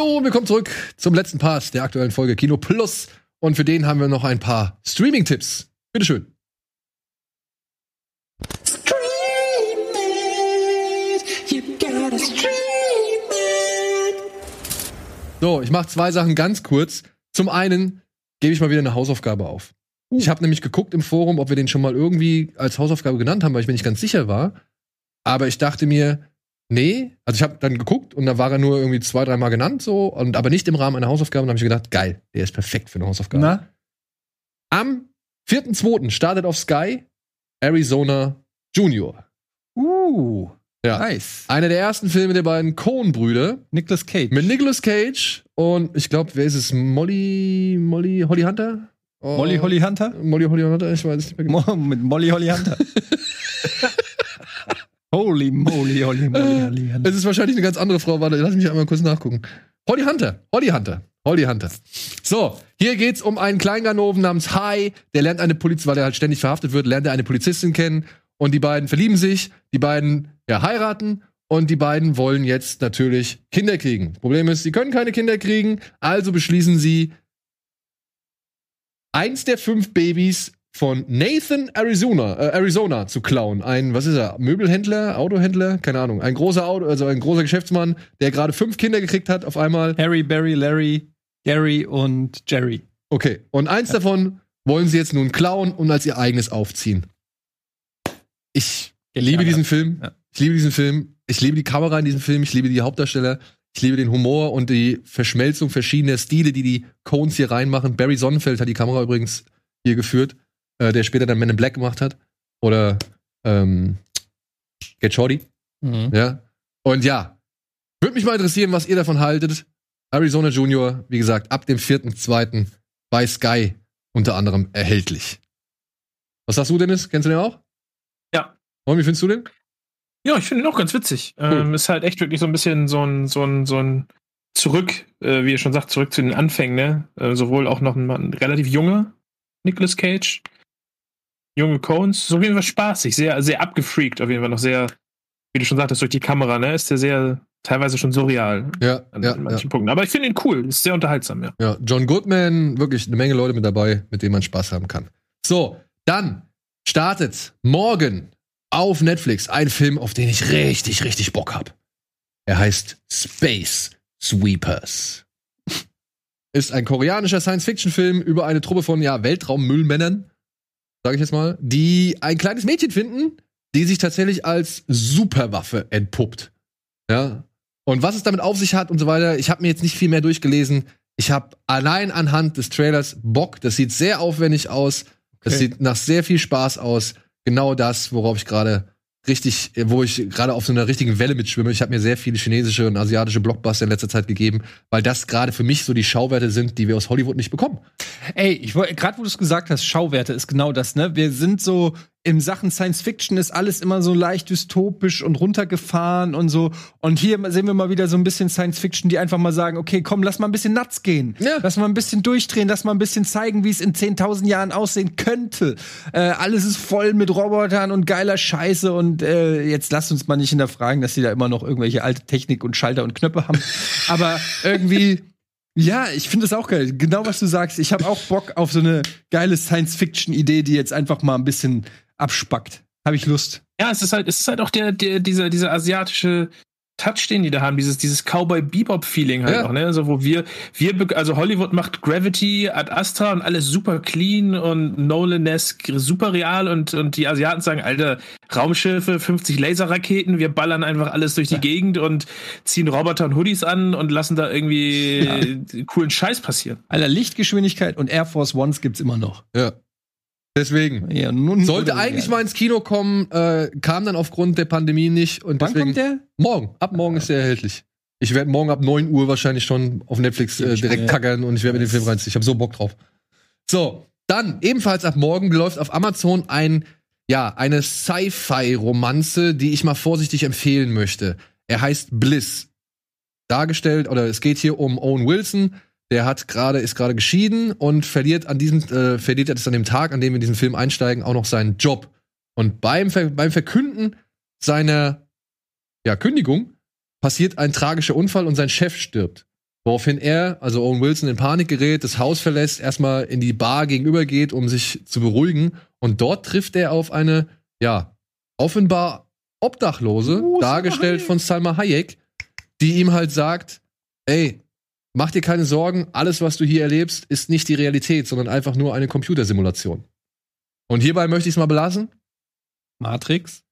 Hallo, willkommen zurück zum letzten Part der aktuellen Folge Kino Plus. Und für den haben wir noch ein paar Streaming-Tipps. Bitteschön. So, ich mache zwei Sachen ganz kurz. Zum einen gebe ich mal wieder eine Hausaufgabe auf. Ich habe nämlich geguckt im Forum, ob wir den schon mal irgendwie als Hausaufgabe genannt haben, weil ich mir nicht ganz sicher war. Aber ich dachte mir, nee, also ich habe dann geguckt und da war er nur irgendwie zwei, dreimal genannt so, und aber nicht im Rahmen einer Hausaufgabe. Und da habe ich gedacht, geil, der ist perfekt für eine Hausaufgabe. Na? Am 4.2. startet auf Sky Arizona Junior. Uh, Ja. nice. Einer der ersten Filme der beiden Coen-Brüder Nicolas Cage. mit Nicolas Cage und ich glaube, wer ist es? Molly, Molly, Holly Hunter? Oh, Molly Holly Hunter? Molly Holly Hunter, ich weiß es nicht mehr genau. Mo mit Molly Holly Hunter. (laughs) Holy moly, Holly Molly Holly Hunter. Es ist wahrscheinlich eine ganz andere Frau. Warte, lass mich einmal kurz nachgucken. Holly Hunter. Holly Hunter. Holly Hunter. So, hier geht's um einen Kleinganoven namens Hai. Der lernt eine Polizistin, weil er halt ständig verhaftet wird, lernt er eine Polizistin kennen. Und die beiden verlieben sich. Die beiden, ja, heiraten. Und die beiden wollen jetzt natürlich Kinder kriegen. Problem ist, sie können keine Kinder kriegen. Also beschließen sie, eins der fünf Babys von Nathan Arizona, äh, Arizona zu klauen. Ein, was ist er? Möbelhändler, Autohändler? Keine Ahnung. Ein großer Auto, also ein großer Geschäftsmann, der gerade fünf Kinder gekriegt hat auf einmal. Harry, Barry, Larry, Gary und Jerry. Okay. Und eins davon wollen sie jetzt nun klauen und als ihr eigenes aufziehen. Ich liebe diesen Film. Ja. Ich liebe diesen Film. Ich liebe die Kamera in diesem Film. Ich liebe die Hauptdarsteller. Ich liebe den Humor und die Verschmelzung verschiedener Stile, die die Cones hier reinmachen. Barry Sonnenfeld hat die Kamera übrigens hier geführt, äh, der später dann Men in Black gemacht hat. Oder ähm, Get Shorty. Mhm. Ja. Und ja, würde mich mal interessieren, was ihr davon haltet. Arizona Junior, wie gesagt, ab dem 4.2. bei Sky unter anderem erhältlich. Was sagst du, Dennis? Kennst du den auch? Ja. Und wie findest du den? Ja, ich finde ihn auch ganz witzig. Ähm, ist halt echt wirklich so ein bisschen so ein, so ein, so ein Zurück, äh, wie ihr schon sagt, zurück zu den Anfängen, ne? Äh, sowohl auch noch ein, ein relativ junger Nicolas Cage, junge Cones, so auf jeden Fall spaßig, sehr, sehr abgefreakt, auf jeden Fall noch sehr, wie du schon sagtest, durch die Kamera, ne? Ist der sehr, teilweise schon surreal Ja, an, ja, an ja. manchen Punkten. Aber ich finde ihn cool, ist sehr unterhaltsam, ja. ja. John Goodman, wirklich eine Menge Leute mit dabei, mit denen man Spaß haben kann. So, dann startet morgen auf Netflix ein Film, auf den ich richtig, richtig Bock hab. Er heißt Space Sweepers. Ist ein koreanischer Science-Fiction-Film über eine Truppe von ja, Weltraummüllmännern, sage ich jetzt mal, die ein kleines Mädchen finden, die sich tatsächlich als Superwaffe entpuppt. Ja. Und was es damit auf sich hat und so weiter, ich habe mir jetzt nicht viel mehr durchgelesen. Ich habe allein anhand des Trailers Bock. Das sieht sehr aufwendig aus. Das Okay. sieht nach sehr viel Spaß aus. Genau das, worauf ich gerade richtig, äh, wo ich gerade auf so einer richtigen Welle mitschwimme. Ich habe mir sehr viele chinesische und asiatische Blockbuster in letzter Zeit gegeben, weil das gerade für mich so die Schauwerte sind, die wir aus Hollywood nicht bekommen. Ey, ich wollte gerade, wo du es gesagt hast, Schauwerte ist genau das, ne? Wir sind so in Sachen Science Fiction ist alles immer so leicht dystopisch und runtergefahren und so. Und hier sehen wir mal wieder so ein bisschen Science Fiction, die einfach mal sagen, okay, komm, lass mal ein bisschen nuts gehen. Ja. Lass mal ein bisschen durchdrehen, lass mal ein bisschen zeigen, wie es in 10.000 Jahren aussehen könnte. Äh, alles ist voll mit Robotern und geiler Scheiße und äh, jetzt lasst uns mal nicht hinterfragen, dass die da immer noch irgendwelche alte Technik und Schalter und Knöpfe haben. (laughs) Aber irgendwie ja, ich finde es auch geil. Genau was du sagst. Ich habe auch Bock auf so eine geile Science-Fiction-Idee, die jetzt einfach mal ein bisschen abspackt. Habe ich Lust. Ja, es ist halt, es ist halt auch der, der, dieser, dieser asiatische Touch, den die da haben, dieses, dieses Cowboy-Bebop-Feeling halt Ja. auch, ne? Also, wo wir, wir, also Hollywood macht Gravity, Ad Astra und alles super clean und Nolan-esque, super real und, und die Asiaten sagen, Alter, Raumschiffe, 50 Laserraketen, wir ballern einfach alles durch die Gegend und ziehen Roboter und Hoodies an und lassen da irgendwie coolen Scheiß passieren. Alter, Lichtgeschwindigkeit und Air Force Ones gibt's immer noch. Ja. Deswegen. Ja, nun, Sollte eigentlich mal ins Kino kommen, äh, kam dann aufgrund der Pandemie nicht und Wann deswegen. kommt der? Morgen. Ab morgen ist er erhältlich. Ich werde morgen ab 9 Uhr wahrscheinlich schon auf Netflix äh, direkt kackern und ich werde mir den Film reinziehen. Ich habe so Bock drauf. So, dann ebenfalls ab morgen läuft auf Amazon ein ja, eine Sci-Fi-Romanze, die ich mal vorsichtig empfehlen möchte. Er heißt Bliss. Dargestellt, oder es geht hier um Owen Wilson, der hat gerade, ist gerade geschieden und verliert an diesem, äh, verliert jetzt an dem Tag, an dem wir in diesen Film einsteigen, auch noch seinen Job. Und beim, Ver beim Verkünden seiner ja, Kündigung passiert ein tragischer Unfall und sein Chef stirbt. Woraufhin er, also Owen Wilson, in Panik gerät, das Haus verlässt, erstmal in die Bar gegenüber geht, um sich zu beruhigen. Und dort trifft er auf eine, ja, offenbar Obdachlose, Oh, dargestellt von Salma Hayek, die ihm halt sagt, ey, mach dir keine Sorgen, alles, was du hier erlebst, ist nicht die Realität, sondern einfach nur eine Computersimulation. Und hierbei möchte ich es mal belassen. Matrix.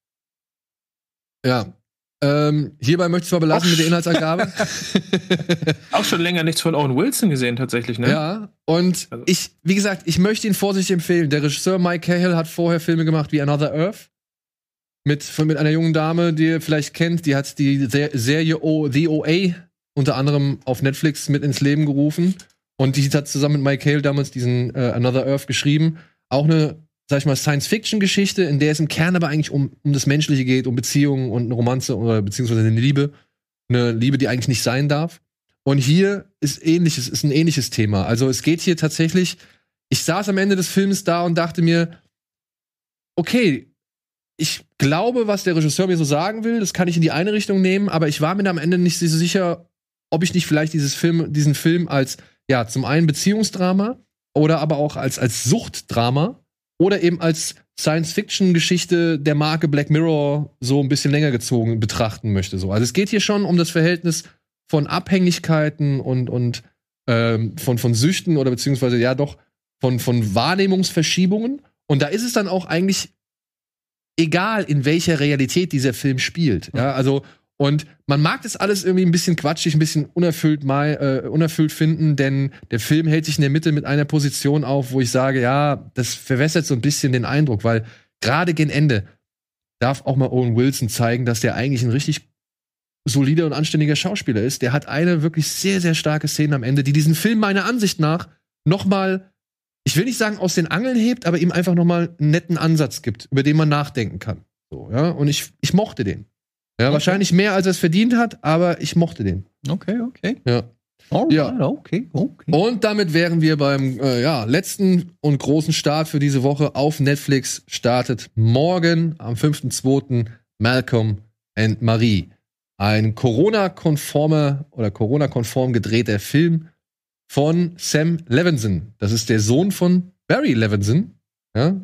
Ja. Ähm, hierbei möchte ich es mal belassen mit der Inhaltsangabe. (laughs) Auch schon länger nichts von Owen Wilson gesehen, tatsächlich, ne? Ja, und Also- ich, wie gesagt, ich möchte ihn vorsichtig empfehlen. Der Regisseur Mike Cahill hat vorher Filme gemacht wie Another Earth. Mit, mit einer jungen Dame, die ihr vielleicht kennt. Die hat die Se- Serie o, The OA unter anderem auf Netflix mit ins Leben gerufen. Und die hat zusammen mit Mike Cahill damals diesen äh, Another Earth geschrieben. Auch eine, sag ich mal, Science-Fiction-Geschichte, in der es im Kern aber eigentlich um, um das Menschliche geht, um Beziehungen und eine Romanze oder beziehungsweise eine Liebe. Eine Liebe, die eigentlich nicht sein darf. Und hier ist ähnliches, ist ein ähnliches Thema. Also es geht hier tatsächlich, ich saß am Ende des Films da und dachte mir, okay, ich glaube, was der Regisseur mir so sagen will, das kann ich in die eine Richtung nehmen, aber ich war mir am Ende nicht so sicher, ob ich nicht vielleicht dieses Film, diesen Film als, ja, zum einen Beziehungsdrama oder aber auch als, als Suchtdrama oder eben als Science-Fiction-Geschichte der Marke Black Mirror so ein bisschen länger gezogen betrachten möchte. So. Also es geht hier schon um das Verhältnis von Abhängigkeiten und, und ähm, von, von Süchten oder beziehungsweise ja doch von, von Wahrnehmungsverschiebungen. Und da ist es dann auch eigentlich egal, in welcher Realität dieser Film spielt. Ja, also und man mag das alles irgendwie ein bisschen quatschig, ein bisschen unerfüllt mal, äh, unerfüllt finden, denn der Film hält sich in der Mitte mit einer Position auf, wo ich sage, ja, das verwässert so ein bisschen den Eindruck, weil gerade gegen Ende darf auch mal Owen Wilson zeigen, dass der eigentlich ein richtig solider und anständiger Schauspieler ist. Der hat eine wirklich sehr, sehr starke Szene am Ende, die diesen Film meiner Ansicht nach noch mal, ich will nicht sagen aus den Angeln hebt, aber ihm einfach noch mal einen netten Ansatz gibt, über den man nachdenken kann. So, ja, und ich, ich mochte den. Ja, wahrscheinlich mehr, als er es verdient hat, aber ich mochte den. Okay, okay. Ja. Alright, Ja. okay, okay. Und damit wären wir beim äh, ja, letzten und großen Start für diese Woche auf Netflix. Startet morgen am 5.2. Malcolm and Marie. Ein Corona-konformer oder Corona-konform gedrehter Film von Sam Levinson. Das ist der Sohn von Barry Levinson. Ja?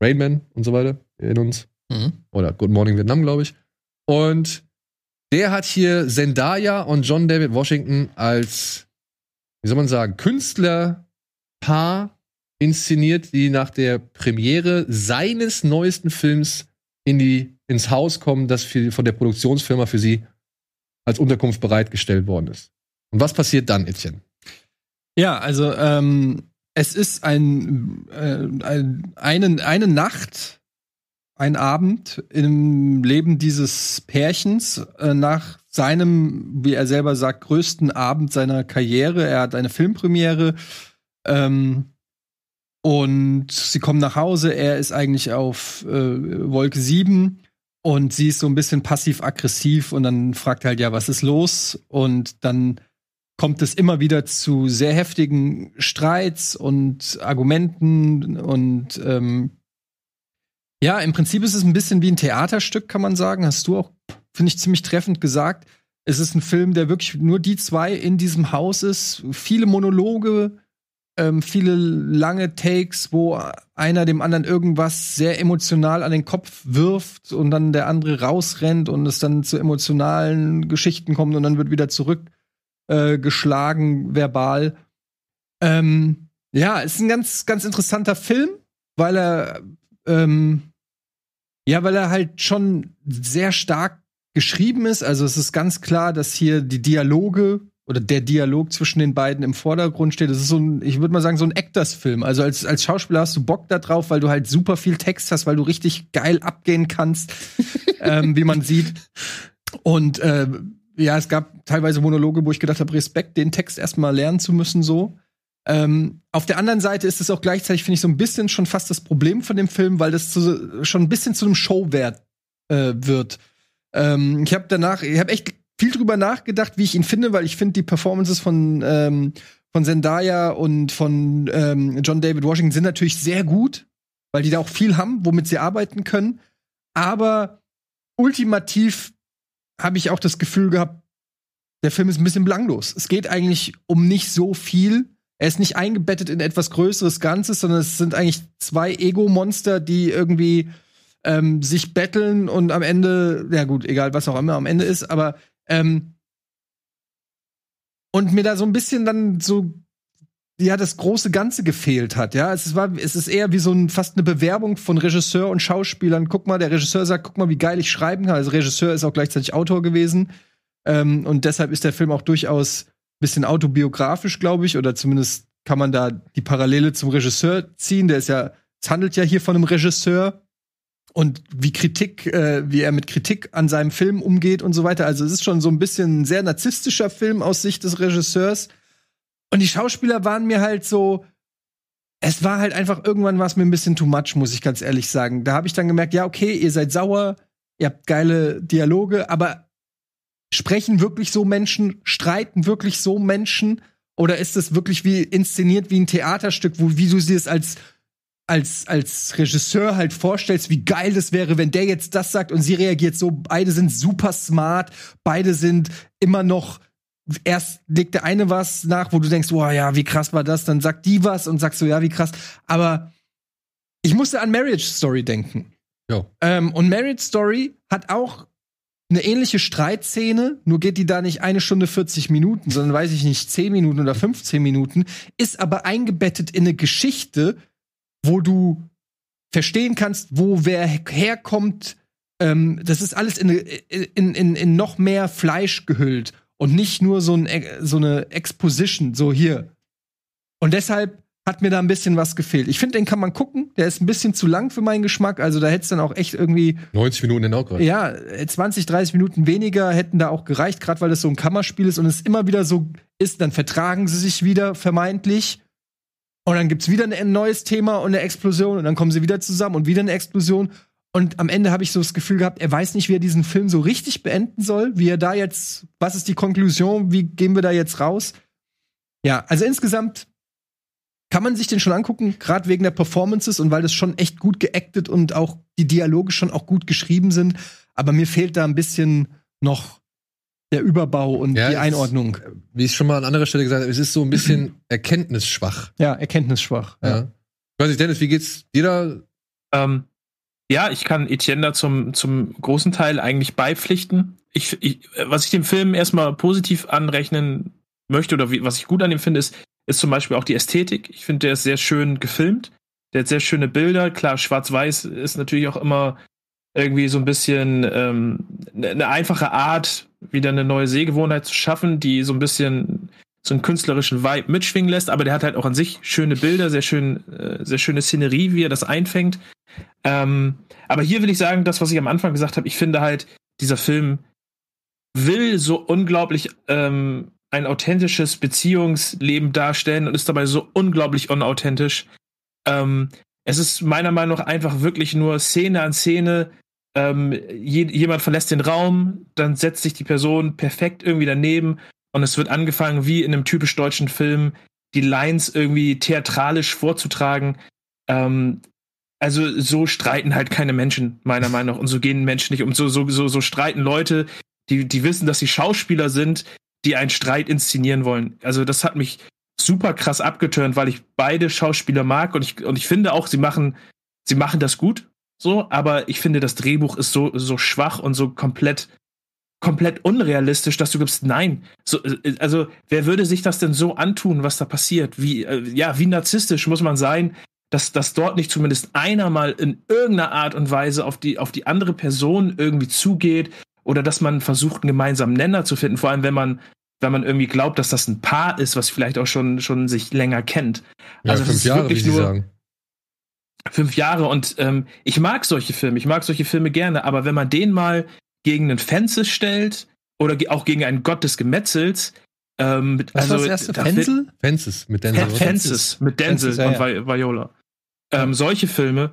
Rainman und so weiter. Erinnern uns. Mhm. Oder Good Morning Vietnam, glaube ich. Und der hat hier Zendaya und John David Washington als, wie soll man sagen, Künstlerpaar inszeniert, die nach der Premiere seines neuesten Films in die, ins Haus kommen, das für, von der Produktionsfirma für sie als Unterkunft bereitgestellt worden ist. Und was passiert dann, Etienne? Ja, also ähm, es ist ein, äh, ein eine, eine Nacht, ein Abend im Leben dieses Pärchens äh, nach seinem, wie er selber sagt, größten Abend seiner Karriere. Er hat eine Filmpremiere ähm, und sie kommen nach Hause. Er ist eigentlich auf äh, Wolke 7 und sie ist so ein bisschen passiv-aggressiv und dann fragt er halt, ja, was ist los? Und dann kommt es immer wieder zu sehr heftigen Streits und Argumenten und ähm, ja, im Prinzip ist es ein bisschen wie ein Theaterstück, kann man sagen. Hast du auch, finde ich, ziemlich treffend gesagt. Es ist ein Film, der wirklich nur die zwei in diesem Haus ist. Viele Monologe, ähm, viele lange Takes, wo einer dem anderen irgendwas sehr emotional an den Kopf wirft und dann der andere rausrennt und es dann zu emotionalen Geschichten kommt und dann wird wieder zurück äh, verbal. Ähm, ja, ist ein ganz, ganz interessanter Film, weil er ähm, ja, weil er halt schon sehr stark geschrieben ist. Also es ist ganz klar, dass hier die Dialoge oder der Dialog zwischen den beiden im Vordergrund steht. Das ist so ein, ich würde mal sagen, so ein Actors-Film. Also als, als Schauspieler hast du Bock da drauf, weil du halt super viel Text hast, weil du richtig geil abgehen kannst, (laughs) ähm, wie man sieht. Und äh, ja, es gab teilweise Monologe, wo ich gedacht habe, Respekt, den Text erstmal lernen zu müssen, so. Ähm, auf der anderen Seite ist es auch gleichzeitig, finde ich, so ein bisschen schon fast das Problem von dem Film, weil das zu, schon ein bisschen zu einem Showwert äh, wird. Ähm, ich habe danach, ich habe echt viel drüber nachgedacht, wie ich ihn finde, weil ich finde die Performances von ähm, von Zendaya und von ähm, John David Washington sind natürlich sehr gut, weil die da auch viel haben, womit sie arbeiten können. Aber ultimativ habe ich auch das Gefühl gehabt, der Film ist ein bisschen belanglos. Es geht eigentlich um nicht so viel. Er ist nicht eingebettet in etwas größeres Ganzes, sondern es sind eigentlich zwei Ego-Monster, die irgendwie ähm, sich betteln und am Ende, ja gut, egal was auch immer am Ende ist, aber ähm, und mir da so ein bisschen dann so ja das große Ganze gefehlt hat. Ja, es war es ist eher wie so ein fast eine Bewerbung von Regisseur und Schauspielern. Guck mal, der Regisseur sagt, guck mal, wie geil ich schreiben kann. Also Regisseur ist auch gleichzeitig Autor gewesen ähm, und deshalb ist der Film auch durchaus bisschen autobiografisch, glaube ich, oder zumindest kann man da die Parallele zum Regisseur ziehen. Der ist ja, es handelt ja hier von einem Regisseur und wie Kritik, äh, wie er mit Kritik an seinem Film umgeht und so weiter. Also es ist schon so ein bisschen ein sehr narzisstischer Film aus Sicht des Regisseurs. Und die Schauspieler waren mir halt so, es war halt einfach irgendwann was mir ein bisschen too much, muss ich ganz ehrlich sagen. Da habe ich dann gemerkt, ja, okay, ihr seid sauer, ihr habt geile Dialoge, aber sprechen wirklich so Menschen, streiten wirklich so Menschen? Oder ist es wirklich wie inszeniert wie ein Theaterstück, wo wie du sie es als als als Regisseur halt vorstellst, wie geil das wäre, wenn der jetzt das sagt und sie reagiert so, beide sind super smart, beide sind immer noch erst legt der eine was nach, wo du denkst, boah, ja, wie krass war das, dann sagt die was und sagst so, ja, wie krass, aber ich musste an Marriage Story denken. Ja. Ähm, und Marriage Story hat auch eine ähnliche Streitszene, nur geht die da nicht eine Stunde 40 Minuten, sondern weiß ich nicht, 10 Minuten oder 15 Minuten, ist aber eingebettet in eine Geschichte, wo du verstehen kannst, wo wer herkommt. Ähm, das ist alles in, in, in, in noch mehr Fleisch gehüllt und nicht nur so, ein, so eine Exposition, so hier. Und deshalb hat mir da ein bisschen was gefehlt. Ich finde, den kann man gucken. Der ist ein bisschen zu lang für meinen Geschmack. Also da hätte es dann auch echt irgendwie 90 Minuten in gerade. ja 20, 30 Minuten weniger hätten da auch gereicht, gerade weil es so ein Kammerspiel ist und es immer wieder so ist. Dann vertragen sie sich wieder vermeintlich. Und dann gibt's wieder ein neues Thema und eine Explosion und dann kommen sie wieder zusammen und wieder eine Explosion. Und am Ende habe ich so das Gefühl gehabt, er weiß nicht, wie er diesen Film so richtig beenden soll, wie er da jetzt, was ist die Konklusion, wie gehen wir da jetzt raus? Ja, also insgesamt kann man sich den schon angucken, gerade wegen der Performances und weil das schon echt gut geactet und auch die Dialoge schon auch gut geschrieben sind. Aber mir fehlt da ein bisschen noch der Überbau und Ja, die Einordnung. Wie ich schon mal an anderer Stelle gesagt habe, es ist so ein bisschen (clears throat) erkenntnisschwach. Ja, erkenntnisschwach. Ja. Ich weiß nicht, Dennis, wie geht's dir da? Ähm, ja, ich kann Etienne da zum, zum großen Teil eigentlich beipflichten. Ich, ich, was ich dem Film erstmal positiv anrechnen möchte oder wie, was ich gut an ihm finde, ist, ist zum Beispiel auch die Ästhetik. Ich finde, der ist sehr schön gefilmt. Der hat sehr schöne Bilder. Klar, schwarz-weiß ist natürlich auch immer irgendwie so ein bisschen ähm, eine eine einfache Art, wieder eine neue Sehgewohnheit zu schaffen, die so ein bisschen so einen künstlerischen Vibe mitschwingen lässt, aber der hat halt auch an sich schöne Bilder, sehr schön, äh, sehr schöne Szenerie, wie er das einfängt. Ähm, aber hier will ich sagen, das, was ich am Anfang gesagt habe, ich finde halt, dieser Film will so unglaublich ähm, ein authentisches Beziehungsleben darstellen und ist dabei so unglaublich unauthentisch. Ähm, es ist meiner Meinung nach einfach wirklich nur Szene an Szene. Ähm, je, jemand verlässt den Raum, dann setzt sich die Person perfekt irgendwie daneben und es wird angefangen, wie in einem typisch deutschen Film, die Lines irgendwie theatralisch vorzutragen. Ähm, also so streiten halt keine Menschen, meiner Meinung nach. Und so gehen Menschen nicht um. So, so, so, so streiten Leute, die, die wissen, dass sie Schauspieler sind, die einen Streit inszenieren wollen. Also das hat mich super krass abgeturnt, weil ich beide Schauspieler mag und ich, und ich finde auch, sie machen, sie machen das gut. So, aber ich finde, das Drehbuch ist so, so schwach und so komplett, komplett unrealistisch, dass du gibst, nein. So, äh, also, wer würde sich das denn so antun, was da passiert? Wie, äh, ja, wie narzisstisch muss man sein, dass, dass dort nicht zumindest einer mal in irgendeiner Art und Weise auf die, auf die andere Person irgendwie zugeht oder dass man versucht, einen gemeinsamen Nenner zu finden, vor allem wenn man, wenn man irgendwie glaubt, dass das ein Paar ist, was vielleicht auch schon, schon sich länger kennt. Ja, Also, das fünf ist Jahre, wirklich nur- sagen. fünf Jahre und ähm, ich mag solche Filme, ich mag solche Filme gerne, aber wenn man den mal gegen einen Fences stellt, oder auch gegen einen Gott des Gemetzels. Ähm, mit- Was war das erste? da wird- Fenzel? Fences mit Denzel. Fences mit Denzel Fences, ja, und Vi Viola. Ähm, solche Filme,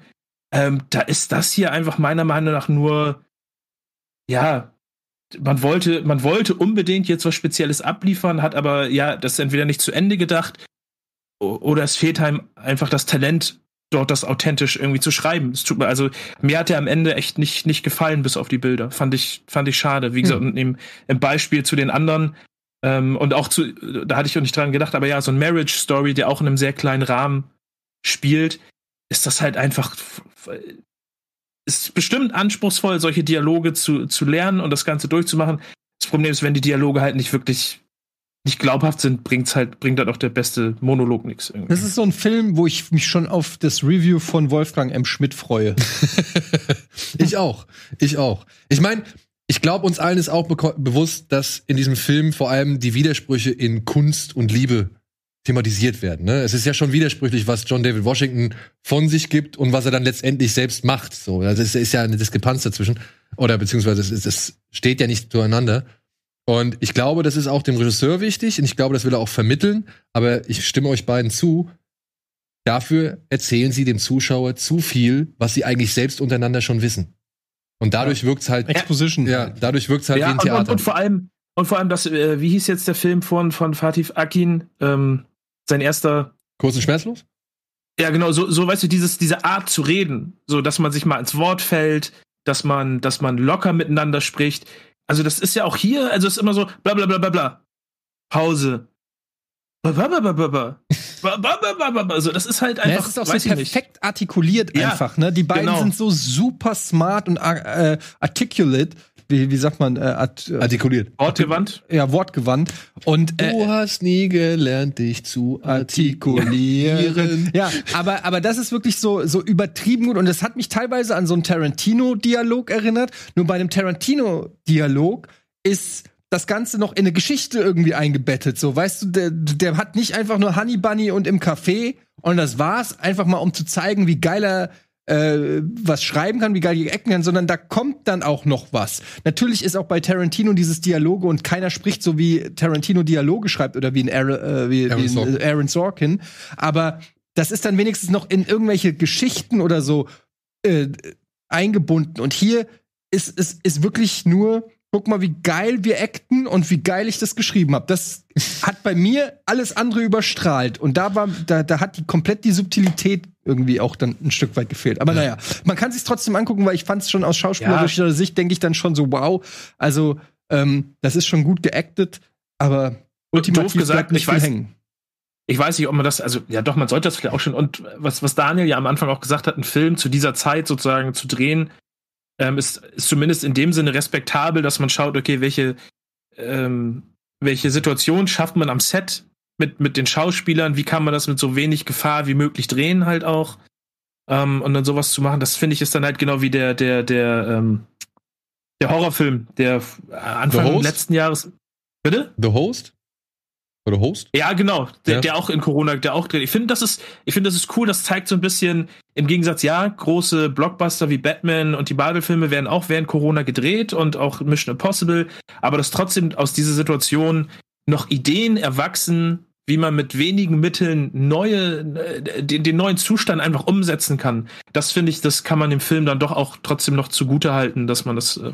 ähm, da ist das hier einfach meiner Meinung nach nur, ja, man wollte, man wollte unbedingt jetzt was Spezielles abliefern, hat aber ja das entweder nicht zu Ende gedacht oder es fehlt einem einfach das Talent, dort das authentisch irgendwie zu schreiben. Es tut mir, also mir hat er am Ende echt nicht, nicht gefallen, bis auf die Bilder. Fand ich, fand ich schade. Wie gesagt, und im, im Beispiel zu den anderen, ähm, und auch zu, da hatte ich auch nicht dran gedacht, aber ja, so ein Marriage Story, der auch in einem sehr kleinen Rahmen spielt, ist das halt einfach, ist bestimmt anspruchsvoll, solche Dialoge zu, zu lernen und das Ganze durchzumachen. Das Problem ist, wenn die Dialoge halt nicht wirklich nicht glaubhaft sind, bringt's halt, bringt halt auch der beste Monolog nichts. Das ist so ein Film, wo ich mich schon auf das Review von Wolfgang M. Schmidt freue. (laughs) Ich auch. Ich auch. Ich meine, ich glaube, uns allen ist auch bewusst, dass in diesem Film vor allem die Widersprüche in Kunst und Liebe thematisiert werden. Ne? Es ist ja schon widersprüchlich, was John David Washington von sich gibt und was er dann letztendlich selbst macht. So, also es ist ja eine Diskrepanz dazwischen. Oder beziehungsweise es, es steht ja nicht zueinander. Und ich glaube, das ist auch dem Regisseur wichtig und ich glaube, das will er auch vermitteln. Aber ich stimme euch beiden zu. Dafür erzählen sie dem Zuschauer zu viel, was sie eigentlich selbst untereinander schon wissen. Und dadurch wirkt's halt, Exposition. ja, dadurch wirkt's halt wie ein und, und, Theater. und vor allem, und vor allem das, äh, wie hieß jetzt der Film von, von Fatih Akin, ähm, sein erster Kurz und schmerzlos? Ja, genau, so, so weißt du, dieses, diese Art zu reden, so dass man sich mal ins Wort fällt, dass man, dass man locker miteinander spricht. Also, das ist ja auch hier, also es ist immer so, bla bla bla bla bla. Pause. Also, das ist halt Ja, einfach, es ist auch so ich nicht. perfekt artikuliert Ja, einfach. Ne? Die beiden genau. sind so super smart und äh, articulate. Wie, wie sagt man? Äh, art, äh, Artikuliert. Wortgewandt. ja, wortgewandt. Und äh, Du hast nie gelernt, dich zu artikulieren. Ja, aber, aber das ist wirklich so, so übertrieben gut und das hat mich teilweise an so einen Tarantino-Dialog erinnert. Nur bei einem Tarantino-Dialog ist das Ganze noch in eine Geschichte irgendwie eingebettet. So, weißt du, der, der hat nicht einfach nur Honey Bunny und im Café und das war's, einfach mal um zu zeigen, wie geil er äh, was schreiben kann, wie geil die Ecken kann, sondern da kommt dann auch noch was. Natürlich ist auch bei Tarantino dieses Dialoge und keiner spricht so wie Tarantino Dialoge schreibt oder wie ein Aaron, äh, wie, Aaron wie Sorkin. ein Aaron Sorkin, aber das ist dann wenigstens noch in irgendwelche Geschichten oder so äh, eingebunden. Und hier ist es ist wirklich nur, guck mal, wie geil wir acten und wie geil ich das geschrieben habe. Das hat bei mir alles andere überstrahlt. Und da war, da, da hat die komplett die Subtilität irgendwie auch dann ein Stück weit gefehlt. Aber naja, man kann sich trotzdem angucken, weil ich fand es schon aus schauspielerischer Sicht, denke ich dann schon so, wow. Also, ähm, das ist schon gut geactet, aber ultimativ gesagt, bleibt nicht ich viel weiß- hängen. ich weiß nicht, ob man das, also ja doch, man sollte das vielleicht auch schon. Und was, was Daniel ja am Anfang auch gesagt hat, einen Film zu dieser Zeit sozusagen zu drehen, ähm, ist, ist zumindest in dem Sinne respektabel, dass man schaut, okay, welche, ähm, welche Situation schafft man am Set mit, mit den Schauspielern, wie kann man das mit so wenig Gefahr wie möglich drehen halt auch. Ähm, und dann sowas zu machen, das finde ich ist dann halt genau wie der, der, der, ähm, der Horrorfilm, der Anfang letzten Jahres. Bitte? The Host? Oder Host? Ja, genau. Der, Ja. der auch in Corona, der auch dreht. Ich finde, das ist, ich finde, das ist cool. Das zeigt so ein bisschen, im Gegensatz, ja, große Blockbuster wie Batman und die Marvel-Filme werden auch während Corona gedreht und auch Mission Impossible. Aber dass trotzdem aus dieser Situation noch Ideen erwachsen, wie man mit wenigen Mitteln neue, äh, den, den neuen Zustand einfach umsetzen kann. Das finde ich, das kann man dem Film dann doch auch trotzdem noch zugute halten, dass man das, äh,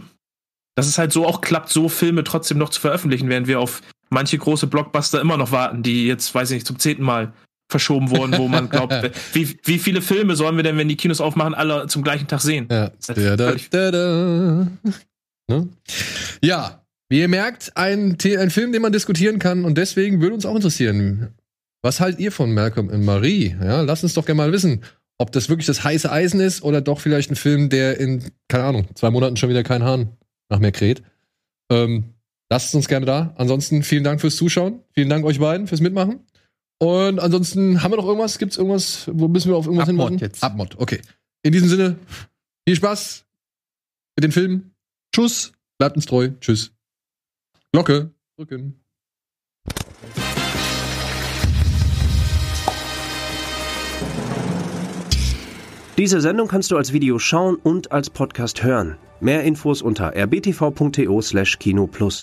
dass es halt so auch klappt, so Filme trotzdem noch zu veröffentlichen, während wir auf manche große Blockbuster immer noch warten, die jetzt, weiß ich nicht, zum zehnten Mal verschoben wurden, wo man glaubt, (laughs) wie, wie viele Filme sollen wir denn, wenn die Kinos aufmachen, alle zum gleichen Tag sehen? Ja. Da, da, da. Ne? Ja, wie ihr merkt, ein, ein Film, den man diskutieren kann und deswegen würde uns auch interessieren, was haltet ihr von Malcolm und Marie? Ja, lasst uns doch gerne mal wissen, ob das wirklich das heiße Eisen ist oder doch vielleicht ein Film, der in, keine Ahnung, zwei Monaten schon wieder keinen Hahn nach mehr kräht. Ähm, lasst es uns gerne da. Ansonsten vielen Dank fürs Zuschauen. Vielen Dank euch beiden fürs Mitmachen. Und ansonsten haben wir noch irgendwas? Gibt's irgendwas? Wo müssen wir auf irgendwas Abmod hinweisen? jetzt. Abmod, okay. In diesem Sinne, viel Spaß mit den Filmen. Tschüss. Bleibt uns treu. Tschüss. Glocke. Drücken. Diese Sendung kannst du als Video schauen und als Podcast hören. Mehr Infos unter rbtv.to/kinoplus.